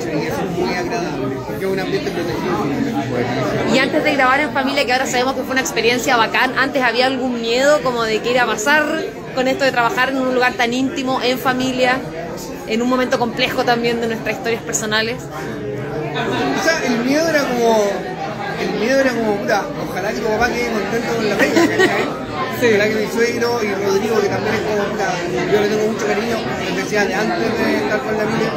y eso es muy agradable, porque es un ambiente protegido. Y antes de grabar en familia, que ahora sabemos que fue una experiencia bacán, antes había algún miedo como de que iba a pasar. con esto de trabajar en un lugar tan íntimo, en familia, en un momento complejo también de nuestras historias personales? O sea, el miedo era como. El miedo era como, puta, ojalá que tu papá quede contento con la pega, ¿cachai? Ojalá que mi suegro y Rodrigo, que también es como, yo le tengo mucho cariño, de antes de estar con la vida.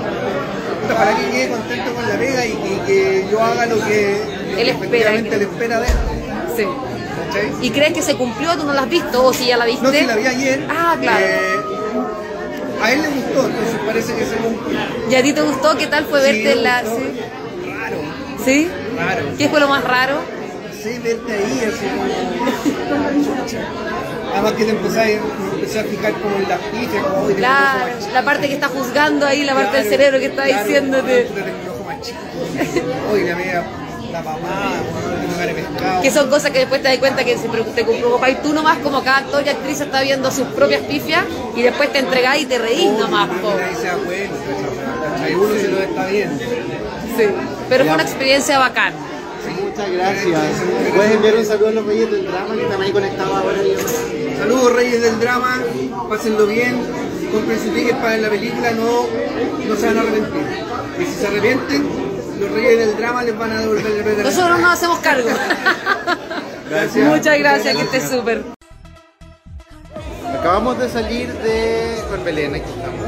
Ojalá que quede contento con la pega y, y que yo haga lo que Él espera efectivamente le espera de él. Sí. ¿Y crees que se cumplió? ¿Tú no la has visto o si ya la viste? No, sí, la vi ayer. Ah, claro. Eh, a él le gustó, entonces parece que se cumplió. ¿Y a ti te gustó? ¿Qué tal fue Sí, verte en la...? ¿Sí? Raro. ¿Sí? Raro. ¿Qué fue lo más raro? Sí, verte ahí, así como. Chucha. Además que te empecé a, me empecé a fijar como en las pifias, como hoy Claro, la parte que está juzgando ahí, la parte del cerebro que está diciéndote. Hoy la media, la mamá, tengo cara de pescado. Que son cosas que después te das cuenta que se pre- te preocupáis tú nomás, como cada actor y actriz está viendo sus propias pifias y después te entregáis y te reís nomás. po. Nadie se da cuenta, ¿cachai? Uno se lo está viendo. Sí, pero fue una experiencia bacán. Muchas gracias. Puedes enviar un saludo a los reyes del drama que están ahí conectados ahora. Saludos Reyes del Drama, pásenlo bien, compren su ticket para la película, no, no se van a arrepentir. Y si se arrepienten, los Reyes del Drama les van a devolver el plata. Nosotros nos hacemos cargo. Gracias. Muchas gracias, que estés súper. Acabamos de salir de. con Belén, aquí estamos.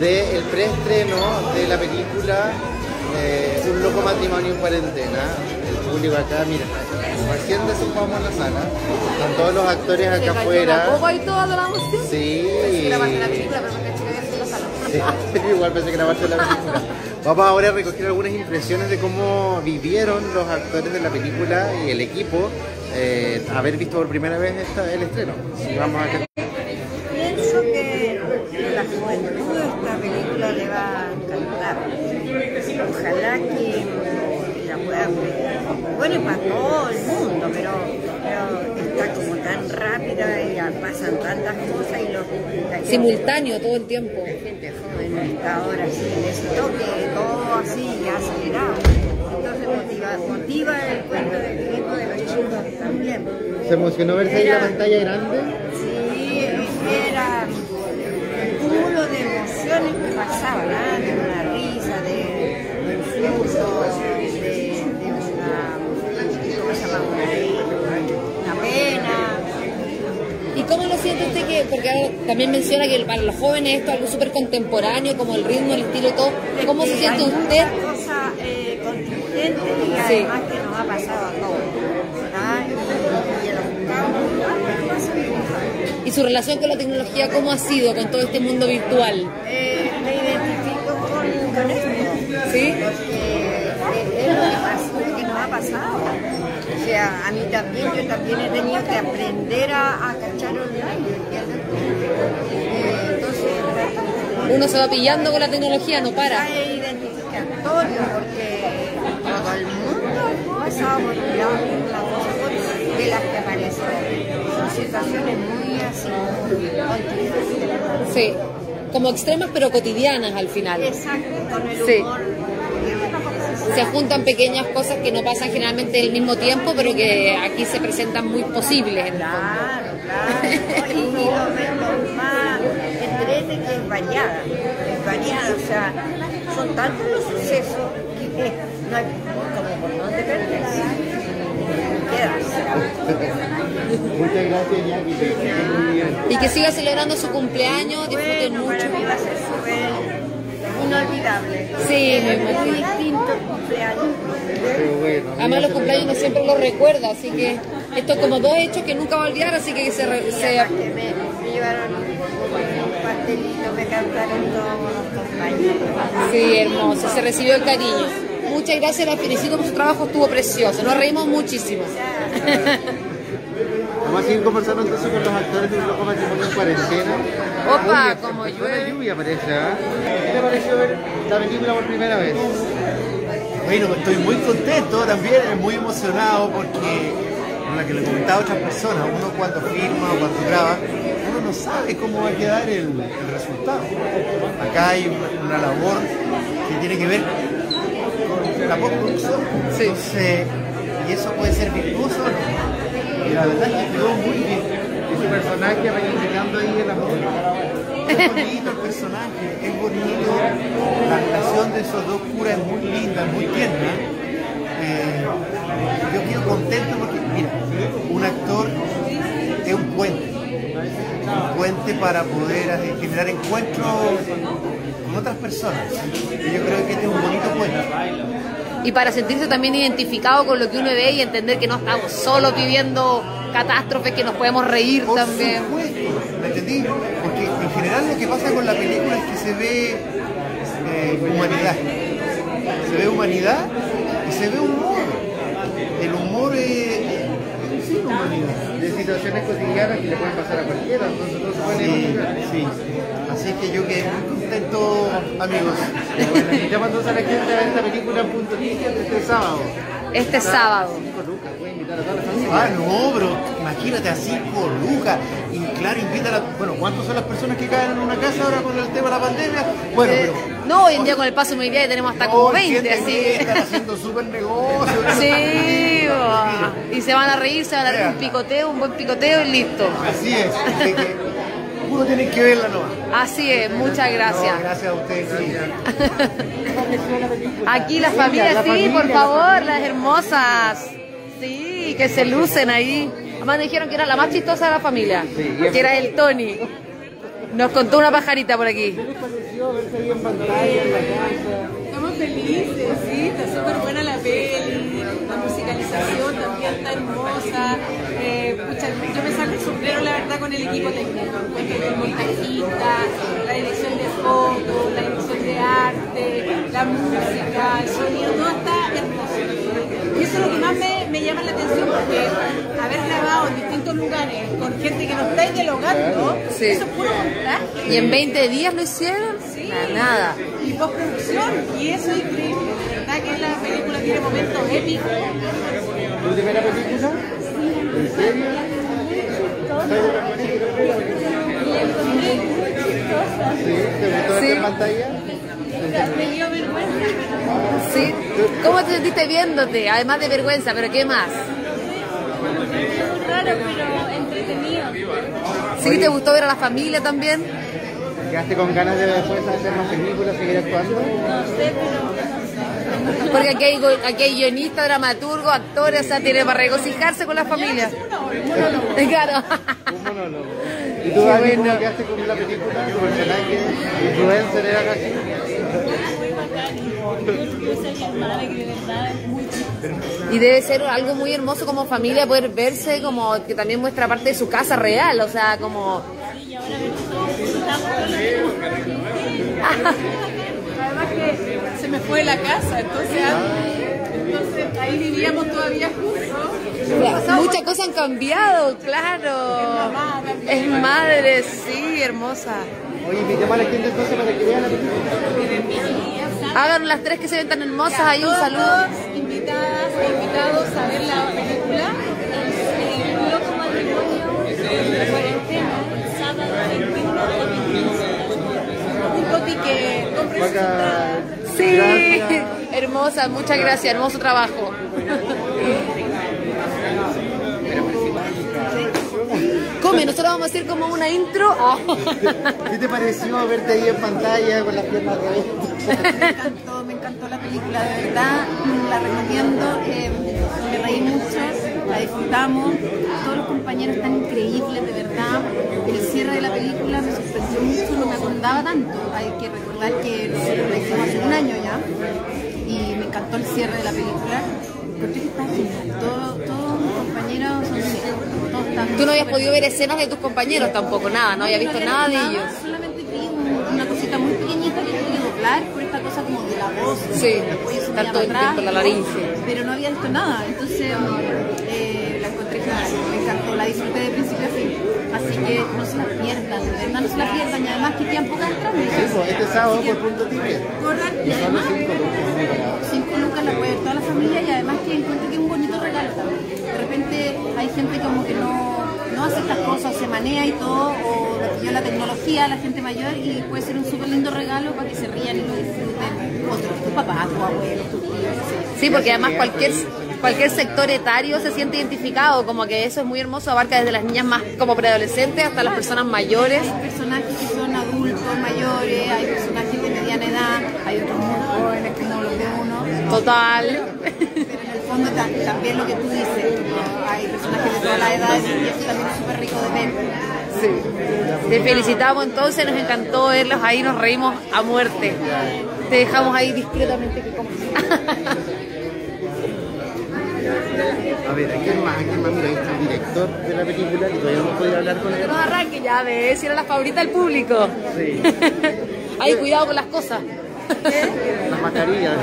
Del preestreno de la película eh, Un loco matrimonio en cuarentena. Público acá, mira, recién desocupamos la sala. Están todos los actores acá afuera. y toda la emoción? Sí. grabaste la película, pero me caché que la sala. Sí, igual pensé que grabaste la película. Vamos ahora a recoger algunas impresiones de cómo vivieron los actores de la película y el equipo eh, haber visto por primera vez esta- el estreno. Y vamos a Pienso que la juventud esta película le va a encantar. Ojalá que la puedan ver. Bueno, y para todo el mundo, pero, pero está como tan rápida y pasan tantas cosas y lo la Simultáneo todo el tiempo. gente joven está ahora así en ese toque, todo así acelerado. Entonces motiva, motiva el cuento de Filipo de los chicos también. ¿Se emocionó verse ahí en la pantalla grande? Sí, era un cúmulo de emociones que pasaban, ¿ah? Cómo lo siente usted que, porque también menciona que para los jóvenes esto es algo súper contemporáneo, como el ritmo, el estilo, todo. ¿Cómo se siente hay usted? muchas cosas eh, contingentes y Sí. además que nos ha pasado a todos. Y, y. ¿Y su relación con la tecnología cómo ha sido con todo este mundo virtual? Eh, me identifico con, con esto. ¿Sí? Porque es lo que, pasa, que nos ha pasado. Sea, a mí también, yo también he tenido que aprender a, a cachar online. Eh, entonces, Uno se va pillando con la tecnología, no para. es identificatorio porque todo el mundo pasaba por un lado de las que aparecen. Son situaciones muy así, muy. Sí, como extremas pero cotidianas al final. Exacto, con el Sí. Se juntan pequeñas cosas que no pasan generalmente al mismo tiempo, pero que aquí se presentan muy posibles en el fondo. Claro, y, lo, lo más entrete que es variada, es variada, o sea, son tantos los sucesos que no hay como por dónde perderse. Muchas gracias, Jackie. Y que siga celebrando su cumpleaños, disfruten Bueno, mucho. para mí va a ser súper inolvidable. Sí, me muy imagino. distinto el cumpleaños. Bueno, Además los cumpleaños uno siempre los recuerda, así que esto es como dos hechos que nunca va a olvidar, así que se... Y me llevaron un pastelito, me cantaron todos los compañeros. Sí, hermoso, se recibió el cariño. Muchas gracias, la felicito por su trabajo, estuvo precioso, nos reímos muchísimo. Vamos a seguir conversando entonces con los actores de un loco matrimonio en cuarentena. Opa, como llueve. la lluvia parece. ¿Qué te pareció ver la película por primera vez? Bueno, estoy muy contento también, muy emocionado porque, como la que le comentaba a otras personas, uno cuando firma o cuando graba, uno no sabe cómo va a quedar el, el resultado. Acá hay una, una labor que tiene que ver con la postproducción. Entonces, y eso puede ser virtuoso o no. Y la verdad es que quedó muy bien. su personaje reivindicando ahí el amor. Es bonito el personaje, es bonito, la relación de esos dos curas es muy linda, muy tierna. Eh, yo quedo contento porque, mira, un actor es un puente, un puente para poder eh, generar encuentros con otras personas. Y yo creo que este es un bonito puente. Y para sentirse también identificado con lo que uno ve y entender que no estamos solos viviendo catástrofes, que nos podemos reír Por también. supuesto, ¿me entendí? Porque en general lo que pasa con la película es que se ve eh, humanidad. Se ve humanidad y se ve humor. El humor es sí, humanidad. De situaciones cotidianas que le pueden pasar a cualquiera, entonces no se puede Sí, sí. Así que yo quedé muy contento, amigos. Entonces a la gente a ver esta película en Punto este sábado. Este sábado. Ah, no, bro, imagínate a 5 lucas. Y claro, invita a la... Bueno, ¿cuántas son las personas que caen en una casa ahora con el tema de la pandemia? Bueno, Eh, pero... no, hoy en día con el paso de movilidad ya tenemos hasta como Oh, 20, gente así. que Están haciendo súper negocio. Sí, y se van a reír, se van a dar un picoteo, un buen picoteo y listo. Así es. Uno tiene que verla nomás. Así es, muchas gracias. No, gracias a ustedes. sí. Aquí la familia, la sí, familia, por la favor, las hermosas. Sí, que se lucen ahí. Además me dijeron que era la más chistosa de la familia, que era el Tony. Nos contó una pajarita por aquí. Estamos felices, sí, está súper buena la peli, la musicalización también está hermosa. Pucha, yo me saco el sombrero, la verdad, con el equipo técnico. Encuentro que el montajista, la dirección de fotos, la dirección de arte, la música, el sonido, todo está hermoso. Y eso es lo que más me, me llama la atención porque haber grabado en distintos lugares con gente que no está dialogando, Sí. eso es puro montaje. ¿Y en 20 días lo hicieron? Sí. Nada, nada. Y postproducción, y eso es increíble. De verdad que la película tiene momentos épicos. ¿Tu primera película? ¿En serio? ¿Sí? ¿Te gustó Sí. esta pantalla? Me dio vergüenza. ¿Sí? ¿Cómo te sentiste viéndote? Además de vergüenza, pero ¿qué más? Raro, pero entretenido. ¿Sí te gustó ver a la familia también? ¿Quedaste con ganas de después hacer más películas, seguir actuando? No sé, pero Porque aquí hay, go- aquí hay guionistas, dramaturgos, actores, o sea, tiene para regocijarse con la familia. Claro. Un monólogo. ¿Y tú, Dani, cómo quedaste con la película? Y debe ser algo muy hermoso como familia poder verse como que también muestra parte de su casa real, o sea, como... Y ahora vemos todos disfrutamos con la Además que se me fue la casa, entonces, entonces ahí vivíamos todavía juntos. Muchas cosas han cambiado, claro. Es madre, sí, hermosa. Oye, invitamos a la gente entonces para que vean la película. Hagan las tres que se ven tan hermosas, ahí un saludo. Invitadas e invitados a ver la película. El loco matrimonio de la cuarentena, el sábado 21 a 15. Un copy que compre su entrada. Sí, Gracias. hermosa, muchas gracias, hermoso trabajo. Come, nosotros vamos a hacer como una intro. ¿Qué te pareció verte ahí en pantalla con las piernas revueltas? Me encantó, me encantó la película, de verdad, la recomiendo, eh, me reí mucho, la disfrutamos, todos los compañeros están increíbles, de verdad, el cierre de la película me sorprendió mucho, no me acordaba tanto, hay que recordar que la hicimos hace un año ya, y me encantó el cierre de la película, encontré que está genial, todos, todos mis compañeros son todos están Tú no habías podido ver escenas de tus compañeros tampoco, nada, no había visto nada de ellos. Solamente vi un- una cosita muy pequeñita que tuve que doblar por esta cosa como de la voz. Sí, el atrás, la laringe. Pero no había visto nada, entonces eh, me encantó, la disfruté de principio a fin. Así que no se la pierdan, de verdad no se la pierdan. Y además que quedan pocas entradas. Sí, pues, este sábado por punto ticket. Corran y además 5 lucas, muy barato. 5 lucas la puede ver toda la familia y además que encuentro que es un bonito regalo también. De repente hay gente como que no, no hace estas cosas, se manea y todo, o yo la tecnología a la gente mayor y puede ser un súper lindo regalo para que se rían y lo disfruten. Otros, tu papá, tu abuelo, tu tío, no sé. Sí, porque además cualquier cualquier sector etario se siente identificado, como que eso es muy hermoso, abarca desde las niñas más como preadolescentes hasta las personas mayores. Hay personajes que son adultos mayores, hay personajes de mediana edad, hay otros muy jóvenes como los de uno. Total. Pero en el fondo ta- también lo que tú dices, hay personajes de todas las edades y eso también es súper rico de ver. Te felicitamos entonces, nos encantó verlos ahí, nos reímos a muerte. Te dejamos ahí discretamente que comas. A ver, ¿a quién más? ¿A quién más? Mira, ahí está el director de la película, que todavía no hemos podido hablar con él. Nos arranque ya, ves, si era la favorita del público. Sí. Ahí, cuidado con las cosas. Las mascarillas.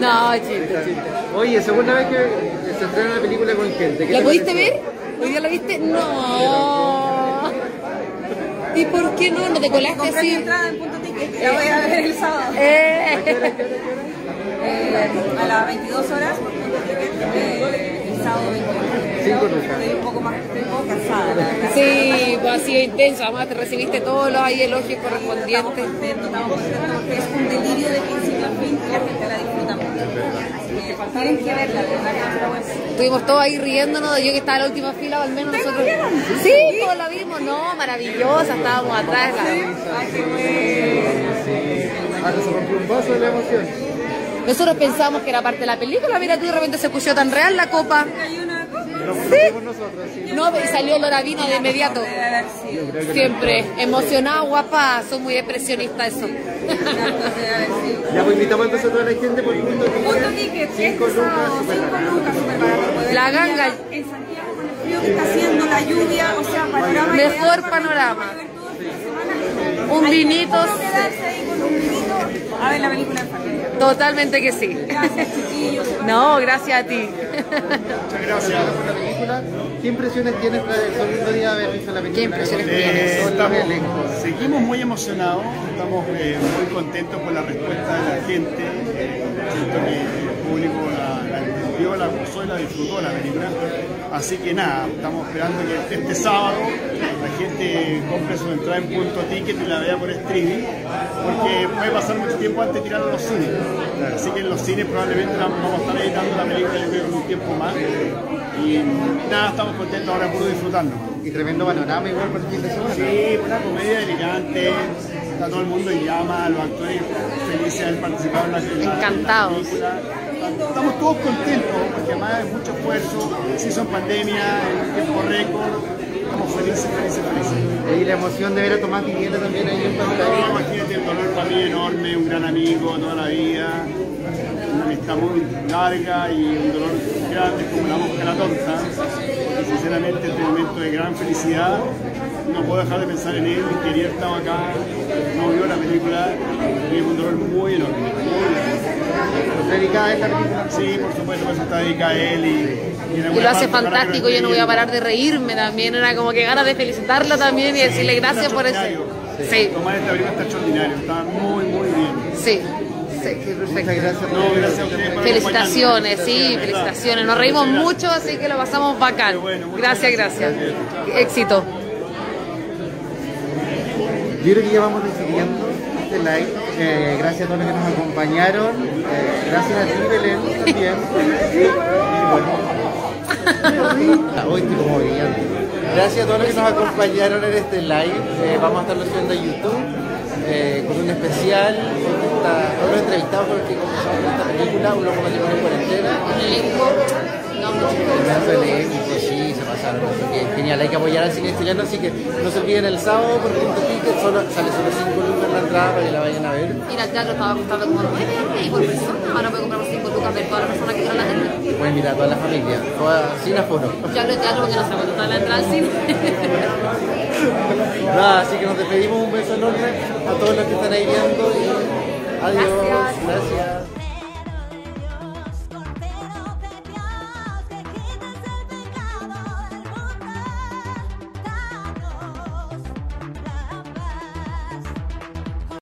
No, chiste, chiste. Oye, segunda vez que se estrena la película con gente. ¿qué ¿La te pudiste pareció? ver? ¿Hoy día la viste? No. ¿Y por qué no? ¿No te colaste así? entrada en punto ticket, la voy a ver el sábado. Eh. Eh, a las 22 horas por punto ticket, eh, el sábado 21. Cinco lucas. Estoy un poco más, estoy un poco cansada, la verdad. Sí, pues ha sido intenso. Además, te recibiste todos los ahí elogios Estamos correspondientes. contentos, estamos contentos porque es un delirio de principio a fin y la gente la disfruta mucho. Así que tienen que verla, de verdad que. Estuvimos todos ahí riéndonos, yo que estaba en la última fila, o al menos nosotros. Sí, todos la vimos, no, maravillosa, estábamos atrás. La... Ay, qué bueno. Ah, que se rompió un vaso de la emoción. Nosotros pensábamos que era parte de la película, mira tú de repente se puso tan real la copa. Sí. No, y salió Loravino de inmediato. Siempre, emocionada, guapa, son muy expresionista eso. Ya pues invitamos entonces a toda la gente por punto Punto ticket, Cinco lucas, súper 5 barato. lucas, súper barato. Poder La ganga. En Santiago con el frío que está haciendo, la lluvia, o sea, panorama Mejor panorama. el. Un que vinito. a ver la película. Totalmente que sí. Gracias, chiquillos. No, gracias a ti. Muchas gracias por la película. ¿Qué impresiones tienes tras el segundo día de haber visto la película? ¿Qué impresiones Con tienes? estamos- seguimos muy emocionados, estamos eh, muy contentos por la respuesta de la gente. eh, siento que el público la, la entendió, la gozó y la disfrutó la película. Así que nada, estamos esperando que este sábado la gente compre su entrada en punto ticket y la vea por streaming, porque puede pasar mucho tiempo antes de tirarla a los cines. Así que en los cines probablemente vamos a estar editando la película yo creo en un tiempo más. Y nada, estamos contentos ahora por disfrutarnos. Y tremendo panorama igual para el fin de semana. Sí, una comedia elegante, está todo el mundo en llama, los actores felices de haber participado en la, en la- Encantados. en la película. Estamos todos contentos, porque además hay mucho esfuerzo, se hizo en pandemia, en tiempo récord, estamos felices, felices, felices. Y la emoción de ver a Tomás Vivienda también ahí en No, pantalla. imagínate el dolor para mí enorme, un gran amigo toda la vida, una amistad muy larga y un dolor grande como la mosca tonta. Y sinceramente este momento de gran felicidad, no puedo dejar de pensar en él, que quería estar acá, no vio la película y es un dolor muy enorme. muy enorme. ¿Dedicada a esta película? Sí, por supuesto, por eso está dedicada a él y, y, Y lo hace fantástico, yo no voy a parar de reírme también, era como que ganas de felicitarlo también y decirle gracias por eso. Sí, Tomar esta película está extraordinario, está muy, muy bien. sí, sí, perfecto. No, gracias a Felicitaciones, sí, felicitaciones. Nos reímos mucho, así que lo pasamos bacán. Gracias, gracias. Éxito. Yo creo que ya vamos decidiendo este live. Eh, gracias a todos los que nos acompañaron. Eh, gracias a ti, Belén, también. Ah, Hoy estoy como brillante. Gracias a todos los que nos acompañaron en este live. Eh, vamos a estarlo subiendo a YouTube eh, con un especial, con esta, con los entrevistados con los que comenzamos esta película, Un loco en cuarentena. Inmenso elenco, sí, se Así que genial, hay que apoyar al cine chileno, así que no se olviden el sábado por punto ticket, solo, sale solo 5 lucas la entrada para que la vayan a ver. Ir al teatro estaba costando como 9 euros y por persona. Ahora puede comprar por 5 lucas ver todas las personas que quieran la gente. Pueden mirar a toda la familia, toda, sin aforo. Yo hablo de teatro porque no cuánto está la entrada al cine. Nada, así que nos despedimos, un beso enorme a todos los que están ahí viendo y adiós. Gracias. Gracias.